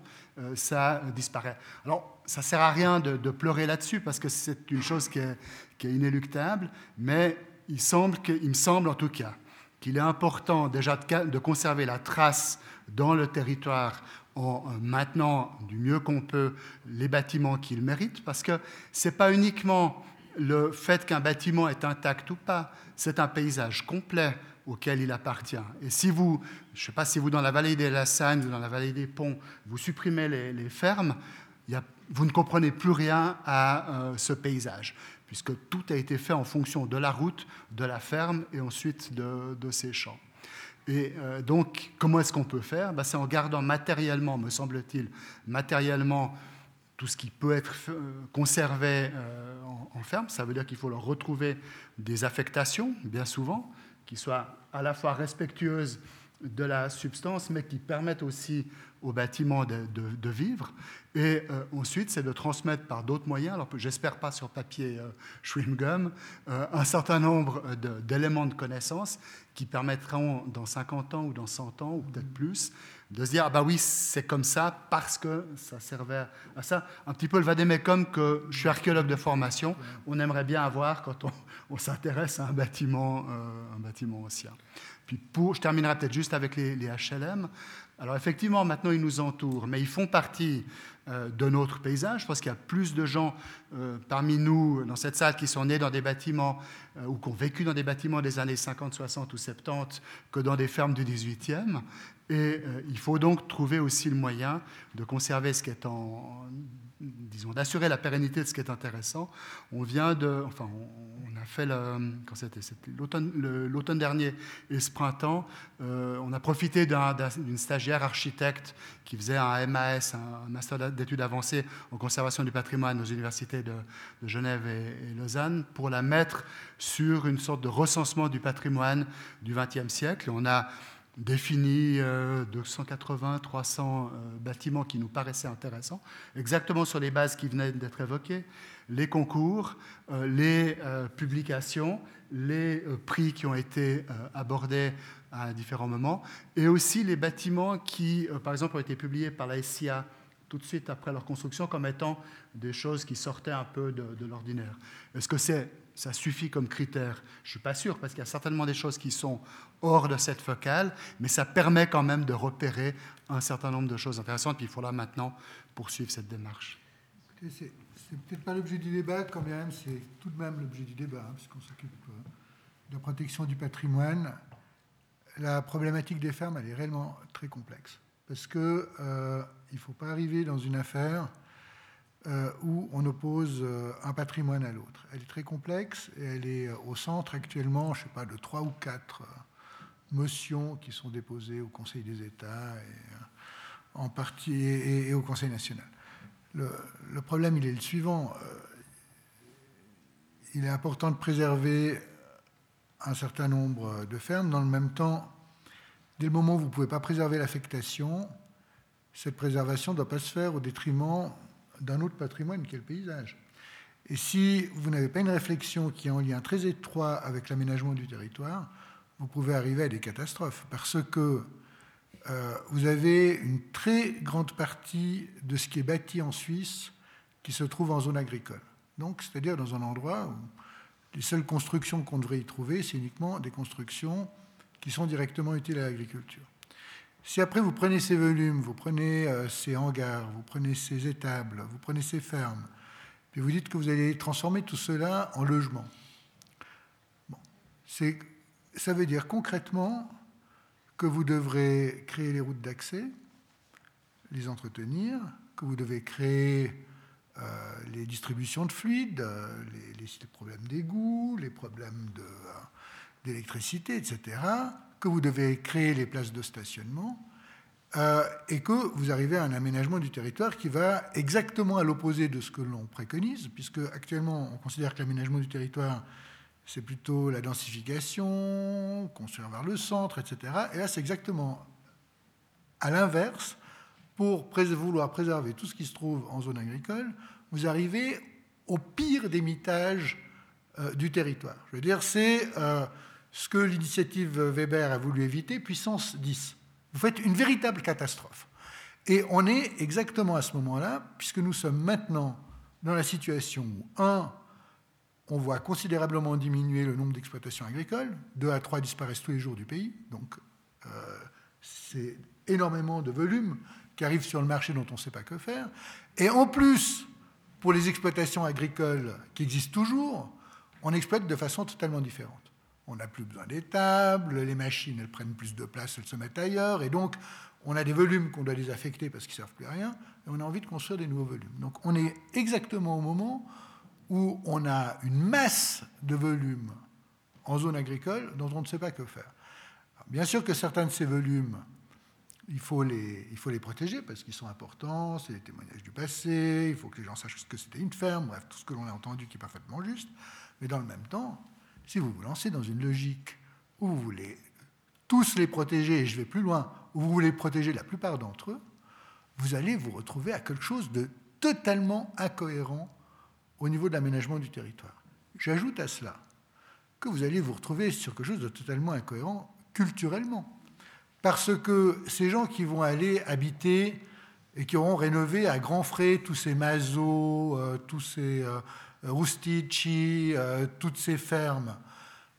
ça disparaît. Alors, ça ne sert à rien de, pleurer là-dessus parce que c'est une chose qui est, inéluctable, mais il, semble il me semble en tout cas qu'il est important déjà de, conserver la trace dans le territoire en maintenant du mieux qu'on peut les bâtiments qu'il mérite, parce que ce n'est pas uniquement le fait qu'un bâtiment est intact ou pas, c'est un paysage complet auquel il appartient. Et si vous, je ne sais pas si vous dans la vallée des Lassagne ou dans la vallée des Ponts, vous supprimez les, fermes, vous ne comprenez plus rien à euh, ce paysage puisque tout a été fait en fonction de la route, de la ferme et ensuite de, de ces champs. Et euh, donc, comment est-ce qu'on peut faire? Ben, C'est en gardant matériellement, me semble-t-il, matériellement tout ce qui peut être euh, conservé euh, en, ferme. Ça veut dire qu'il faut leur retrouver des affectations, bien souvent, qui soient à la fois respectueuses de la substance, mais qui permettent aussi au bâtiment de, vivre. Et euh, ensuite, c'est de transmettre par d'autres moyens, alors j'espère pas sur papier euh, chewing gum, euh, un certain nombre d'éléments de, connaissances qui permettront dans 50 ans ou dans 100 ans, ou peut-être plus, de se dire, ah bah oui, c'est comme ça parce que ça servait à ça. Un petit peu le vadémécum que je suis archéologue de formation, on aimerait bien avoir quand on, on s'intéresse à un bâtiment, un bâtiment ancien. Puis pour, je terminerai peut-être juste avec les HLM. Alors effectivement, maintenant, ils nous entourent, mais ils font partie euh, de notre paysage. Je pense qu'il y a plus de gens euh, parmi nous dans cette salle qui sont nés dans des bâtiments euh, ou qui ont vécu dans des bâtiments des années 50, 60 ou 70 que dans des fermes du 18e. Et il faut donc trouver aussi le moyen de conserver ce qui est en, d'assurer la pérennité de ce qui est intéressant. On vient de, enfin, on, a fait quand c'était, l'automne, dernier et ce printemps, euh, on a profité d'une stagiaire architecte qui faisait un MAS, un, master d'études avancées en conservation du patrimoine aux universités de, Genève et, et, Lausanne, pour la mettre sur une sorte de recensement du patrimoine du XXe siècle. On a défini 280, euh, 300 euh, bâtiments qui nous paraissaient intéressants, exactement sur les bases qui venaient d'être évoquées, les concours, euh, les publications, les prix qui ont été abordés à différents moments, et aussi les bâtiments qui, par exemple, ont été publiés par la SIA tout de suite après leur construction comme étant des choses qui sortaient un peu de, de l'ordinaire. Est-ce que c'est ça suffit comme critère Je ne suis pas sûr, parce qu'il y a certainement des choses qui sont hors de cette focale, mais ça permet quand même de repérer un certain nombre de choses intéressantes, puis il faudra maintenant poursuivre cette démarche. C'est peut-être pas l'objet du débat, quand même, c'est tout de même l'objet du débat, hein, puisqu'on s'occupe euh, de la protection du patrimoine. La problématique des fermes, elle est réellement très complexe, parce qu'il euh, ne faut pas arriver dans une affaire euh, où on oppose euh, un patrimoine à l'autre. Elle est très complexe et elle est euh, au centre actuellement, je ne sais pas, de trois ou quatre motions qui sont déposées au Conseil des États et, au Conseil national. Le, le, problème, il est le suivant. Il est important de préserver un certain nombre de fermes. Dans le même temps, dès le moment où vous ne pouvez pas préserver l'affectation, cette préservation ne doit pas se faire au détriment d'un autre patrimoine qui est le paysage. Et si vous n'avez pas une réflexion qui est en lien très étroit avec l'aménagement du territoire, vous pouvez arriver à des catastrophes parce que euh, vous avez une très grande partie de ce qui est bâti en Suisse qui se trouve en zone agricole. Donc, c'est-à-dire dans un endroit où les seules constructions qu'on devrait y trouver, c'est uniquement des constructions qui sont directement utiles à l'agriculture. Si après vous prenez ces volumes, vous prenez euh, ces hangars, vous prenez ces étables, vous prenez ces fermes, puis vous dites que vous allez transformer tout cela en logement, bon, ça veut dire concrètement que vous devrez créer les routes d'accès, les entretenir, que vous devez créer euh, les distributions de fluides, euh, les, les, problèmes d'égout, les problèmes d'électricité, etc que vous devez créer les places de stationnement euh, et que vous arrivez à un aménagement du territoire qui va exactement à l'opposé de ce que l'on préconise, puisque actuellement on considère que l'aménagement du territoire c'est plutôt la densification, construire vers le centre, etc. Et là c'est exactement à l'inverse. Pour vouloir préserver tout ce qui se trouve en zone agricole, vous arrivez au pire des mitages euh, du territoire. Je veux dire, c'est euh, ce que l'initiative Weber a voulu éviter, puissance 10. Vous faites une véritable catastrophe. Et on est exactement à ce moment-là, puisque nous sommes maintenant dans la situation où, un, on voit considérablement diminuer le nombre d'exploitations agricoles, deux à trois disparaissent tous les jours du pays, donc euh, c'est énormément de volume qui arrive sur le marché dont on ne sait pas que faire. Et en plus, pour les exploitations agricoles qui existent toujours, on exploite de façon totalement différente. On n'a plus besoin d'étables, les machines, elles prennent plus de place, elles se mettent ailleurs, et donc on a des volumes qu'on doit désaffecter parce qu'ils ne servent plus à rien, et on a envie de construire des nouveaux volumes. Donc on est exactement au moment où on a une masse de volumes en zone agricole dont on ne sait pas que faire. bien sûr que certains de ces volumes, il faut les, il faut les protéger parce qu'ils sont importants, c'est des témoignages du passé, il faut que les gens sachent ce que c'était une ferme, bref, tout ce que l'on a entendu qui est parfaitement juste. Mais dans le même temps, si vous vous lancez dans une logique où vous voulez tous les protéger, et je vais plus loin, où vous voulez protéger la plupart d'entre eux, vous allez vous retrouver à quelque chose de totalement incohérent au niveau de l'aménagement du territoire. J'ajoute à cela que vous allez vous retrouver sur quelque chose de totalement incohérent culturellement. Parce que ces gens qui vont aller habiter et qui auront rénové à grands frais tous ces masos, euh, tous ces euh, Rustici, euh, toutes ces fermes,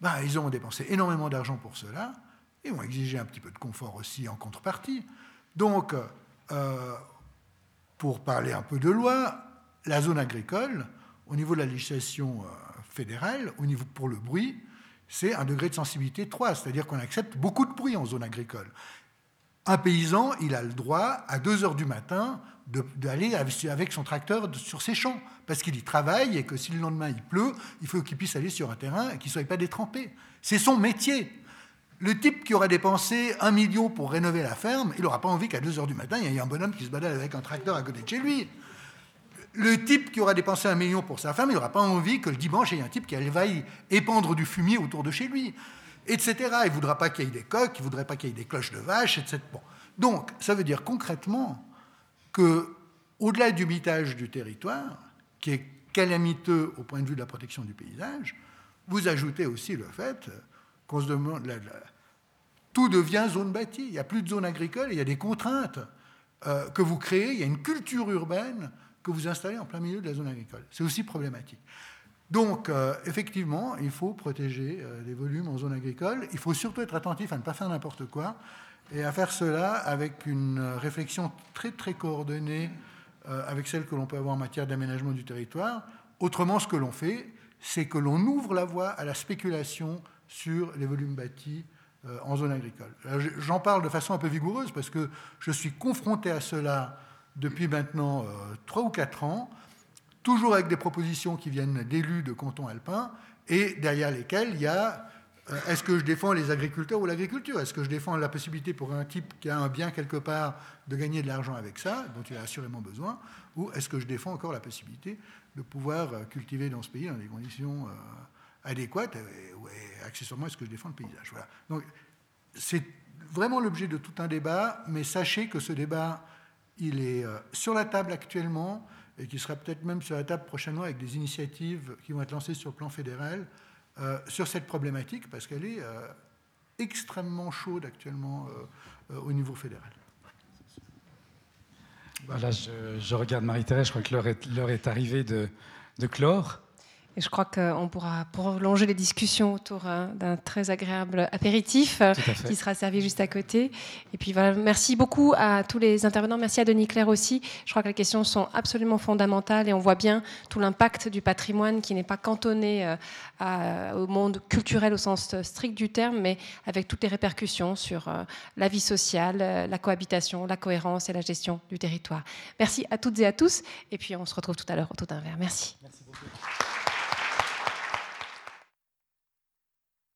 ben, ils ont dépensé énormément d'argent pour cela et ont exigé un petit peu de confort aussi en contrepartie. Donc, euh, pour parler un peu de loi, la zone agricole, au niveau de la législation fédérale, au niveau pour le bruit, c'est un degré de sensibilité 3, c'est-à-dire qu'on accepte beaucoup de bruit en zone agricole. Un paysan, il a le droit, à 2 heures du matin, d'aller avec son tracteur sur ses champs, parce qu'il y travaille et que si le lendemain il pleut, il faut qu'il puisse aller sur un terrain et qu'il ne soit pas détrempé. C'est son métier. Le type qui aura dépensé un million pour rénover la ferme, il n'aura pas envie qu'à 2 heures du matin, il y ait un bonhomme qui se balade avec un tracteur à côté de chez lui. Le type qui aura dépensé un million pour sa femme, il n'aura pas envie que le dimanche, il y ait un type qui vaille épandre du fumier autour de chez lui, etc. Il ne voudra pas qu'il y ait des coques, il ne voudrait pas qu'il y ait des cloches de vache, etc. Donc, ça veut dire concrètement que, au-delà du mitage du territoire, qui est calamiteux au point de vue de la protection du paysage, vous ajoutez aussi le fait qu'on se demande. tout devient zone bâtie. Il n'y a plus de zone agricole, il y a des contraintes euh, que vous créez, il y a une culture urbaine que vous installez en plein milieu de la zone agricole. C'est aussi problématique. Donc, euh, effectivement, il faut protéger euh, les volumes en zone agricole. Il faut surtout être attentif à ne pas faire n'importe quoi et à faire cela avec une réflexion très très coordonnée euh, avec celle que l'on peut avoir en matière d'aménagement du territoire. Autrement, ce que l'on fait, c'est que l'on ouvre la voie à la spéculation sur les volumes bâtis euh, en zone agricole. J'en parle de façon un peu vigoureuse parce que je suis confronté à cela depuis maintenant euh, trois ou quatre ans, toujours avec des propositions qui viennent d'élus de cantons alpins et derrière lesquelles il y a euh, est-ce que je défends les agriculteurs ou l'agriculture? Est-ce que je défends la possibilité pour un type qui a un bien quelque part de gagner de l'argent avec ça, dont il a assurément besoin? Ou est-ce que je défends encore la possibilité de pouvoir euh, cultiver dans ce pays dans des conditions euh, adéquates et, accessoirement, est-ce que je défends le paysage? Voilà. Donc, c'est vraiment l'objet de tout un débat, mais sachez que ce débat, il est sur la table actuellement et qui sera peut-être même sur la table prochainement avec des initiatives qui vont être lancées sur le plan fédéral euh, sur cette problématique parce qu'elle est euh, extrêmement chaude actuellement euh, au niveau fédéral. Voilà, je, regarde Marie-Thérèse, je crois que l'heure est, est, arrivée de, de clore. Et je crois qu'on pourra prolonger les discussions autour hein, d'un très agréable apéritif euh, qui sera servi juste à côté. Et puis voilà, merci beaucoup à tous les intervenants. Merci à Denis Claire aussi. Je crois que les questions sont absolument fondamentales et on voit bien tout l'impact du patrimoine qui n'est pas cantonné euh, au monde culturel au sens strict du terme, mais avec toutes les répercussions sur euh, la vie sociale, la cohabitation, la cohérence et la gestion du territoire. Merci à toutes et à tous. Et puis on se retrouve tout à l'heure autour d'un verre. Merci. Merci beaucoup.